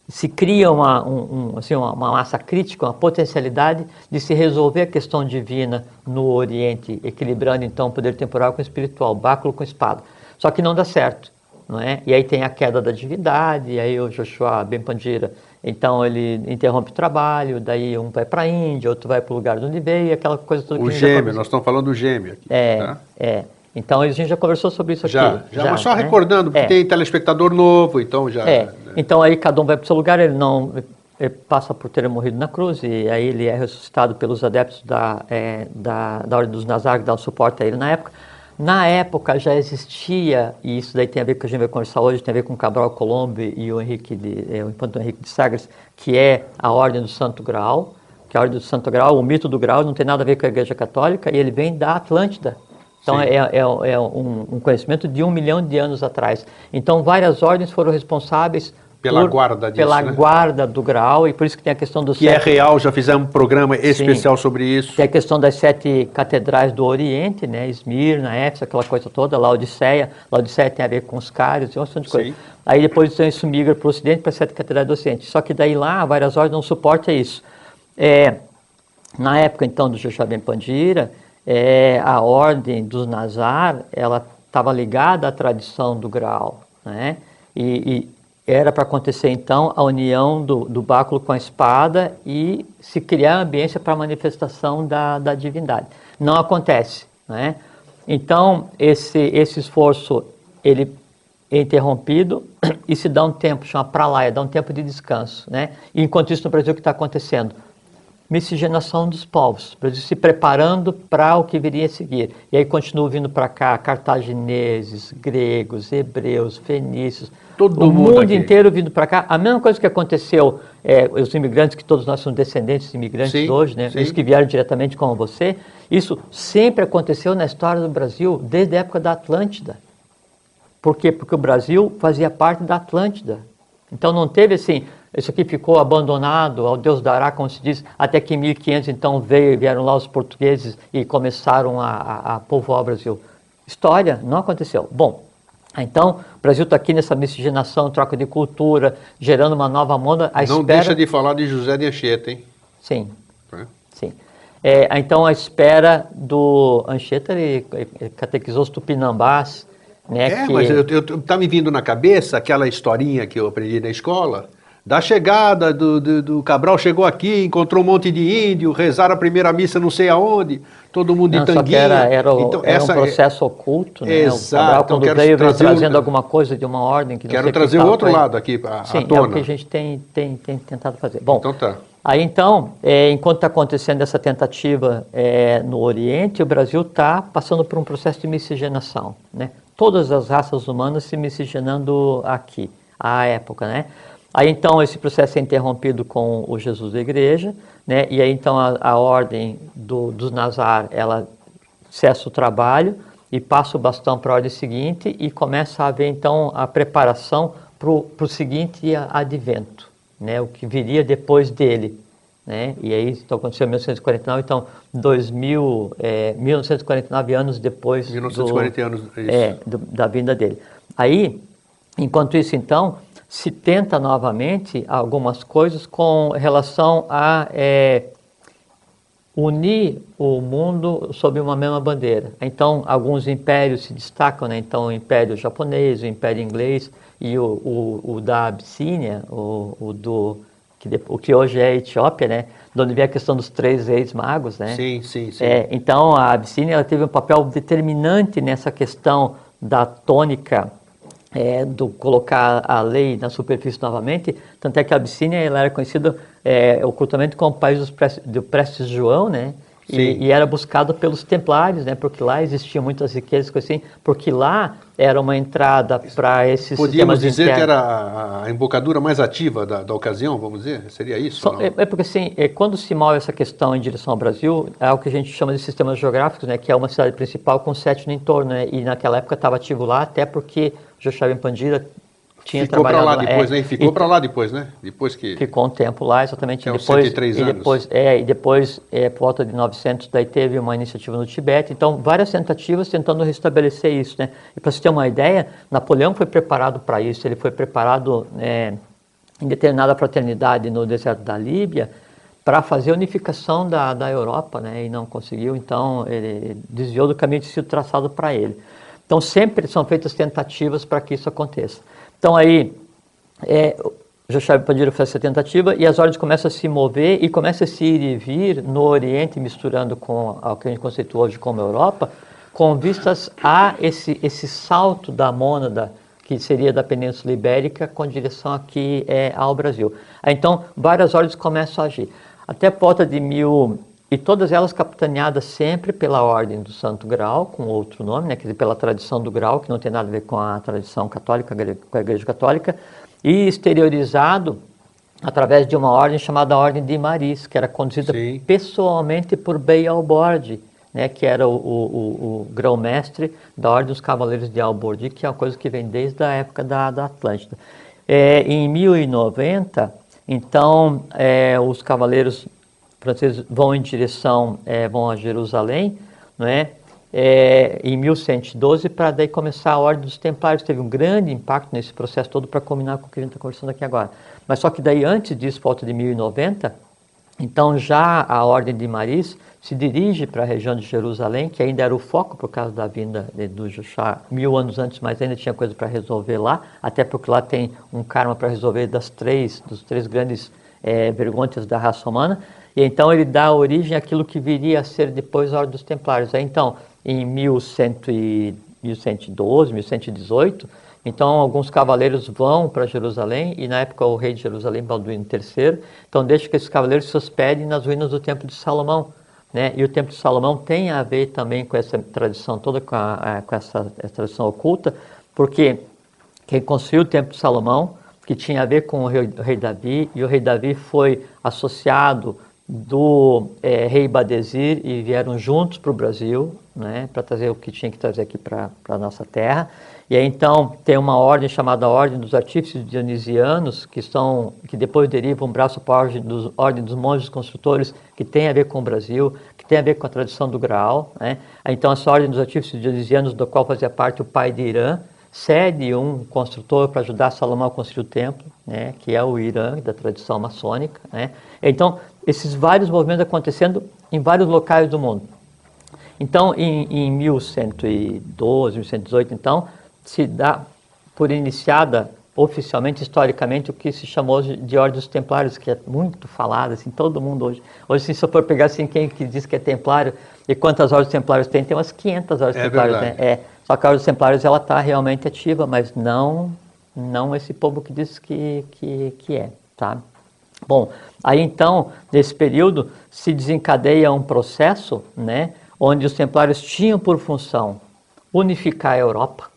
se cria uma, um, um, assim, uma, massa crítica, uma potencialidade de se resolver a questão divina no Oriente, equilibrando então o poder temporal com o espiritual, báculo com espada. Só que não dá certo, não é? E aí tem a queda da divindade, e aí o Joshua Ben Pandira, então ele interrompe o trabalho, daí um vai para a Índia, outro vai para o lugar de onde veio, aquela coisa toda O gêmeo, nós estamos falando do gêmeo aqui. É, tá? é. Então a gente já conversou sobre isso já, aqui. Já, já, mas só né? recordando, porque é. tem telespectador novo, então já. É. Né? Então aí cada um vai para o seu lugar, ele não ele passa por ter morrido na cruz e aí ele é ressuscitado pelos adeptos da, é, da, da Ordem dos Nazar, que dá um suporte a ele na época. Na época já existia, e isso daí tem a ver com o que a gente vai conversar hoje, tem a ver com Cabral Colombo e o Henrique de, é, o Infante Henrique de Sagres, que é a Ordem do Santo Grau, que é a Ordem do Santo Grau, o mito do Grau não tem nada a ver com a Igreja Católica, e ele vem da Atlântida. Então é, é, é um, um, conhecimento de um milhão de anos atrás. Então várias ordens foram responsáveis pela por, guarda disso, Pela né? guarda do grau, e por isso que tem a questão dos Que é sete... é real, já fizemos um programa especial Sim. sobre isso. Tem a questão das sete catedrais do Oriente, né? Esmirna, Éfeso, aquela coisa toda, Laodiceia. Laodiceia tem a ver com os cários, e um monte de coisa. Sim. Aí depois então, isso migra para o Ocidente, para as sete catedrais do Ocidente. Só que daí lá, várias ordens não suportam isso. É, na época, então, do Joshua Ben Pandira, é, a ordem dos Nazar, ela estava ligada à tradição do grau, né? E, era para acontecer então a união do, do báculo com a espada e se criar ambiência para a manifestação da, da divindade. Não acontece. Né? Então, esse, esse esforço ele é interrompido [clears throat] e se dá um tempo, chama pralaia, dá um tempo de descanso. Né? E enquanto isso no Brasil, o que está acontecendo? Miscigenação dos povos, Brasil se preparando para o que viria a seguir. E aí continuam vindo para cá cartagineses, gregos, hebreus, fenícios, Todo o mundo, mundo inteiro vindo para cá. A mesma coisa que aconteceu, é, os imigrantes, que todos nós somos descendentes de imigrantes sim, hoje, né? os que vieram diretamente como você, isso sempre aconteceu na história do Brasil desde a época da Atlântida. Por quê? Porque o Brasil fazia parte da Atlântida. Então não teve assim, isso aqui ficou abandonado ao Deus dará, como se diz, até que em 1500 então veio, vieram lá os portugueses e começaram a, a, a povoar o Brasil. História, não aconteceu. Bom, então, o Brasil está aqui nessa miscigenação, troca de cultura, gerando uma nova moda. Não espera... deixa de falar de José de Anchieta, hein? Sim, é. sim. É, então, a espera do Anchieta, ele, catequizou os tupinambás, né? É, que... mas eu, eu, tá me vindo na cabeça aquela historinha que eu aprendi na escola, da chegada do, do, do, Cabral, chegou aqui, encontrou um monte de índio, rezaram a primeira missa não sei aonde, todo mundo não, de tanguinha. Era, era, então, era essa um é processo é... oculto, né? Exato. O Cabral, quando então, veio, veio trazendo alguma coisa de uma ordem que não Quero trazer o outro lado aqui à, Sim, à tona. é o que a gente tem, tem, tem tentado fazer. Bom, então tá. Aí então, é, enquanto está acontecendo essa tentativa é, no Oriente, o Brasil está passando por um processo de miscigenação. Né? todas as raças humanas se miscigenando aqui, à época, né? Aí então esse processo é interrompido com o Jesus da Igreja, né? E aí então a, a ordem do, dos Nazar, ela cessa o trabalho e passa o bastão para a ordem seguinte e começa a haver então a preparação para o seguinte advento, né? O que viria depois dele, né? E aí então, aconteceu em 1949, então 2000, é, 1949 anos depois 1940 do, anos é, do, da vinda dele. Aí, enquanto isso então se tenta novamente algumas coisas com relação a é, unir o mundo sob uma mesma bandeira. Então, alguns impérios se destacam, né? então o Império Japonês, o Império Inglês e o, o, o da Abissínia, o, o do que, o que hoje é a Etiópia, né? De onde vem a questão dos três reis magos, né? Sim, sim, sim. É, então, a Abissínia teve um papel determinante nessa questão da tônica é, do colocar a lei na superfície novamente, tanto é que a Abissínia ela era conhecida é, ocultamente como país dos Prestes, do Prestes João, né? E, e, era buscado pelos templários, né? Porque lá existiam muitas riquezas, assim, porque lá era uma entrada para esses Podíamos dizer internos. que era a, embocadura mais ativa da, da, ocasião, vamos dizer? Seria isso? Só, é, é, porque assim, é, quando se move essa questão em direção ao Brasil, é o que a gente chama de sistemas geográficos, né? Que é uma cidade principal com sete no entorno, né? E naquela época estava ativo lá, até porque Jochave Pandira tinha ficou para lá depois, é, né? Ficou para lá depois, né? Depois que ficou um tempo lá, exatamente. É, depois, 103 e depois, anos. é, e depois é, por volta de 900 daí teve uma iniciativa no Tibete. Então várias tentativas tentando restabelecer isso, né? E para você ter uma ideia, Napoleão foi preparado para isso. Ele foi preparado é, em determinada fraternidade no deserto da Líbia para fazer a unificação da, da Europa, né? E não conseguiu. Então ele desviou do caminho de sido traçado para ele. Então sempre são feitas tentativas para que isso aconteça. Então aí é, Joshua Pandira faz essa tentativa e as ordens começam a se mover e começam a se ir e vir no Oriente, misturando com o que a gente conceitua hoje como Europa, com vistas a esse, esse salto da mônada, que seria da Península Ibérica, com direção aqui é, ao Brasil. Então, várias ordens começam a agir. Até por volta de mil e todas elas capitaneadas sempre pela ordem do Santo Grau, com outro nome, né, quer dizer, pela tradição do Grau, que não tem nada a ver com a tradição católica, com a Igreja Católica, e exteriorizado através de uma ordem chamada Ordem de Maris, que era conduzida Sim. pessoalmente por Bey Albordi, né, que era o, o, o, o grão-mestre da Ordem dos Cavaleiros de Albordi, que é uma coisa que vem desde a época da, da Atlântida. É, em 1090, então, é, os cavaleiros franceses vão em direção, é, vão a Jerusalém, não é? é em 1112, para daí começar a Ordem dos Templários. Teve um grande impacto nesse processo todo para combinar com o que a gente está conversando aqui agora. Mas só que daí, antes disso, volta de 1090, então já a Ordem de Maris se dirige para a região de Jerusalém, que ainda era o foco por causa da vinda do Joshua, mil anos antes, mas ainda tinha coisa para resolver lá, até porque lá tem um karma para resolver das três, dos três grandes é, vergonhas da raça humana. E então ele dá origem àquilo que viria a ser depois a Ordem dos Templários. Então, em 1112, 1118, então alguns cavaleiros vão para Jerusalém e na época o rei de Jerusalém, Balduino III, então deixa que esses cavaleiros se hospedem nas ruínas do Templo de Salomão. Né? E o Templo de Salomão tem a ver também com essa tradição toda, com, a, com essa, essa tradição oculta, porque quem construiu o Templo de Salomão, que tinha a ver com o rei, o rei Davi, e o rei Davi foi associado do é, rei Badesir e vieram juntos para o Brasil, né, para trazer o que tinha que trazer aqui para a nossa terra. E aí então tem uma ordem chamada Ordem dos Artífices Dionisianos, que são que depois deriva um braço para a ordem dos, ordem dos Monges Construtores, que tem a ver com o Brasil, que tem a ver com a tradição do Graal. Né? Então essa Ordem dos Artífices Dionisianos, do qual fazia parte o pai de Irã, cede um construtor para ajudar Salomão a construir o templo, né, que é o Irã, da tradição maçônica. Né? Então, esses vários movimentos acontecendo em vários locais do mundo. Então, em, em 1112, 1118, então, se dá por iniciada oficialmente, historicamente, o que se chamou de Ordem dos Templários, que é muito falado, assim, todo mundo hoje. Hoje, se eu for pegar assim, quem que diz que é templário e quantas Ordens Templários tem, tem umas 500 Ordens é Templários, né? É, só que a Ordem dos Templários, ela está realmente ativa, mas não, não esse povo que diz que, que, que é, tá? Bom, aí então, nesse período, se desencadeia um processo, né, onde os templários tinham por função unificar a Europa,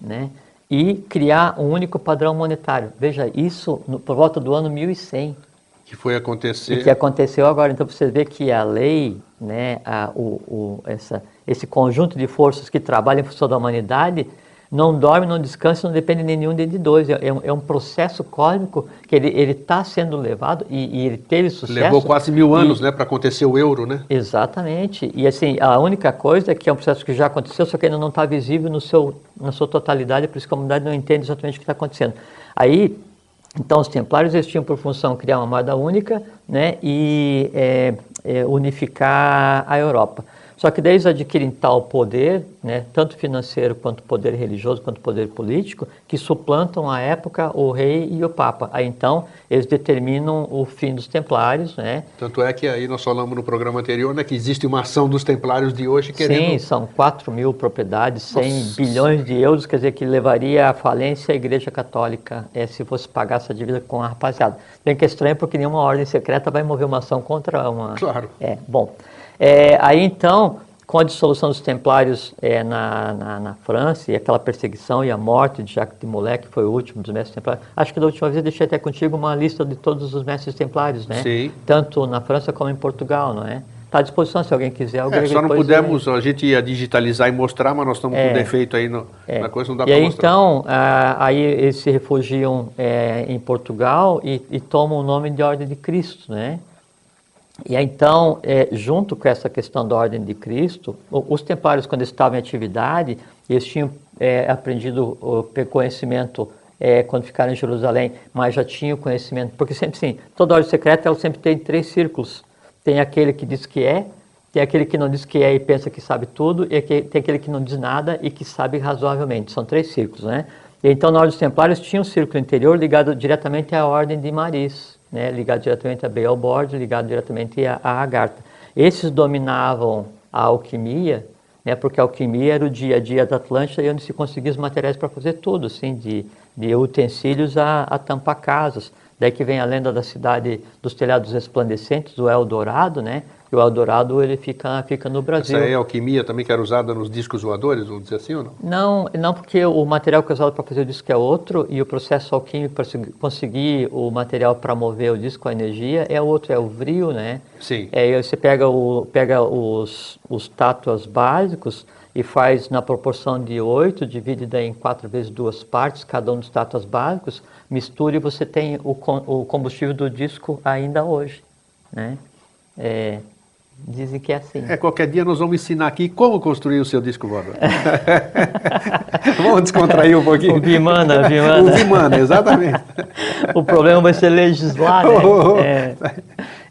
né? E criar um único padrão monetário. Veja, isso no, por volta do ano 1100. Que foi acontecer. E que aconteceu agora. Então você vê que a lei, né, a, o, o, essa, esse conjunto de forças que trabalham em função da humanidade, não dorme, não descansa, não depende de nenhum de dois. É, é um processo cósmico que ele está sendo levado e, e, ele teve sucesso. Levou quase mil anos né, para acontecer o euro, né? Exatamente. E assim, a única coisa é que é um processo que já aconteceu, só que ainda não está visível no seu, na sua totalidade, por isso que a comunidade não entende exatamente o que está acontecendo. Aí, então, os templários eles tinham por função criar uma moeda única né, e é, é, unificar a Europa. Só que daí eles adquirem tal poder, né, tanto financeiro quanto poder religioso, quanto poder político, que suplantam à época o rei e o papa. Aí então eles determinam o fim dos templários. Né? Tanto é que aí nós falamos no programa anterior né, que existe uma ação dos templários de hoje querendo... Sim, são 4 mil propriedades, 100 Nossa. bilhões de euros, quer dizer que levaria à falência a Igreja Católica é, se fosse pagar essa dívida com a rapaziada. Bem que é estranho porque nenhuma ordem secreta vai mover uma ação contra uma... Claro. É, bom... É, aí então, com a dissolução dos templários é, na, na, na, França e aquela perseguição e a morte de Jacques de Molay, que foi o último dos mestres templários, acho que da última vez eu deixei até contigo uma lista de todos os mestres templários, né? Sim. Tanto na França como em Portugal, não é? Está à disposição se alguém quiser. É, só não pudemos, a gente ia digitalizar e mostrar, mas nós estamos é, com defeito aí no, é. na coisa, não dá para mostrar. então, ah, aí eles se refugiam é, em Portugal e, e tomam o nome de Ordem de Cristo, né? E então, é, junto com essa questão da ordem de Cristo, os templários, quando estavam em atividade, eles tinham é, aprendido o conhecimento é, quando ficaram em Jerusalém, mas já tinham conhecimento, porque sempre sim, toda ordem secreta ela sempre tem três círculos. Tem aquele que diz que é, tem aquele que não diz que é e pensa que sabe tudo, e tem aquele que não diz nada e que sabe razoavelmente. São três círculos, né? E então, na ordem dos templários, tinha um círculo interior ligado diretamente à ordem de Maris, né, ligado diretamente a Beelzebub, ligado diretamente a, a Agartha. Esses dominavam a alquimia, né, porque a alquimia era o dia a dia da Atlântida e onde se conseguia os materiais para fazer tudo, assim, de, de utensílios a, a tampar casas. Daí que vem a lenda da cidade dos telhados resplandecentes, o Eldorado, né? O Eldorado ele fica, fica no Brasil. Essa é alquimia também que era usada nos discos voadores, vamos dizer assim ou não? Não, não porque o material que é usado para fazer o disco é outro e o processo alquímico para conseguir o material para mover o disco a energia é outro, é o vril, né? Sim. É, você pega, o, pega os, os tátuas básicos e faz na proporção de 8, dividida em 4 vezes duas partes, cada um dos tátuas básicos, mistura e você tem o, o combustível do disco ainda hoje, né? É, Dizem que é assim. É, qualquer dia nós vamos ensinar aqui como construir o seu disco voador. [laughs] vamos descontrair um pouquinho. O Bimana, Bimana. [laughs] O Bimana, exatamente. o problema vai ser legislar, né? [laughs] Oh, é,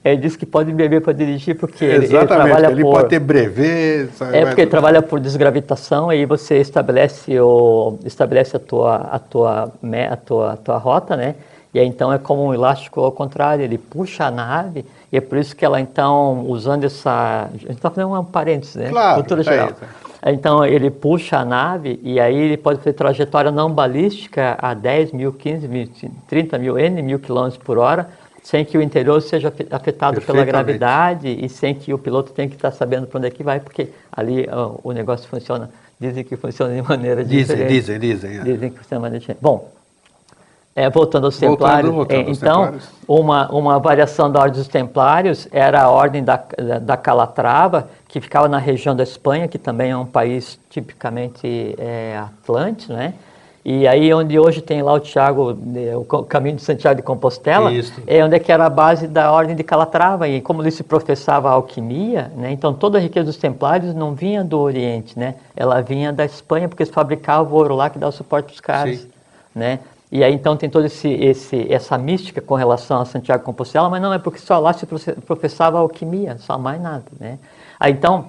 ele diz que pode beber para dirigir porque ele, ele, trabalha ele por... pode ter brevet. É porque ele trabalha por desgravitação e aí você estabelece, o, estabelece a, tua, a, tua, a, tua, a tua rota, né? E aí então é como um elástico ao contrário, ele puxa a nave e é por isso que ela, então, usando essa. A gente está fazendo um parênteses, né? Claro, Cultura tá geral. Tá. Então, ele puxa a nave e aí ele pode fazer trajetória não balística a 10 mil, 15 mil, 30 mil, N mil quilômetros por hora, sem que o interior seja afetado pela gravidade e sem que o piloto tenha que estar sabendo para onde é que vai, porque ali ó, o negócio funciona. Dizem que funciona de [laughs] maneira dizem, diferente. Dizem, dizem. É. Dizem que funciona de maneira diferente. Bom, é, voltando aos voltando, templários. Voltando é, então, templários. Uma, uma variação da ordem dos templários era a ordem da, da Calatrava, que ficava na região da Espanha, que também é um país tipicamente é, atlântico, né? E aí onde hoje tem lá o Tiago, né, o caminho de Santiago de Compostela, Isso. é onde é que era a base da ordem de Calatrava. E como ele se professava a alquimia, né, então toda a riqueza dos templários não vinha do Oriente, né? Ela vinha da Espanha, porque eles fabricavam ouro lá que dava suporte para os caras. Sim. Né? E aí então tem toda esse, esse, essa mística com relação a Santiago Compostela, mas não é porque só lá se professava alquimia, só mais nada, né? Aí então,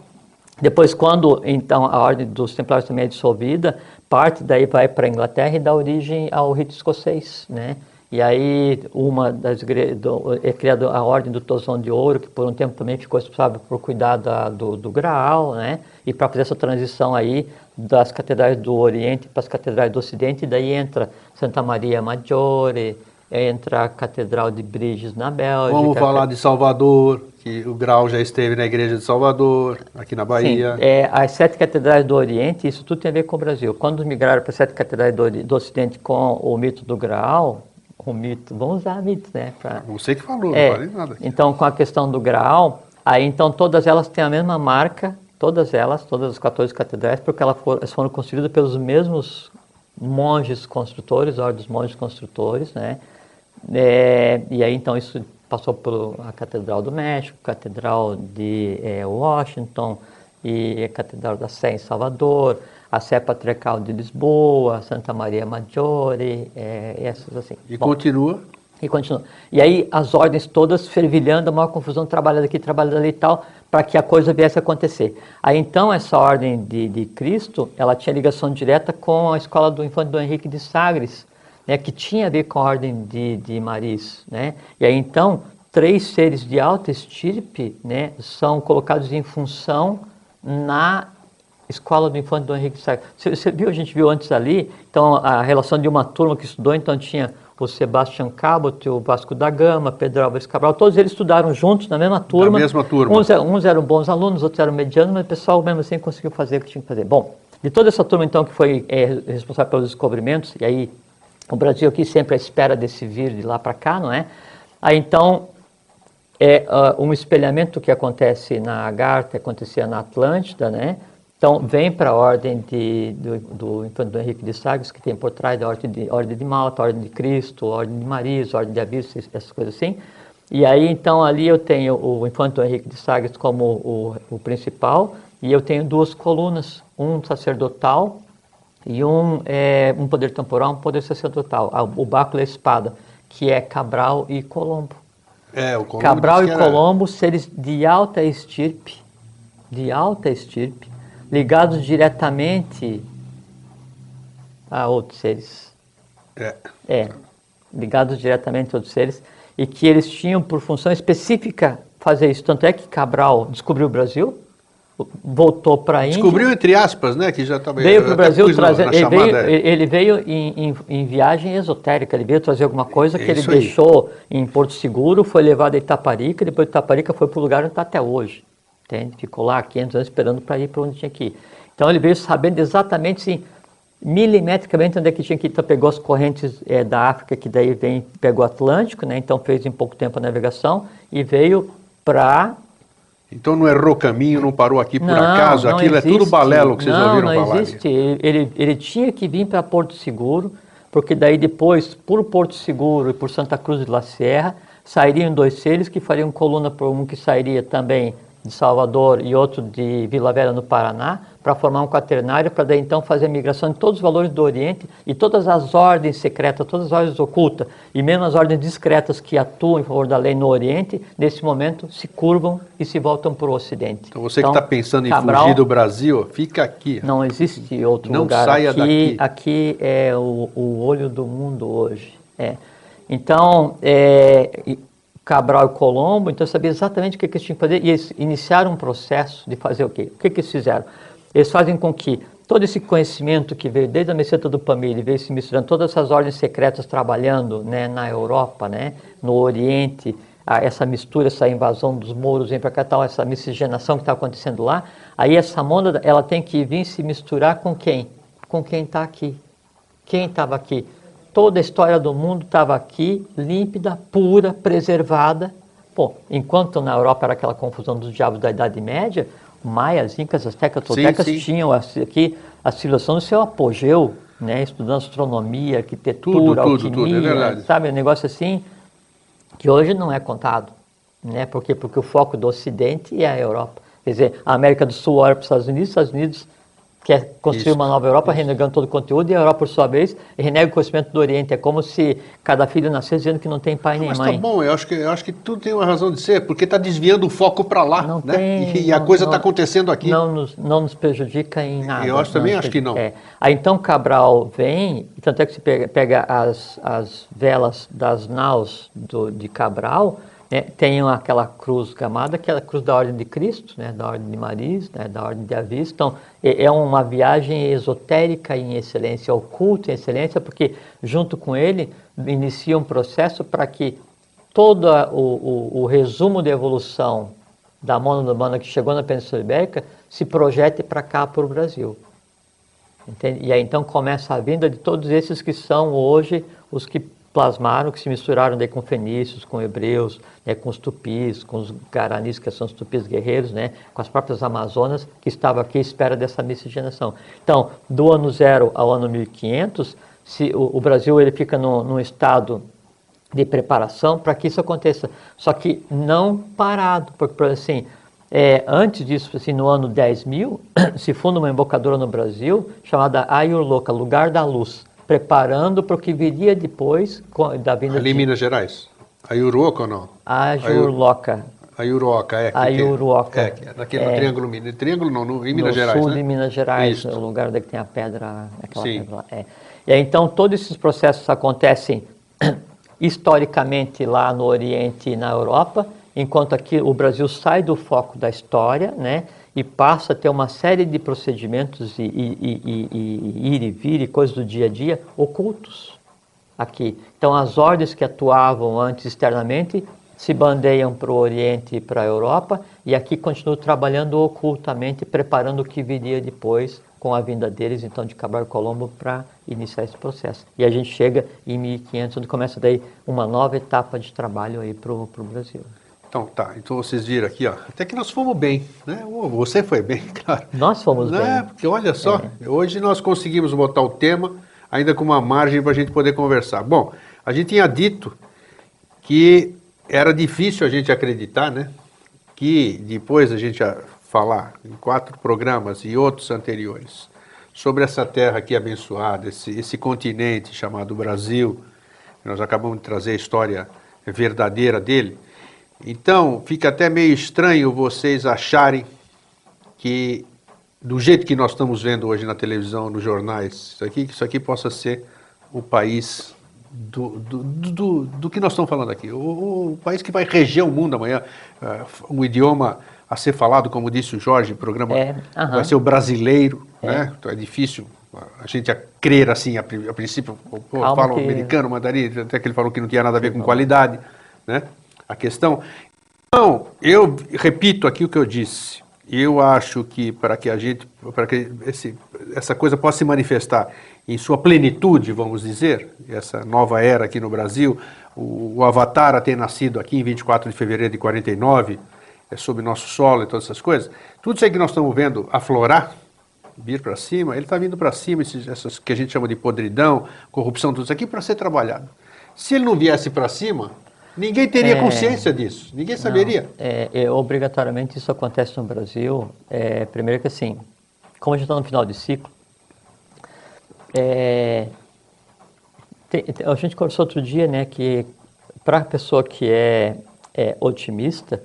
depois quando então a ordem dos templários também é dissolvida, parte daí vai para a Inglaterra e dá origem ao rito escocês, né? E aí uma das do, é criada a ordem do Tozão de Ouro, que por um tempo também ficou responsável por cuidar da, do, do Graal, né? E para fazer essa transição aí das catedrais do Oriente para as catedrais do Ocidente, e daí entra Santa Maria Maggiore, entra a Catedral de Briges na Bélgica. Vamos falar de Salvador, que o Grau já esteve na igreja de Salvador, aqui na Bahia. Sim, é, as sete catedrais do Oriente, isso tudo tem a ver com o Brasil. Quando migraram para as sete catedrais do, do Ocidente com o mito do Graal, o mito, vamos usar mito, né? Pra, Você que falou, é, não falei nada. Aqui. Então, com a questão do Graal, aí então todas elas têm a mesma marca, todas elas, todas as 14 catedrais, porque elas foram, construídas pelos mesmos monges construtores, ordem dos monges construtores, né? É, e aí então isso passou por a Catedral do México, Catedral de é, Washington e a Catedral da Sé em Salvador, a Sé Patriarcal de Lisboa, Santa Maria Maggiore, é, essas assim. E Bom, continua. e continua. E aí as ordens todas fervilhando, a maior confusão, trabalhando aqui, trabalhando ali e tal, para que a coisa viesse a acontecer. Aí então essa ordem de, de Cristo, ela tinha ligação direta com a escola do infante Dom Henrique de Sagres, né, que tinha a ver com a ordem de, de Maris. Né? E aí então, três seres de alta estirpe né, são colocados em função na escola do infante Dom Henrique de Sagres. Você, você viu, a gente viu antes ali, então a relação de uma turma que estudou, então tinha o Sebastian Cabot, o Vasco da Gama, Pedro Álvares Cabral, todos eles estudaram juntos na mesma turma. mesma turma. Uns, eram- uns eram bons alunos, outros eram medianos, mas o pessoal mesmo assim conseguiu fazer o que tinha que fazer. Bom, de toda essa turma então que foi é, responsável pelos descobrimentos, e aí o Brasil aqui sempre à espera desse vir de lá para cá, não é? Aí então é ah, um espelhamento que acontece na Agartha, acontecia na Atlântida, né? Então vem para a ordem de, do, do Infante Henrique de Sagres, que tem por trás a ordem de, ordem de Malta, ordem de Cristo, ordem de Maris, ordem de Aviso, essas coisas assim. E aí então ali eu tenho o Infante Henrique de Sagres como o, o principal, e eu tenho duas colunas, um sacerdotal e um, é, um poder temporal, um poder sacerdotal, o báculo e a espada, que é Cabral e Colombo. É, o Colombo Cabral e era- Colombo, seres de alta estirpe, de alta estirpe, ligados diretamente a outros seres. É. É, ligados diretamente a outros seres, e que eles tinham por função específica fazer isso. Tanto é que Cabral descobriu o Brasil, voltou para a Índia. Descobriu entre aspas, né? Que já estava Veio para o Brasil trazer. Ele veio, ele veio em, em- em viagem esotérica, ele veio trazer alguma coisa que É ele isso aí. deixou em Porto Seguro, foi levado a Itaparica, depois de Itaparica foi para o lugar onde está até hoje. Entende? Ficou lá 500 anos esperando para ir para onde tinha que ir. Então ele veio sabendo exatamente, sim, milimetricamente onde é que tinha que ir. Então pegou as correntes eh, da África, que daí vem, pegou o Atlântico, né? então fez em pouco tempo a navegação e veio para Então não errou caminho, não parou aqui por não, acaso. não Aquilo é tudo existe. balelo que vocês não, ouviram não falar. ali. existe. Ele, ele, tinha que vir para Porto Seguro, porque daí depois, por Porto Seguro e por Santa Cruz de la Sierra, sairiam dois seres que fariam coluna por um que sairia também de Salvador e outro de Vila Velha no Paraná, para formar um quaternário, para daí então fazer a migração de todos os valores do Oriente e todas as ordens secretas, todas as ordens ocultas e mesmo as ordens discretas que atuam em favor da lei no Oriente, nesse momento se curvam e se voltam para o Ocidente. Então você que está pensando em Cabral- fugir do Brasil, fica aqui. não existe outro Não lugar. saia aqui, daqui. aqui é o, o olho do mundo hoje. É. Então, é, Cabral e Colombo, então sabia exatamente o que, que eles tinham que fazer e eles iniciaram um processo de fazer o quê? O que, que eles fizeram? Eles fazem com que todo esse conhecimento que veio desde a meseta do Pamir, veio se misturando, todas essas ordens secretas trabalhando né, na Europa, né, no Oriente, essa mistura, essa invasão dos mouros vem para tal, essa miscigenação que está acontecendo lá, aí essa mônada ela tem que vir se misturar com quem? Com quem está aqui. Quem estava aqui? Toda a história do mundo estava aqui, límpida, pura, preservada. Pô, enquanto na Europa era aquela confusão dos diabos da Idade Média, maias, incas, astecas, toltecas tinham aqui a civilização no seu apogeu, né, estudando astronomia, arquitetura, Tudo, tudo, alquimia, tudo, é sabe, um negócio assim que hoje não é contado, né? Por quê? Porque o foco do Ocidente é a Europa. Quer dizer, a América do Sul olha para os Estados Unidos, os Estados Unidos quer construir Isso, uma nova Europa, renegando todo o conteúdo, e a Europa, por sua vez, renega o conhecimento do Oriente. É como se cada filho nascesse dizendo que não tem pai nem Mas tá mãe. bom, eu acho que, eu acho que tudo tem uma razão de ser, porque está desviando o foco para lá, Não né? tem, e, e a não- coisa não- está acontecendo aqui. Não nos, não nos prejudica em nada. Eu acho- também acho que não. É. Aí então Cabral vem, tanto é que se pega, pega as, as velas das naus do, de Cabral, né, tem aquela cruz gamada, que é a cruz da Ordem de Cristo, né, da Ordem de Maris, né, da Ordem de Avis. Então, é, é uma viagem esotérica em excelência, oculta em excelência, porque junto com ele inicia um processo para que todo o, o, o, resumo de evolução da mono humana que chegou na Península Ibérica se projete para cá, para o Brasil. Entende? E aí então começa a vinda de todos esses que são hoje os que plasmaram, que se misturaram daí com fenícios, com hebreus, né, com os tupis, com os guaranis, que são os tupis guerreiros, né, com as próprias amazonas, que estavam aqui à espera dessa miscigenação. Então, do ano zero ao ano 1500, se, o, o Brasil ele fica no, num estado de preparação para que isso aconteça. Só que não parado, porque, assim, é, antes disso, assim, no ano 10 mil, [clears throat] se funda uma embocadora no Brasil chamada Ayurloka, Lugar da Luz preparando para o que viria depois da vinda Ali em Minas Gerais? A Uruoca ou não? A Juruloca. A Uruoca, é. A Uruoca. É, é, naquele é, Triângulo Mineiro. Triângulo não, no, em Minas no Gerais, sul né? de Minas Gerais, Isso. o lugar onde tem a pedra, aquela Sim. pedra lá. É. E aí, então, todos esses processos acontecem [clears throat] historicamente lá no Oriente e na Europa, enquanto aqui o Brasil sai do foco da história, né? E passa a ter uma série de procedimentos e, e, e, e ir e vir e coisas do dia a dia ocultos aqui. Então, as ordens que atuavam antes externamente se bandeiam para o Oriente e para a Europa e aqui continuam trabalhando ocultamente, preparando o que viria depois com a vinda deles, então, de Cabral Colombo para iniciar esse processo. E a gente chega em 1500, onde começa daí uma nova etapa de trabalho aí para o Brasil. Então, tá. Então vocês viram aqui, ó. Até que nós fomos bem, né? Você foi bem, [laughs] claro. Nós fomos né? bem. Porque olha só, é. hoje nós conseguimos botar o tema ainda com uma margem para a gente poder conversar. Bom, a gente tinha dito que era difícil a gente acreditar, né? Que depois a gente falar em quatro programas e outros anteriores sobre essa terra aqui abençoada, esse, esse continente chamado Brasil, nós acabamos de trazer a história verdadeira dele. Então, fica até meio estranho vocês acharem que, do jeito que nós estamos vendo hoje na televisão, nos jornais, isso aqui, que isso aqui possa ser o país do, do, do, do que nós estamos falando aqui. O, o, país que vai reger o mundo amanhã. Uh, um idioma a ser falado, como disse o Jorge, o programa é, uh -huh. vai ser o brasileiro. É. Né? Então é difícil a gente a crer assim, a, a princípio, pô, falam que... americano, mandarim, até que ele falou que não tinha nada a ver com qualidade. Né? A questão. Então, eu repito aqui o que eu disse. Eu acho que para que a gente, para que esse, essa coisa possa se manifestar em sua plenitude, vamos dizer, essa nova era aqui no Brasil, o, o Avatar a ter nascido aqui em 24 de fevereiro de 49, é sob nosso solo e todas essas coisas, tudo isso aí que nós estamos vendo aflorar, vir para cima, ele está vindo para cima, esses, essas que a gente chama de podridão, corrupção, tudo isso aqui, para ser trabalhado. Se ele não viesse para cima, Ninguém teria é, consciência disso, ninguém saberia. Não, é, é, obrigatoriamente isso acontece no Brasil. É, primeiro que assim, como a gente está no final de ciclo, é, tem, a gente conversou outro dia né, que para a pessoa que é, é, otimista,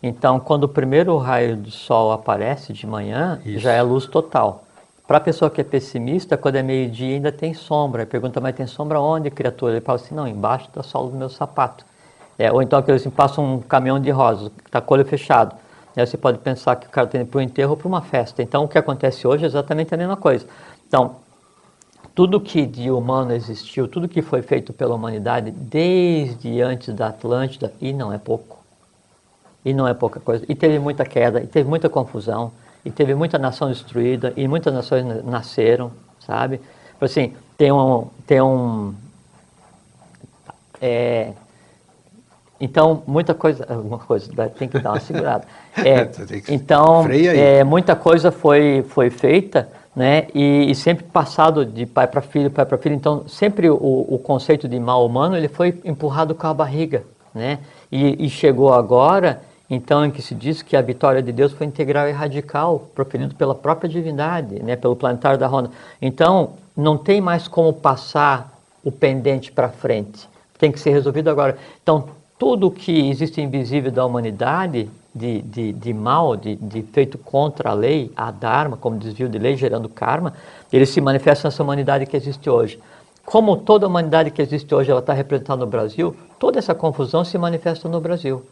então quando o primeiro raio do sol aparece de manhã, isso. já é luz total. Para a pessoa que é pessimista, quando é meio-dia ainda tem sombra. Pergunta, mas tem sombra onde, criatura? Ele fala assim, não, embaixo da sola do meu sapato. É, ou então aquele assim, passa um caminhão de rosas, está com o olho fechado. Aí você pode pensar que o cara indo para o enterro ou para uma festa. Então o que acontece hoje é exatamente a mesma coisa. Então, tudo que de humano existiu, tudo que foi feito pela humanidade desde antes da Atlântida, e não é pouco. E não é pouca coisa. E teve muita queda, e teve muita confusão, e teve muita nação destruída, e muitas nações nasceram, sabe? Assim, tem um, tem um é, então, muita coisa, [laughs] alguma coisa, tem que dar uma segurada. [laughs] É, então, é, muita coisa foi, foi feita, né, e, e sempre passado de pai para filho, pai para filho. Então, sempre o, o, conceito de mal humano ele foi empurrado com a barriga, né, e, e chegou agora, então, em que se diz que a vitória de Deus foi integral e radical, proferido pela própria divindade, né, pelo planetário da Ronda. Então, não tem mais como passar o pendente para frente. Tem que ser resolvido agora. Então, tudo que existe invisível da humanidade, de, de, de mal, de, de, feito contra a lei, a dharma, como desvio de lei, gerando karma, ele se manifesta nessa humanidade que existe hoje. como toda a humanidade que existe hoje ela está representada no Brasil, toda essa confusão se manifesta no Brasil.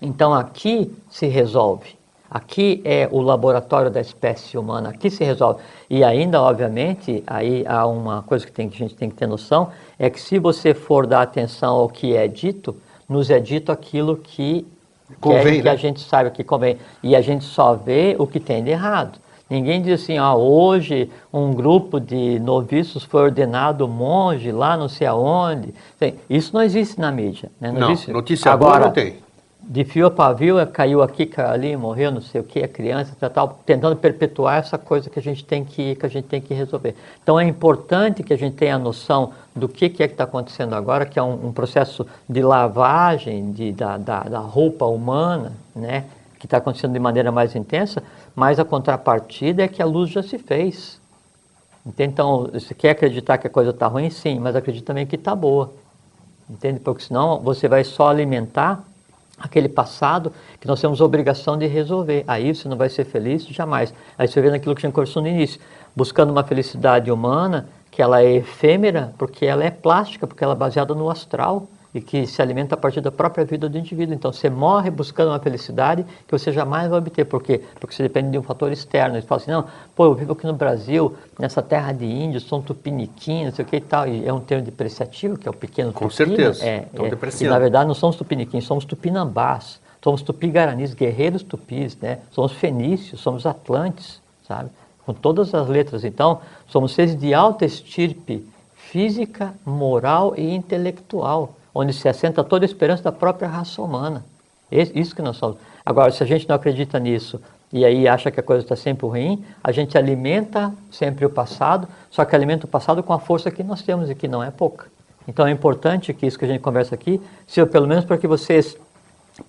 Então aqui se resolve. Aqui é o laboratório da espécie humana, aqui se resolve. E ainda, obviamente, aí há uma coisa que, tem, que a gente tem que ter noção, é que se você for dar atenção ao que é dito, nos é dito aquilo que, convém, que né? a gente sabe que convém. E a gente só vê o que tem de errado. Ninguém diz assim, ah, hoje um grupo de noviços foi ordenado monge lá não sei aonde. Isso não existe na mídia. Né? Não, não existe. notícia Agora, boa não tem de fio a pavio, é, caiu aqui, caiu ali, morreu, não sei o que, a criança, tal, tal, tentando perpetuar essa coisa que a gente tem que, que a gente tem que resolver. Então é importante que a gente tenha a noção do que, que é que está acontecendo agora, que é um, um processo de lavagem de, da, da, da roupa humana, né, que está acontecendo de maneira mais intensa, mas a contrapartida é que a luz já se fez. Então, você quer acreditar que a coisa está ruim? Sim, mas acredita também que está boa. Entende? Porque senão você vai só alimentar aquele passado que nós temos obrigação de resolver. Aí você não vai ser feliz jamais. Aí você vê naquilo que a gente no início, buscando uma felicidade humana que ela é efêmera, porque ela é plástica, porque ela é baseada no astral e que se alimenta a partir da própria vida do indivíduo. Então você morre buscando uma felicidade que você jamais vai obter. Por quê? Porque você depende de um fator externo. Você fala assim, não, pô, eu vivo aqui no Brasil, nessa terra de índios, sou um tupiniquim, não sei o que e tal. E é um termo depreciativo, que é o pequeno Com tupina. certeza. É, Estão é, e depreciando. na verdade não somos tupiniquins, somos tupinambás. Somos tupi-guaranis, guerreiros tupis, né? Somos fenícios, somos atlantes, sabe? Com todas as letras. Então, somos seres de alta estirpe física, moral e intelectual onde se assenta toda a esperança da própria raça humana. Isso que nós somos. Agora, se a gente não acredita nisso e aí acha que a coisa está sempre ruim, a gente alimenta sempre o passado, só que alimenta o passado com a força que nós temos e que não é pouca. Então é importante que isso que a gente conversa aqui, seja pelo menos para que vocês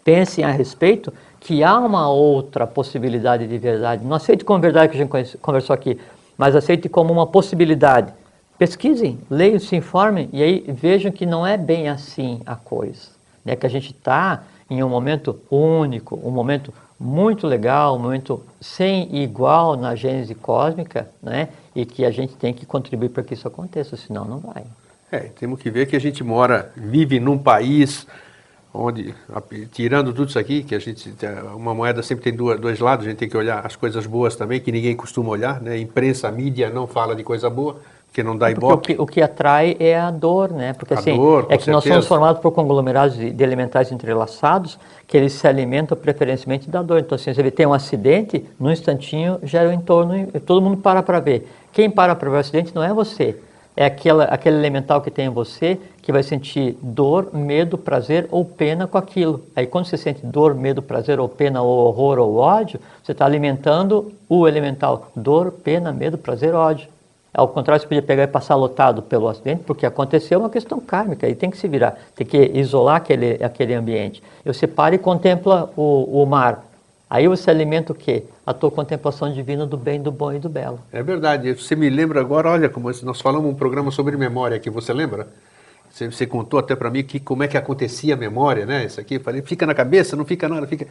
pensem a respeito que há uma outra possibilidade de verdade. Não aceite como verdade que a gente conversou aqui, mas aceite como uma possibilidade pesquisem, leiam, se informem e aí vejam que não é bem assim a coisa. Né? Que a gente está em um momento único, um momento muito legal, um momento sem igual na gênese cósmica, né? e que a gente tem que contribuir para que isso aconteça, senão não vai. É, temos que ver que a gente mora, vive num país onde, tirando tudo isso aqui, que a gente, uma moeda sempre tem dois, dois lados, a gente tem que olhar as coisas boas também, que ninguém costuma olhar, né? imprensa, mídia não fala de coisa boa, que não dá ibope. O que, o que atrai é a dor, né? Porque a assim, dor, é que certeza. nós somos formados por conglomerados de, de, elementais entrelaçados que eles se alimentam preferencialmente da dor. Então, assim, você tem um acidente, num instantinho gera o um entorno, todo mundo para para ver. Quem para para ver o acidente não é você, é aquela, aquele elemental que tem em você que vai sentir dor, medo, prazer ou pena com aquilo. Aí quando você sente dor, medo, prazer ou pena ou horror ou ódio, você está alimentando o elemental dor, pena, medo, prazer, ódio. Ao contrário, você podia pegar e passar lotado pelo acidente, porque aconteceu uma questão kármica, e tem que se virar, tem que isolar aquele, aquele ambiente. Você para e contempla o, o mar. Aí você alimenta o quê? A tua contemplação divina do bem, do bom e do belo. É verdade. Você me lembra agora, olha, como nós falamos um programa sobre memória aqui, você lembra? Você, você contou até para mim que como é que acontecia a memória, né? Isso aqui, falei, fica na cabeça, não fica nada, fica...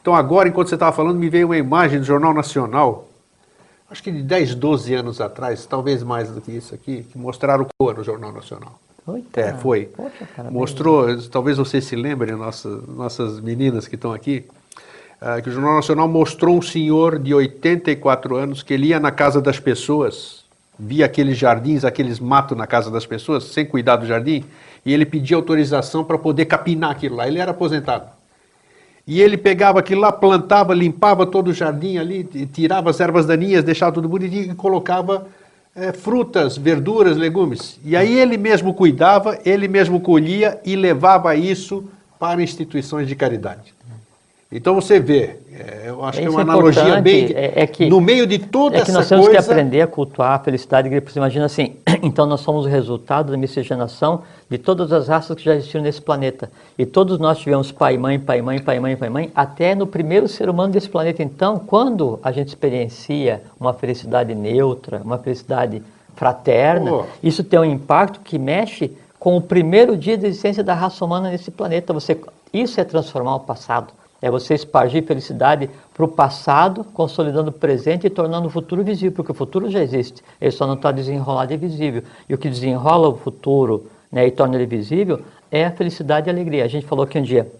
Então agora, enquanto você estava falando, me veio uma imagem do Jornal Nacional, acho que de 10, 12 anos atrás, talvez mais do que isso aqui, que mostraram o no Jornal Nacional. Oita, é, foi. Poxa, Mostrou, talvez vocês se lembrem, nossas, nossas meninas que estão aqui, uh, que o Jornal Nacional mostrou um senhor de 84 anos que ele ia na casa das pessoas, via aqueles jardins, aqueles matos na casa das pessoas, sem cuidar do jardim, e ele pedia autorização para poder capinar aquilo lá. Ele era aposentado. E ele pegava aquilo lá, plantava, limpava todo o jardim ali, tirava as ervas daninhas, deixava tudo bonitinho e colocava é, frutas, verduras, legumes. E aí ele mesmo cuidava, ele mesmo colhia e levava isso para instituições de caridade. Então você vê, é, eu acho Isso que é uma é analogia bem. É, é que, no meio de toda é que essa nós temos coisa. que aprender a cultuar a felicidade. Você imagina assim, [clears throat] então nós somos o resultado da miscigenação de todas as raças que já existiram nesse planeta. E todos nós tivemos pai, mãe, pai, mãe, pai, mãe, pai, mãe, até no primeiro ser humano desse planeta. Então, quando a gente experiencia uma felicidade neutra, uma felicidade fraterna, Oh. isso tem um impacto que mexe com o primeiro dia de existência da raça humana nesse planeta. Você, isso é transformar o passado. É você espargir felicidade para o passado, consolidando o presente e tornando o futuro visível, porque o futuro já existe, ele só não está desenrolado e visível. E o que desenrola o futuro né, e torna ele visível é a felicidade e a alegria. A gente falou que um dia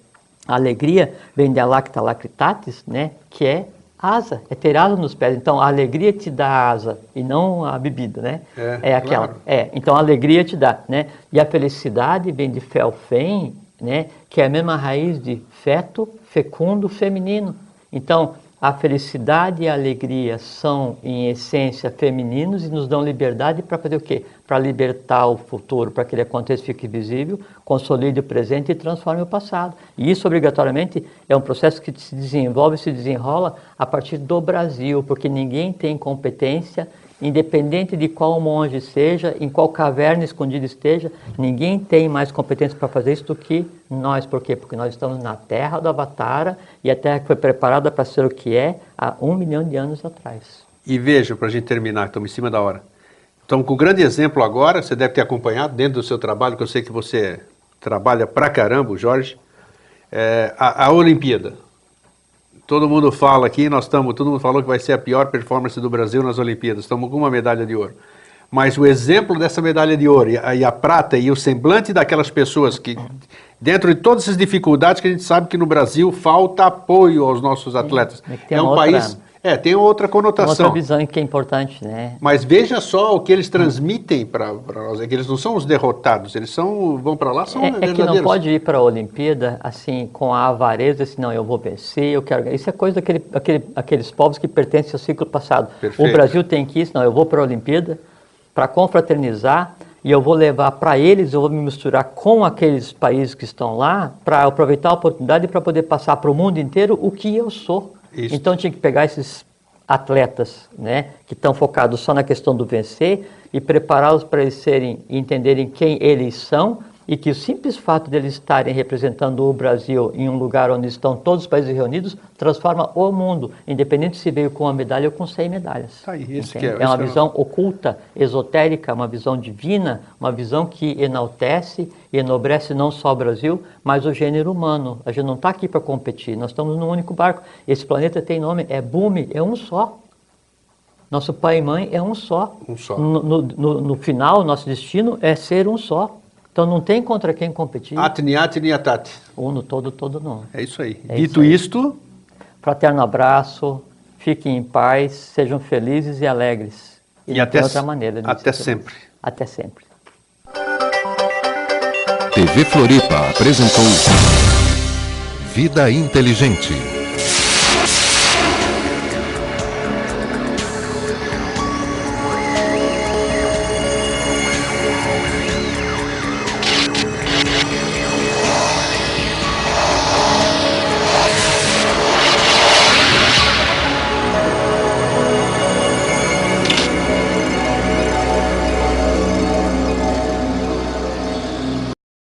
a alegria vem de alacta lacritatis, né, que é asa, é ter asa nos pés. Então a alegria te dá asa e não a bebida, né? É, é aquela. claro. É, então a alegria te dá, né? E a felicidade vem de felfem, né? Que é a mesma raiz de feto, fecundo, feminino. Então a felicidade e a alegria são, em essência, femininos e nos dão liberdade para fazer o quê? Para libertar o futuro, para que ele aconteça fique visível, consolide o presente e transforme o passado. E isso, obrigatoriamente, é um processo que se desenvolve e se desenrola a partir do Brasil, porque ninguém tem competência independente de qual monge seja, em qual caverna escondida esteja, ninguém tem mais competência para fazer isso do que nós. Por quê? Porque nós estamos na terra do Avatara e a terra que foi preparada para ser o que é há um milhão de anos atrás. E veja, para a gente terminar, estamos em cima da hora. Então, com um grande exemplo agora, você deve ter acompanhado dentro do seu trabalho, que eu sei que você trabalha pra caramba, Jorge, é, a, a Olimpíada. Todo mundo fala aqui, nós estamos, todo mundo falou que vai ser a pior performance do Brasil nas Olimpíadas. Estamos com uma medalha de ouro. Mas o exemplo dessa medalha de ouro e a, e a prata e o semblante daquelas pessoas que, dentro de todas essas dificuldades, que a gente sabe que no Brasil falta apoio aos nossos atletas. é é um outra- país. É, tem outra conotação. outra visão que é importante, né? Mas veja só o que eles transmitem para nós. É que eles não são os derrotados, eles são vão para lá, são É, é que verdadeiros. não pode ir para a Olimpíada assim com a avareza, assim, não, eu vou vencer, eu quero. Isso é coisa daquele, aquele, aqueles povos que pertencem ao ciclo passado. Perfeito. O Brasil tem que ir, não, eu vou para a Olimpíada para confraternizar e eu vou levar para eles, eu vou me misturar com aqueles países que estão lá para aproveitar a oportunidade para poder passar para o mundo inteiro o que eu sou. Isso. Então tinha que pegar esses atletas, né, que estão focados só na questão do vencer e prepará-los para eles serem e entenderem quem eles são e que o simples fato deles estarem representando o Brasil em um lugar onde estão todos os países reunidos transforma o mundo, independente se veio com uma medalha ou com 100 medalhas. Tá aí, Entende? que é- é, uma é visão oculta, esotérica, uma visão divina, uma visão que enaltece e enobrece não só o Brasil, mas o gênero humano. A gente não está aqui para competir, nós estamos num único barco. Esse planeta tem nome, é Bumi, é um só. Nosso pai e mãe é um só. Um só. No, no, no- no final, nosso destino é ser um só. Então não tem contra quem competir. Atni, atni, atati. Uno, todo, todo, não. É isso aí. É Dito isso aí. isto, Fraterno abraço, fiquem em paz, sejam felizes e alegres. e, não até, outra maneira de até ser feliz. sempre. Até sempre. TV Floripa apresentou Vida Inteligente.